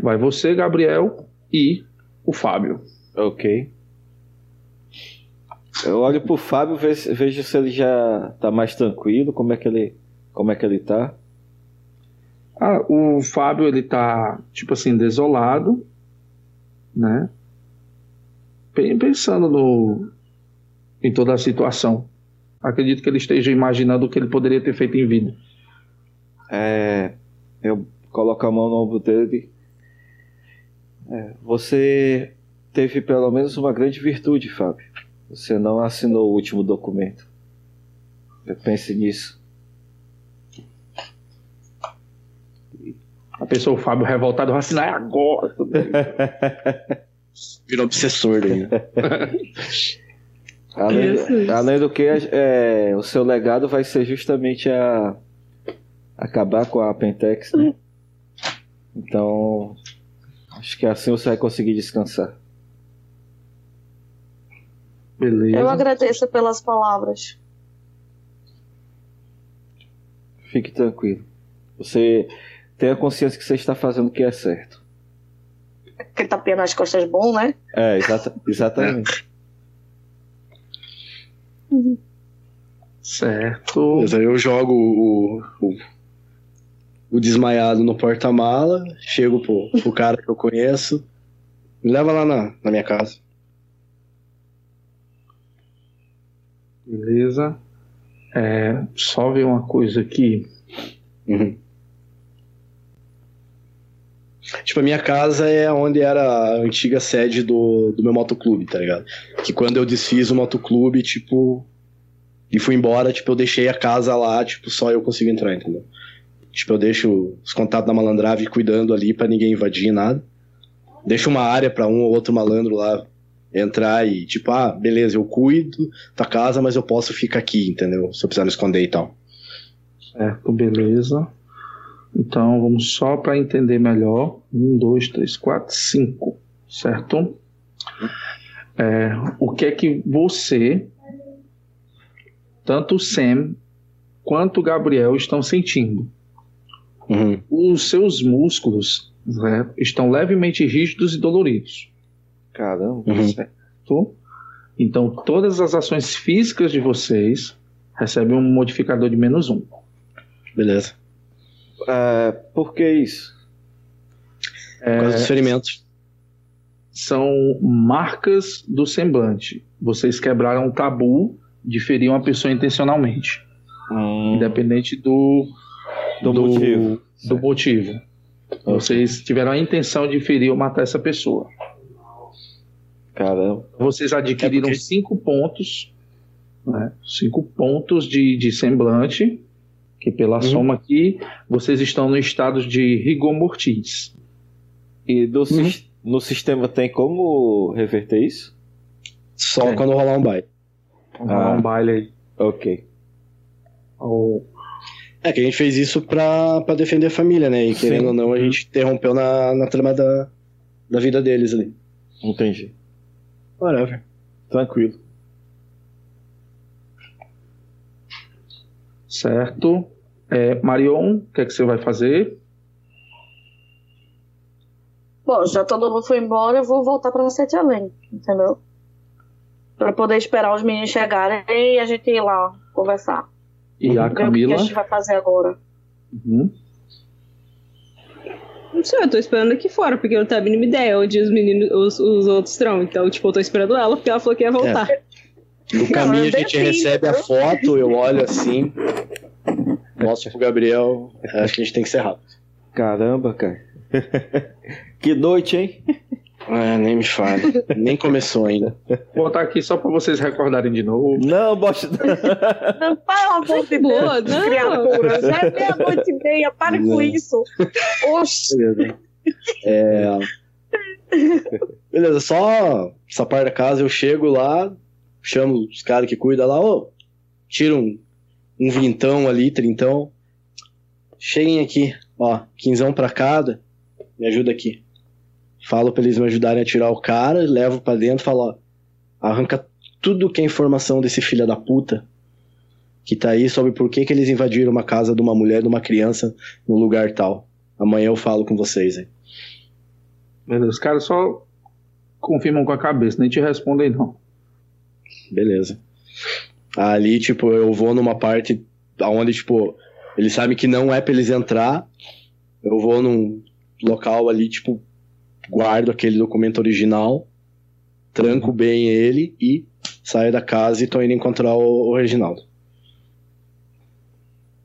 Vai você, Gabriel, e o Fábio. Ok. Eu olho pro Fábio, vejo, vejo se ele já tá mais tranquilo, como é que ele, como é que ele tá. Ah, o Fábio, ele tá, tipo assim, desolado, né? Pe- Pensando no, em toda a situação. Acredito que ele esteja imaginando o que ele poderia ter feito em vida. É, eu coloco a mão no ombro dele. É, você teve pelo menos uma grande virtude, Fábio. Você não assinou o último documento. Pense nisso. A pessoa, o Fábio revoltado, vai assinar é agora. Virou obsessor daí. né? Além, Isso, isso. além do que, é, o seu legado vai ser justamente a acabar com a Pentex, né? Então, acho que assim você vai conseguir descansar. Beleza. Eu agradeço pelas palavras. Fique tranquilo. Você tenha consciência que você está fazendo o que é certo. Aquele tapinha nas costas bom, né? É, exata, exatamente. Certo. Beleza, eu jogo o, o, o desmaiado no porta-mala, chego pro, pro cara que eu conheço, me leva lá na, na minha casa. Beleza. É, só ver uma coisa aqui. Uhum. Tipo, a minha casa é onde era a antiga sede do, do meu motoclube, tá ligado? Que quando eu desfiz o motoclube, tipo, e fui embora, tipo, eu deixei a casa lá, tipo, só eu consigo entrar, entendeu? Tipo, eu deixo os contatos da malandrave cuidando ali pra ninguém invadir nada. Deixo uma área pra um ou outro malandro lá entrar e, tipo, ah, beleza, eu cuido da casa, mas eu posso ficar aqui, entendeu? Se eu precisar me esconder e tal. Certo, beleza. Então vamos só para entender melhor. Um, dois, três, quatro, cinco. Certo? É, o que é que você, tanto o Sam quanto o Gabriel estão sentindo? Uhum. Os seus músculos né, estão levemente rígidos e doloridos. Caramba. Uhum. Certo? Então todas as ações físicas de vocês recebem um modificador de menos um. Beleza. É, por que isso? Por causa dos ferimentos. são marcas do semblante. Vocês quebraram o tabu de ferir uma pessoa intencionalmente, Hum, independente do, do, motivo. do motivo. Vocês tiveram a intenção de ferir ou matar essa pessoa. Caramba. Vocês adquiriram É porque- cinco pontos, né? cinco pontos de, de semblante, que pela soma aqui, vocês estão no estado de rigor mortis. E do sis- no sistema tem como reverter isso? Só É. quando rolar um baile. Vamos rolar Ah. um baile aí. Ok. Ao- É que a gente fez isso pra, pra defender a família, né? E querendo Sim. ou não, a gente interrompeu na, na trama da, da vida deles ali. Entendi. Whatever. Tranquilo. Certo? É, Marion, o que é que você vai fazer? Bom, já todo mundo foi embora, eu vou voltar pra Sete Além, entendeu? Pra poder esperar os meninos chegarem e a gente ir lá conversar. E a Ver o que Camila. a gente vai fazer agora. Uhum. Não sei, eu tô esperando aqui fora, porque eu não tenho a mínima ideia onde os meninos, os, os outros estão. Então, tipo, eu tô esperando ela, porque ela falou que ia voltar. No caminho a bem gente assim, recebe a foto, eu olho assim, pro Gabriel, acho que a gente tem que ser rápido. Caramba, cara. que noite, hein? É, nem me fale. Nem começou ainda. Vou botar aqui só pra vocês recordarem de novo. Não, bosta. Não, pelo amor de boa, Deus, não. criatura. Já é meia-noite e meia, com Não. isso. Oxi. Beleza. É... Beleza, só essa parte da casa eu chego lá, chamo os caras que cuidam lá, ô, tira um, um vintão ali, trintão. Cheguem aqui, ó, quinzão pra cada, me ajuda aqui. Falo pra eles me ajudarem a tirar o cara, levo pra dentro falo, ó, arranca tudo que é informação desse filho da puta que tá aí sobre por que, que eles invadiram uma casa de uma mulher, de uma criança, num lugar tal. Amanhã eu falo com vocês aí. Beleza, os caras só confirmam com a cabeça, nem te respondem não. Beleza. Ali, tipo, eu vou numa parte onde, tipo, eles sabem que não é pra eles entrar. Eu vou num local ali, tipo, guardo aquele documento original, tranco bem ele e saio da casa e tô indo encontrar o, o Reginaldo.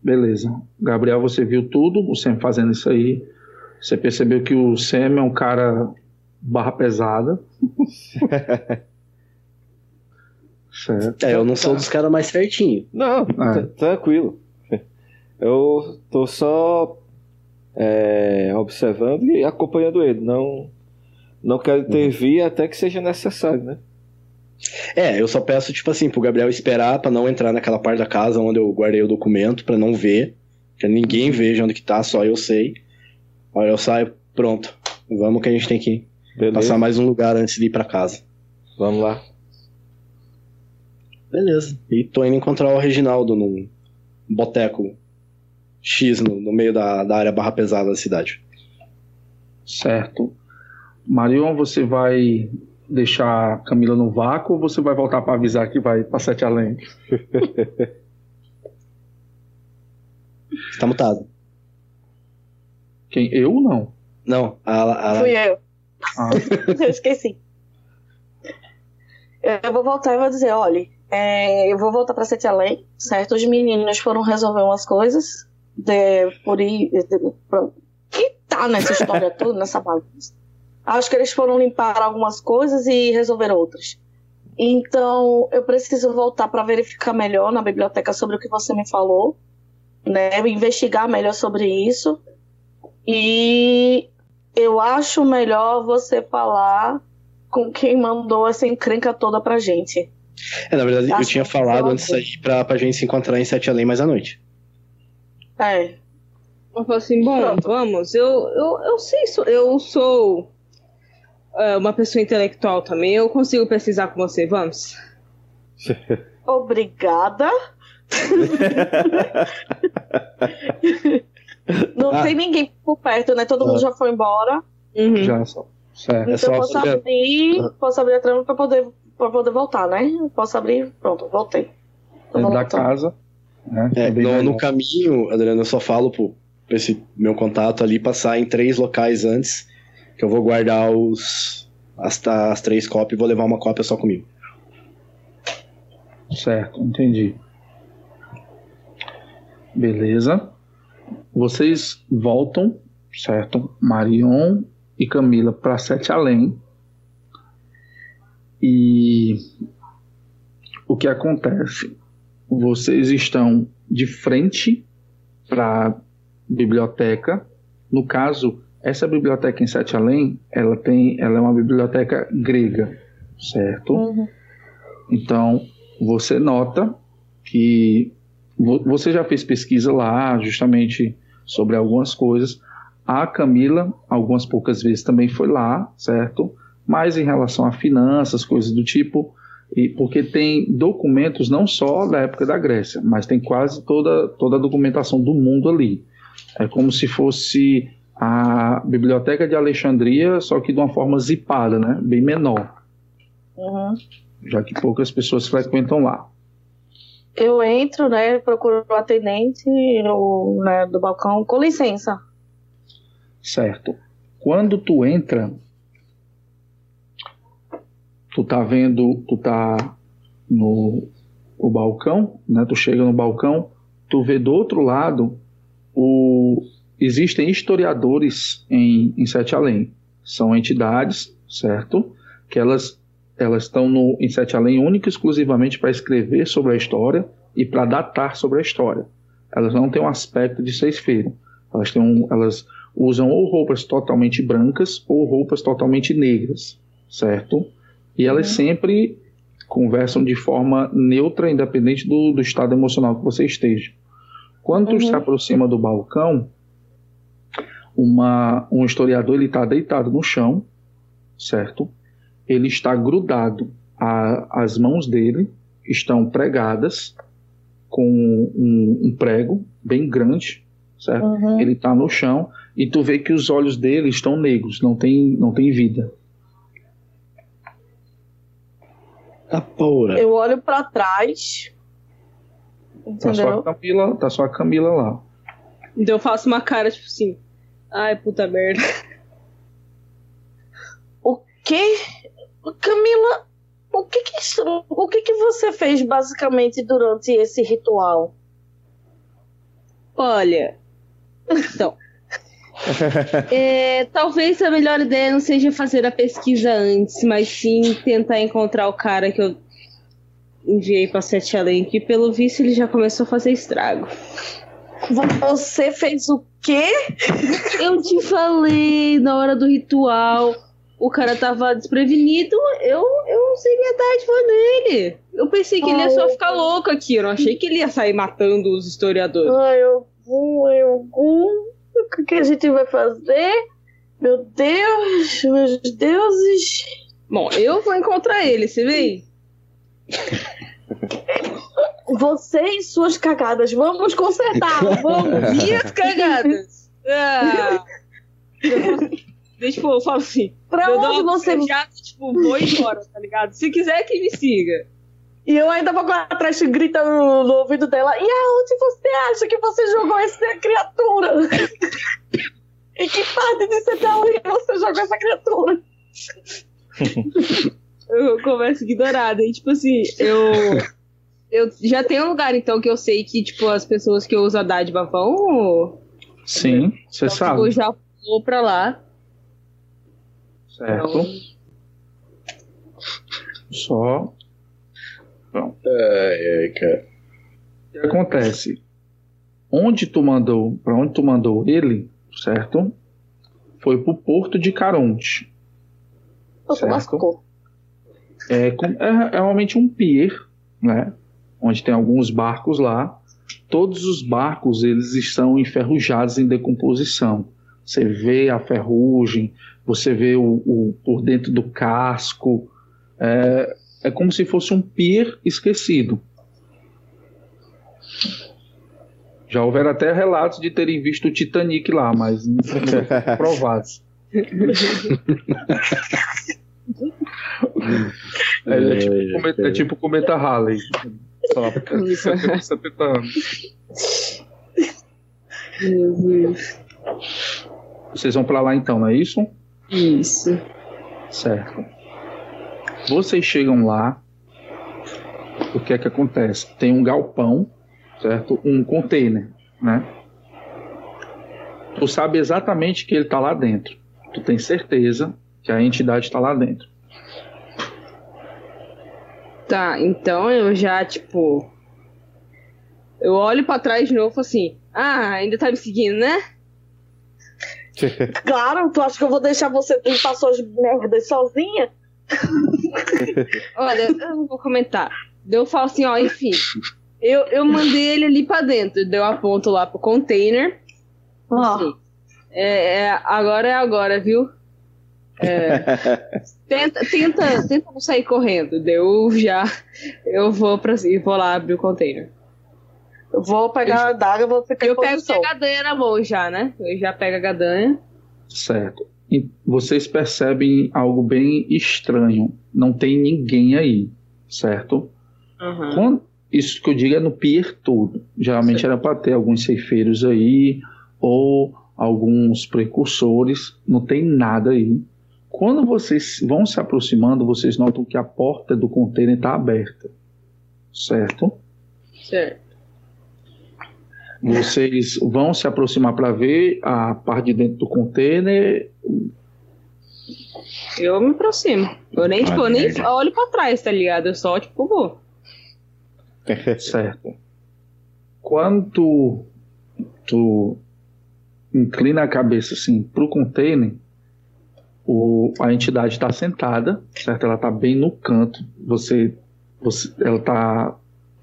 Beleza. Gabriel, você viu tudo, o Sam fazendo isso aí. Você percebeu que o Sam é um cara barra pesada. É, eu não sou dos caras mais certinhos. Não, É. t- tranquilo. Eu tô só é, observando e acompanhando ele. Não, não quero intervir até que seja necessário, né? É, eu só peço, tipo assim, pro Gabriel esperar pra não entrar naquela parte da casa onde eu guardei o documento, pra não ver. Que ninguém veja onde que tá, só eu sei. Aí eu saio, pronto. Vamos que a gente tem que Beleza? passar mais um lugar antes de ir pra casa. Vamos lá. Beleza. E tô indo encontrar o Reginaldo num boteco X no, no meio da, da área barra pesada da cidade. Certo. Marion, você vai deixar a Camila no vácuo ou você vai voltar pra avisar que vai pra Sete Além? Você tá mutado. Quem? Eu não. Não, a, a, Fui eu. Ah, Eu esqueci. Eu vou voltar e vou dizer, olha, é, eu vou voltar pra Sete Além, certo? Os meninos foram resolver umas coisas de, por ir, de, que tá nessa história toda, nessa bagunça. Acho que eles foram limpar algumas coisas e resolver outras. Então, eu preciso voltar para verificar melhor na biblioteca sobre o que você me falou, né? Investigar melhor sobre isso. E eu acho melhor você falar com quem mandou essa encrenca toda pra gente. É, na verdade, eu Acho tinha falado antes de sair pra, pra gente se encontrar em Sete Além mais à noite. É. Eu falo assim, bom, Pronto. vamos, eu, eu, eu sei, sou- eu sou é, uma pessoa intelectual também, eu consigo pesquisar com você, vamos? Obrigada. Não Ah. tem ninguém por perto, né? Todo mundo Ah. já foi embora. Uhum. já só. Certo. Então só eu posso abrir, Ah. posso abrir a trama pra poder, pra poder voltar, né? Eu Posso abrir, pronto, voltei. Tô da voltando. casa. Né? É, no, no caminho, Adriano, eu só falo pro, pra esse meu contato ali passar em três locais antes, que eu vou guardar os as, as três cópias e vou levar uma cópia só comigo. Certo, entendi. Beleza. Vocês voltam, certo? Marion e Camila para Sete Além. E o que acontece? Vocês estão de frente para a biblioteca. No caso, essa biblioteca em Sete Além, ela tem, ela é uma biblioteca grega, certo? Uhum. Então, você nota que vo- você já fez pesquisa lá, justamente sobre algumas coisas. A Camila, algumas poucas vezes, também foi lá, certo? Mas em relação a finanças, coisas do tipo, e porque tem documentos não só da época da Grécia, mas tem quase toda, toda a documentação do mundo ali. É como se fosse a Biblioteca de Alexandria, só que de uma forma zipada, né? Bem menor. Uhum. Já que poucas pessoas frequentam lá. Eu entro, né? Procuro o atendente o, né, do balcão. Com licença. Certo. Quando tu entra, tu tá vendo, tu tá no o balcão, né? Tu chega no balcão, tu vê do outro lado o existem historiadores em, em Sete Além. São entidades, certo? Que elas elas estão no, em Sete Além única e exclusivamente para escrever sobre a história e para datar sobre a história. Elas não têm um aspecto de seis feiras. Elas, têm um, elas usam ou roupas totalmente brancas ou roupas totalmente negras, certo? E elas uhum. sempre conversam de forma neutra, independente do, do estado emocional que você esteja. Quando uhum. se aproxima do balcão, uma, um historiador ele está deitado no chão, certo? Ele está grudado, a, as mãos dele estão pregadas com um, um prego bem grande, certo? Uhum. Ele está no chão e tu vê que os olhos dele estão negros, não tem, não tem vida. Tá porra. Eu olho para trás. Entendeu? Tá só a Camila, tá só a Camila lá. Então eu faço uma cara tipo assim. Ai, puta merda. O quê? Camila, o que que, o que que você fez basicamente durante esse ritual? Olha, então, é, talvez a melhor ideia não seja fazer a pesquisa antes, mas sim tentar encontrar o cara que eu enviei para Sete Além, que pelo visto ele já começou a fazer estrago. Você fez o quê? Eu te falei na hora do ritual. O cara tava desprevenido, eu, eu seria dádiva nele. Eu pensei que ele ia só ficar louco aqui. Eu não achei que ele ia sair matando os historiadores. Ai, eu, eu, o que a gente vai fazer? Meu Deus, meus deuses. Bom, eu vou encontrar ele, você vê? Você e suas cagadas, vamos consertar, vamos. Minhas cagadas. Ah. Eu, tipo, eu falo assim. Pra eu onde você. Cagada, tipo, vou embora, tá ligado? Se quiser que me siga. E eu ainda vou lá atrás gritando no, no, ouvido dela. E aonde você acha que você jogou essa criatura? em que parte de Cedalia você jogou essa criatura? eu começo ignorada. E tipo assim, eu. Eu já tenho um lugar, então, que eu sei que, tipo, as pessoas que usam a dádiva vão. Sim, você então, sabe. Tipo, eu já vou pra lá. Certo. Então... Só Ai, ai, cara. O que acontece? Onde tu mandou, para onde tu mandou ele, certo? Foi pro porto de Caronte. Certo? É, é, é realmente um pier, né? Onde tem alguns barcos lá. Todos os barcos eles estão enferrujados em decomposição. Você vê a ferrugem, você vê o, o por dentro do casco. É, é como se fosse um pier esquecido. Já houveram até relatos de terem visto o Titanic lá, mas não foram provados. é, é, tipo, cometa, é tipo cometa Halley. Só 70 anos. Vocês vão para lá então, não é isso? Isso. Certo. Vocês chegam lá, o que é que acontece? Tem um galpão, certo? Um container, né? Tu sabe exatamente que ele está lá dentro. Tu tem certeza que a entidade está lá dentro. Tá, então eu já, tipo. Eu olho para trás de novo assim. Ah, ainda tá me seguindo, né? claro, tu acha que eu vou deixar você limpar suas merdas sozinha? Olha, eu não vou comentar. Eu falo assim, ó, enfim. Eu, eu mandei ele ali pra dentro. Deu a ponto lá pro container. Assim, é, é, agora é agora, viu? É, tenta, tenta, tenta não sair correndo. Deu já. Eu vou pra vou lá abrir o container. Eu vou pegar eu, a daga, vou ficar Eu pego a gadanha na mão já, né? Eu já pego a gadanha. Certo. Vocês percebem algo bem estranho. Não tem ninguém aí, certo? Uhum. Quando- isso que eu digo é no pier todo. Geralmente era para ter alguns ceifeiros aí ou alguns precursores. Não tem nada aí. Quando vocês vão se aproximando, vocês notam que a porta do container está aberta, certo? Certo. Vocês vão se aproximar para ver a parte de dentro do container. Eu me aproximo. Eu nem, tipo, eu nem olho pra trás, tá ligado? Eu só, tipo, vou. Certo. Quando tu, inclina a cabeça assim pro container, o, a entidade está sentada, certo? Ela está bem no canto. Você, você, ela tá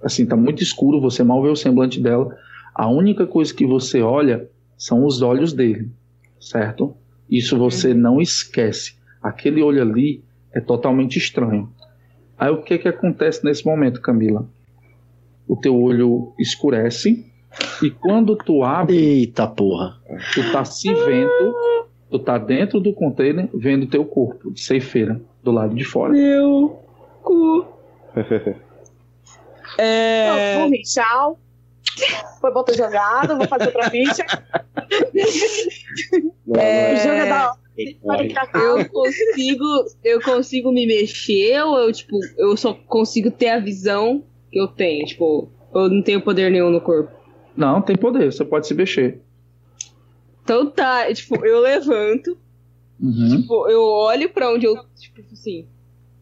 assim, tá muito escuro. Você mal vê o semblante dela. A única coisa que você olha são os olhos dele, certo? Isso você não esquece. Aquele olho ali é totalmente estranho. Aí o que que acontece nesse momento, Camila? O teu olho escurece e quando tu abre, Eita porra. tu tá se vendo, tu tá dentro do container vendo teu corpo de ceifeira do lado de fora. Meu cu. É. Tchau. Foi bom ter jogado, vou fazer outra ficha. Não, É. Joga da hora. Eu consigo, eu consigo me mexer ou eu, tipo, eu só consigo ter a visão que eu tenho? Tipo, eu não tenho poder nenhum no corpo. Não, tem poder, você pode se mexer. Então tá, tipo, eu levanto, Uhum. tipo, eu olho pra onde eu, tipo assim,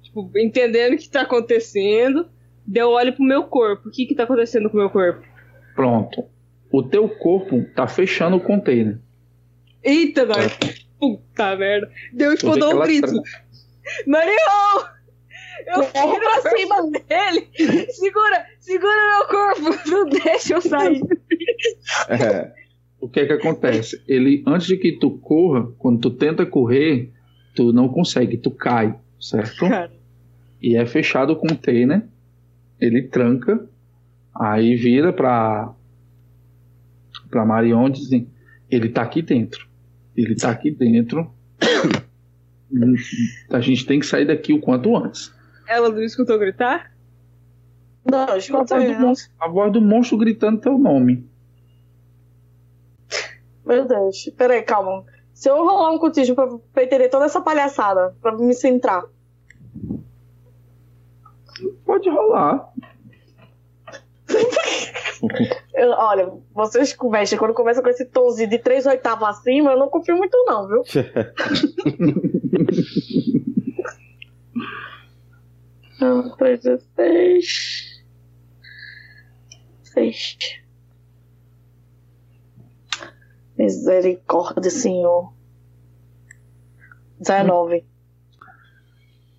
tipo, entendendo o que tá acontecendo, daí eu olho pro meu corpo. O que que tá acontecendo com o meu corpo? Pronto. O teu corpo tá fechando o container. Eita, nós. Puta merda. Deu, tipo, Tu eu vê dou que um grito. Marion! Eu pra acima dele. Segura, segura meu corpo. Não deixa eu sair. É. O que é que acontece? Ele, antes de que tu corra, quando tu tenta correr, tu não consegue, tu cai, certo? Cara. E é fechado o container, ele tranca, aí vira pra, pra Marion e diz assim, ele tá aqui dentro. Ele tá aqui dentro. A gente tem que sair daqui o quanto antes. Ela não escutou gritar? Não, A aí. do monstro, a voz do monstro gritando teu nome. Meu Deus. Peraí, calma. Se eu rolar um cutismo pra, pra entender toda essa palhaçada, pra me centrar. Pode rolar. Eu- olha, vocês mexem, quando começa com esse tonzinho de 3 oitavos acima, eu não confio muito não, viu? Ah, 3, 16. 6. Misericórdia, Senhor. 19.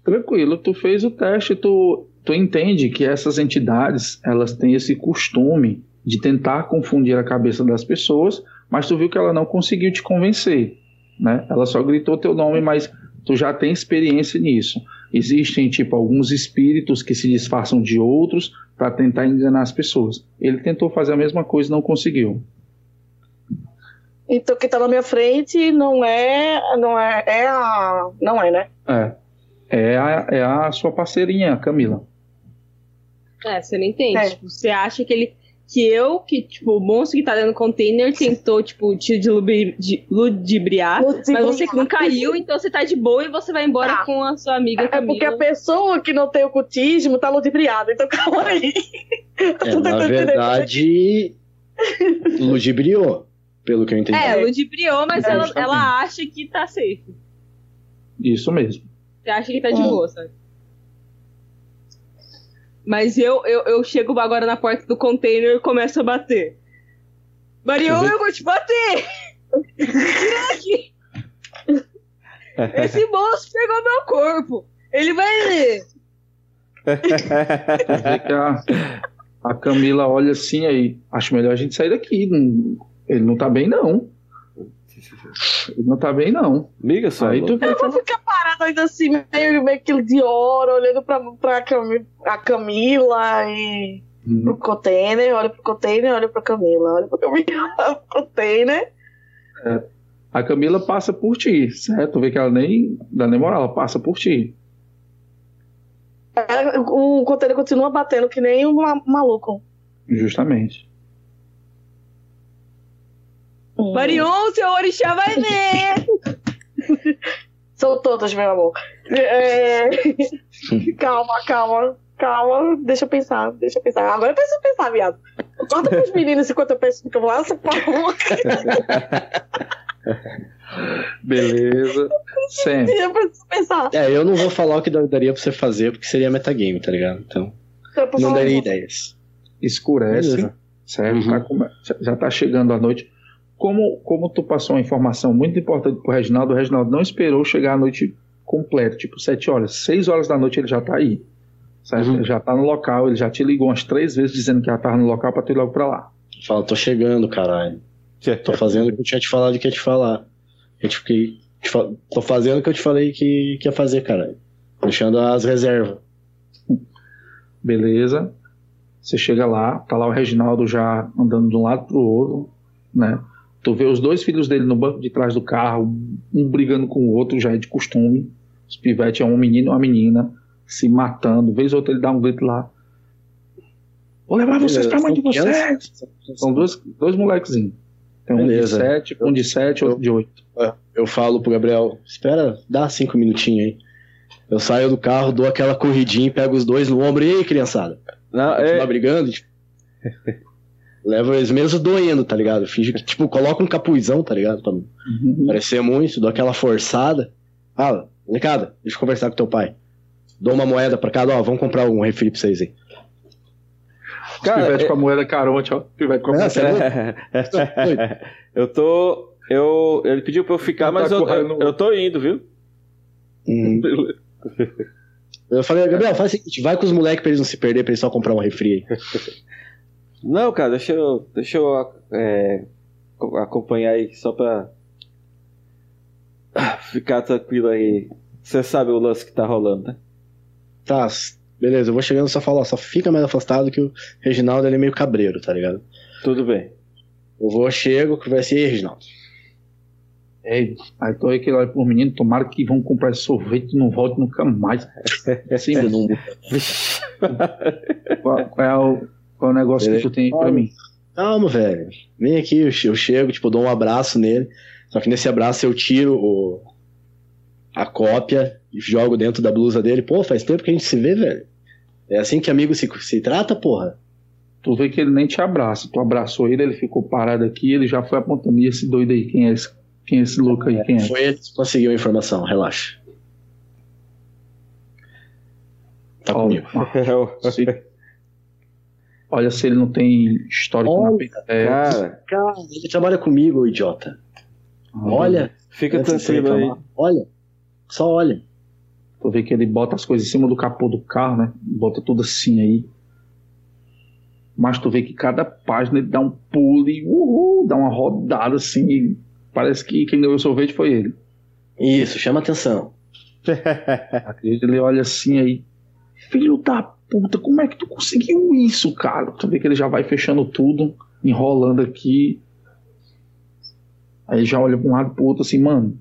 Tranquilo, tu fez o teste, tu, tu entende que essas entidades, elas têm esse costume de tentar confundir a cabeça das pessoas, mas tu viu que ela não conseguiu te convencer, né? Ela só gritou teu nome, mas tu já tem experiência nisso. Existem, tipo, alguns espíritos que se disfarçam de outros para tentar enganar as pessoas. Ele tentou fazer a mesma coisa e não conseguiu. Então quem tá na minha frente não é. Não é. É a. Não é, né? É. É a, é a sua parceirinha, Camila. É, você não entende. É. Tipo, você acha que ele. Que eu, que, tipo, o monstro que tá dentro do container tentou, tipo, te ludibriar, de- ludibriar, mas você que não caiu, então você tá de boa e você vai embora Tá. com a sua amiga É Camila. porque a pessoa que não tem o cutismo tá ludibriada, então calma aí. Tô É, na verdade, ludibriou, pelo que eu entendi. É, ludibriou, mas É, ela, ela acha que tá safe. Isso mesmo. Você acha que tá de Hum. boa, sabe? Mas eu, eu, eu chego agora na porta do container e começo a bater. Marion, Deixa eu vou te bater! Tira aqui! Esse monstro pegou meu corpo! Ele vai que a, a Camila olha assim aí. Acho melhor a gente sair daqui. ele não tá bem, não. Não tá bem, não. Amiga, só. Aí tu Eu vou ficar parada ainda assim, meio, meio que de hora, olhando pra, pra Cami- a Camila e Hum, pro container, olha pro container, olha pra Camila, olha pra Camila, olha pro container. A Camila passa por ti, certo? Tu vê que ela nem dá nem moral, ela passa por ti. É, O container continua batendo que nem um ma- maluco. Justamente. Hum. Marion, seu orixá vai ver! São todas, meu amor. É... calma, calma, calma. Deixa eu pensar, deixa eu pensar. Agora eu preciso pensar, viado. Corta pros meninos enquanto eu penso no que eu vou lá, essa porra. Beleza. Sempre. Eu preciso pensar. É, eu não vou falar o que daria pra você fazer, porque seria metagame, tá ligado? Então, posso não daria ideias. Escurece, Beleza. certo? Uhum. Tá já- Já tá chegando a noite. Como, como tu passou uma informação muito importante pro Reginaldo, o Reginaldo não esperou chegar a noite completa, tipo 7 horas. 6 horas da noite ele já tá aí. Certo? Uhum. Ele já tá no local, ele já te ligou umas três vezes dizendo que já tava no local pra tu ir logo pra lá. Fala, tô chegando, caralho. Tô fazendo o que eu tinha te falado que ia te falar. Eu te fiquei. te fa- Tô fazendo o que eu te falei que, que ia fazer, caralho. Deixando as reservas. Beleza. Você chega lá, tá lá o Reginaldo já andando de um lado pro outro, né? Tu vê os dois filhos dele no banco de trás do carro, um brigando com o outro, já é de costume. Os pivetes é um menino e uma menina se matando. Vez ou outra ele dá um grito lá. Vou levar vocês pra mãe de vocês. São dois, dois molequezinhos. Tem um Beleza. de sete, um de sete, outro de oito. Eu falo pro Gabriel, espera, dá cinco minutinhos aí. Eu saio do carro, dou aquela corridinha, pego os dois no ombro. E aí, criançada? Não, Tá é, brigando? Tipo, Leva eles mesmo doendo, tá ligado? Finge que, tipo, coloca um capuzão, tá ligado? Pra não Uhum. parecer muito, dou aquela forçada. Fala, molecada, deixa eu conversar com teu pai. Dou uma moeda pra cada, ó, vamos comprar um refri pra vocês aí. Cara, pivetes é- com a moeda carote, ó. Pivete com a moeda é eu tô. Eu, ele pediu pra eu ficar, Tá mas eu, eu, correndo. eu tô indo, viu? Hum. Eu falei, Gabriel, faz o seguinte, vai com os moleques pra eles não se perder, pra eles só comprar um refri aí. Não, cara, deixa eu, deixa eu é, co- acompanhar aí só pra ficar tranquilo aí. Você sabe o lance que tá rolando, né? Tá, beleza, eu vou chegando só falar, só fica mais afastado que o Reginaldo ele é meio cabreiro, tá ligado? Tudo bem. Eu vou, chego, conversa e aí, Reginaldo. Ei, aí tô aí que olha pro menino, tomara que vão comprar esse sorvete e não volte nunca mais. Assim, Você não- qual, qual é o, qual é o negócio que tu tem aí pra mim? Calma, velho. Vem aqui, eu che- eu chego, tipo, dou um abraço nele. Só que nesse abraço eu tiro o, a cópia e jogo dentro da blusa dele. Pô, faz tempo que a gente se vê, velho. É assim que amigo se, se trata, porra? Tu vê que ele nem te abraça. Tu abraçou ele, ele ficou parado aqui, ele já foi apontando. E esse doido aí, quem é esse, quem é esse louco aí? Quem é? Foi ele que conseguiu a informação, relaxa. Tá Ó, comigo. Se- olha se ele não tem histórico na Olha, peita. É, cara, Cara, ele trabalha comigo, idiota. Olha, fica tranquilo aí. Olha, só olha. Tu vê que ele bota as coisas em cima do capô do carro, né? Bota tudo assim aí. Mas tu vê que cada página ele dá um pulo e uhul, dá uma rodada assim. E parece que quem ganhou o sorvete foi ele. Isso, chama atenção. Ele olha assim aí. Filho da puta, como é que tu conseguiu isso, cara? Tu vê que ele já vai fechando tudo, enrolando aqui. Aí já olha pra um lado pro outro assim, mano.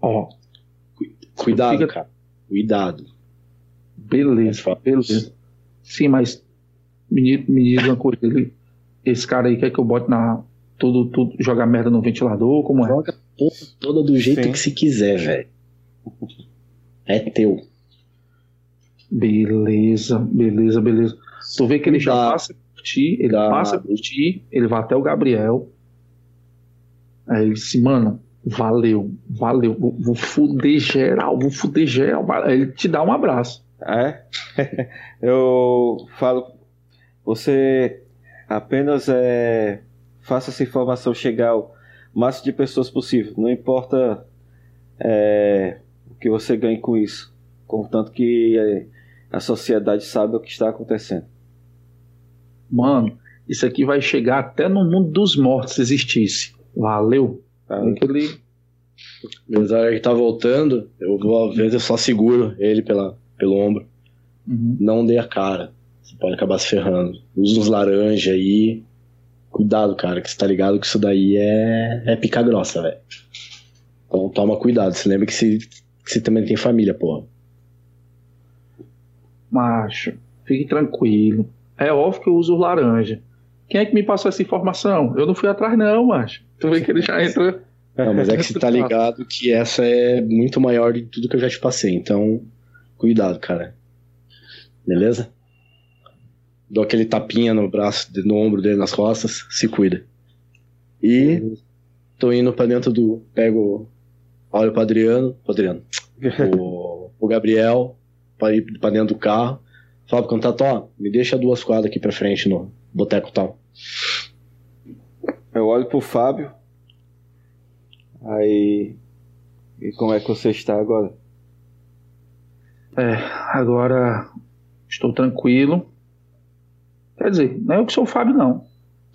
Ó, Cuidado, Fica- cara. Cuidado. beleza, Fala. beleza. Sim, mas me, me diz uma coisa, ele, esse cara aí quer que eu bote na. Tudo, tudo, jogar merda no ventilador, como é? Joga a porra toda do jeito Sim. que se quiser, velho. É teu. Beleza, beleza, beleza. Tu vê que ele já Cuidado. passa por ti, ele Cuidado. passa por ti, ele vai até o Gabriel. Aí ele disse, mano, valeu, valeu, vou, vou fuder geral, vou fuder geral. Aí ele te dá um abraço. É? Eu falo, você apenas é, faça essa informação chegar ao máximo de pessoas possível. Não importa é, o que você ganhe com isso, contanto que é, a sociedade saiba o que está acontecendo. Mano, isso aqui vai chegar até no mundo dos mortos se existisse. Valeu. tá? Aí que ele Mas a hora que tá voltando, eu vou, às vezes eu só seguro ele pela, pelo ombro. Uhum. Não dê a cara. Você pode acabar se ferrando. Usa uns laranja aí. Cuidado, cara, que você tá ligado que isso daí é, é pica grossa, velho. Então toma cuidado. Você lembra que você, que você também tem família, porra. Macho, fique tranquilo. É óbvio que eu uso laranja. Quem é que me passou essa informação? Eu não fui atrás, não, macho. Tu vê que ele já entra. Não, mas é que você tá ligado que essa é muito maior de tudo que eu já te passei. Então, cuidado, cara. Beleza? Dou aquele tapinha no braço, no ombro dele, nas costas. Se cuida. E tô indo pra dentro do. Pego. Olho pro Adriano. Pro Adriano. o, o Gabriel. Pra ir pra dentro do carro. Fala pro contato, ó, me deixa duas quadras aqui pra frente no boteco tal. Eu olho pro Fábio. Aí. E como é que você está agora? É, agora estou tranquilo. Quer dizer, não é eu que sou o Fábio, não.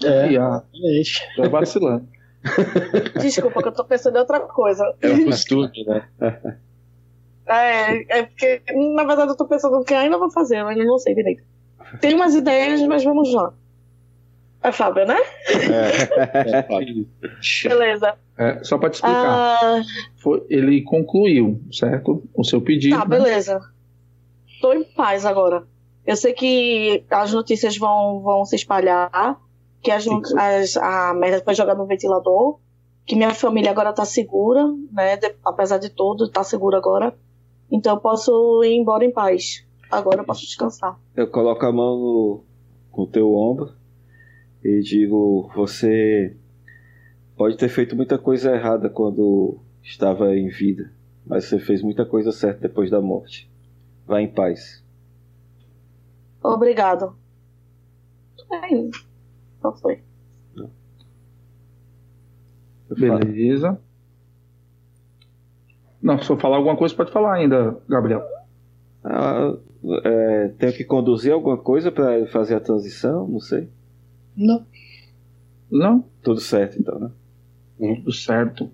É, E a, gente. tô vacilando. Desculpa, que eu tô pensando em outra coisa. É o costume, né? É, é porque, na verdade, eu tô pensando o que ainda vou fazer, eu ainda não sei direito. Tem umas ideias, mas vamos lá. É Fábio, né? Beleza. É, só para te explicar, Ah, foi- ele concluiu, certo? O seu pedido. tá, né? beleza. Tô em paz agora. Eu sei que as notícias vão, vão se espalhar, que as, as- a merda foi jogada no ventilador, que minha família agora tá segura, né? de- apesar de tudo, tá segura agora. Então eu posso ir embora em paz. Agora eu posso descansar. Eu coloco a mão no, no teu ombro e digo: Você pode ter feito muita coisa errada quando estava em vida, mas você fez muita coisa certa depois da morte. Vá em paz. Obrigado. É, não foi. Beleza. Não, se eu falar alguma coisa, pode falar ainda, Gabriel. "Ah, é, tenho que conduzir alguma coisa para fazer a transição? Não sei. Não. Não? Tudo certo, então, né? Tudo certo.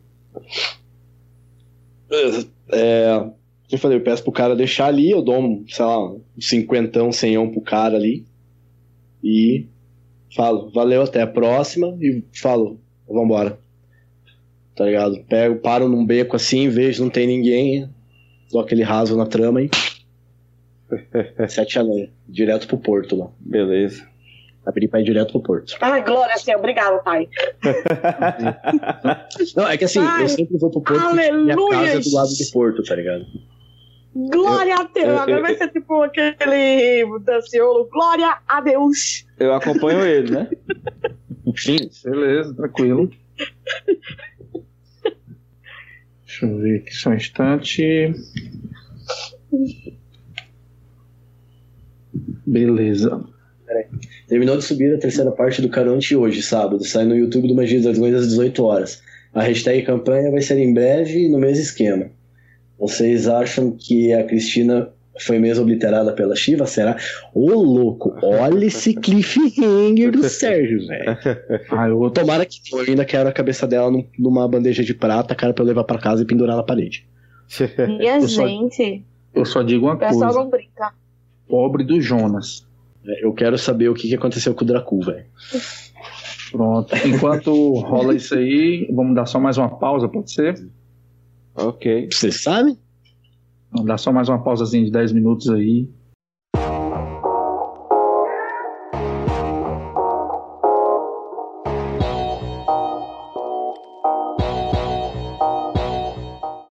É, como eu falei, eu peço pro cara deixar ali, eu dou um, sei lá, um cinquentão, senhão pro cara ali. E falo, valeu, até a próxima. E falo, vambora. Tá ligado? Pego, paro num beco assim, vejo, não tem ninguém. Dou aquele raso na trama e. Sete a lenha. Direto pro porto lá. Beleza. Abri pra ir direto pro porto. Ai, glória a Deus, obrigado, pai. Não, é que assim, Ai, eu sempre vou pro porto porque minha aleluia! casa é do lado do porto, tá ligado? Glória a Deus. eu- Agora eu- vai ser tipo aquele danciolo. Glória a Deus. Eu acompanho ele, né? Sim. Beleza, tranquilo. Deixa eu ver aqui só um instante. Beleza. Terminou de subir a terceira parte do Caronte hoje, sábado. Sai no YouTube do Magia das Dragões às 18 horas. A hashtag campanha vai ser em breve no mesmo esquema. Vocês acham que a Cristina foi mesmo obliterada pela Shiva? Será? Ô louco, olha esse cliffhanger do Sérgio, velho. Ah, eu Tomara que eu ainda quero a cabeça dela num- numa bandeja de prata, cara, pra eu levar pra casa e pendurar na parede. Minha Eu só- gente, Eu só digo uma o pessoal coisa: não brinca. pobre do Jonas. É, Eu quero saber o que que aconteceu com o Dracu, velho. Pronto. Enquanto rola isso aí, vamos dar só mais uma pausa, pode ser? ok. Você sabe? Vamos dar só mais uma pausazinha de 10 minutos aí.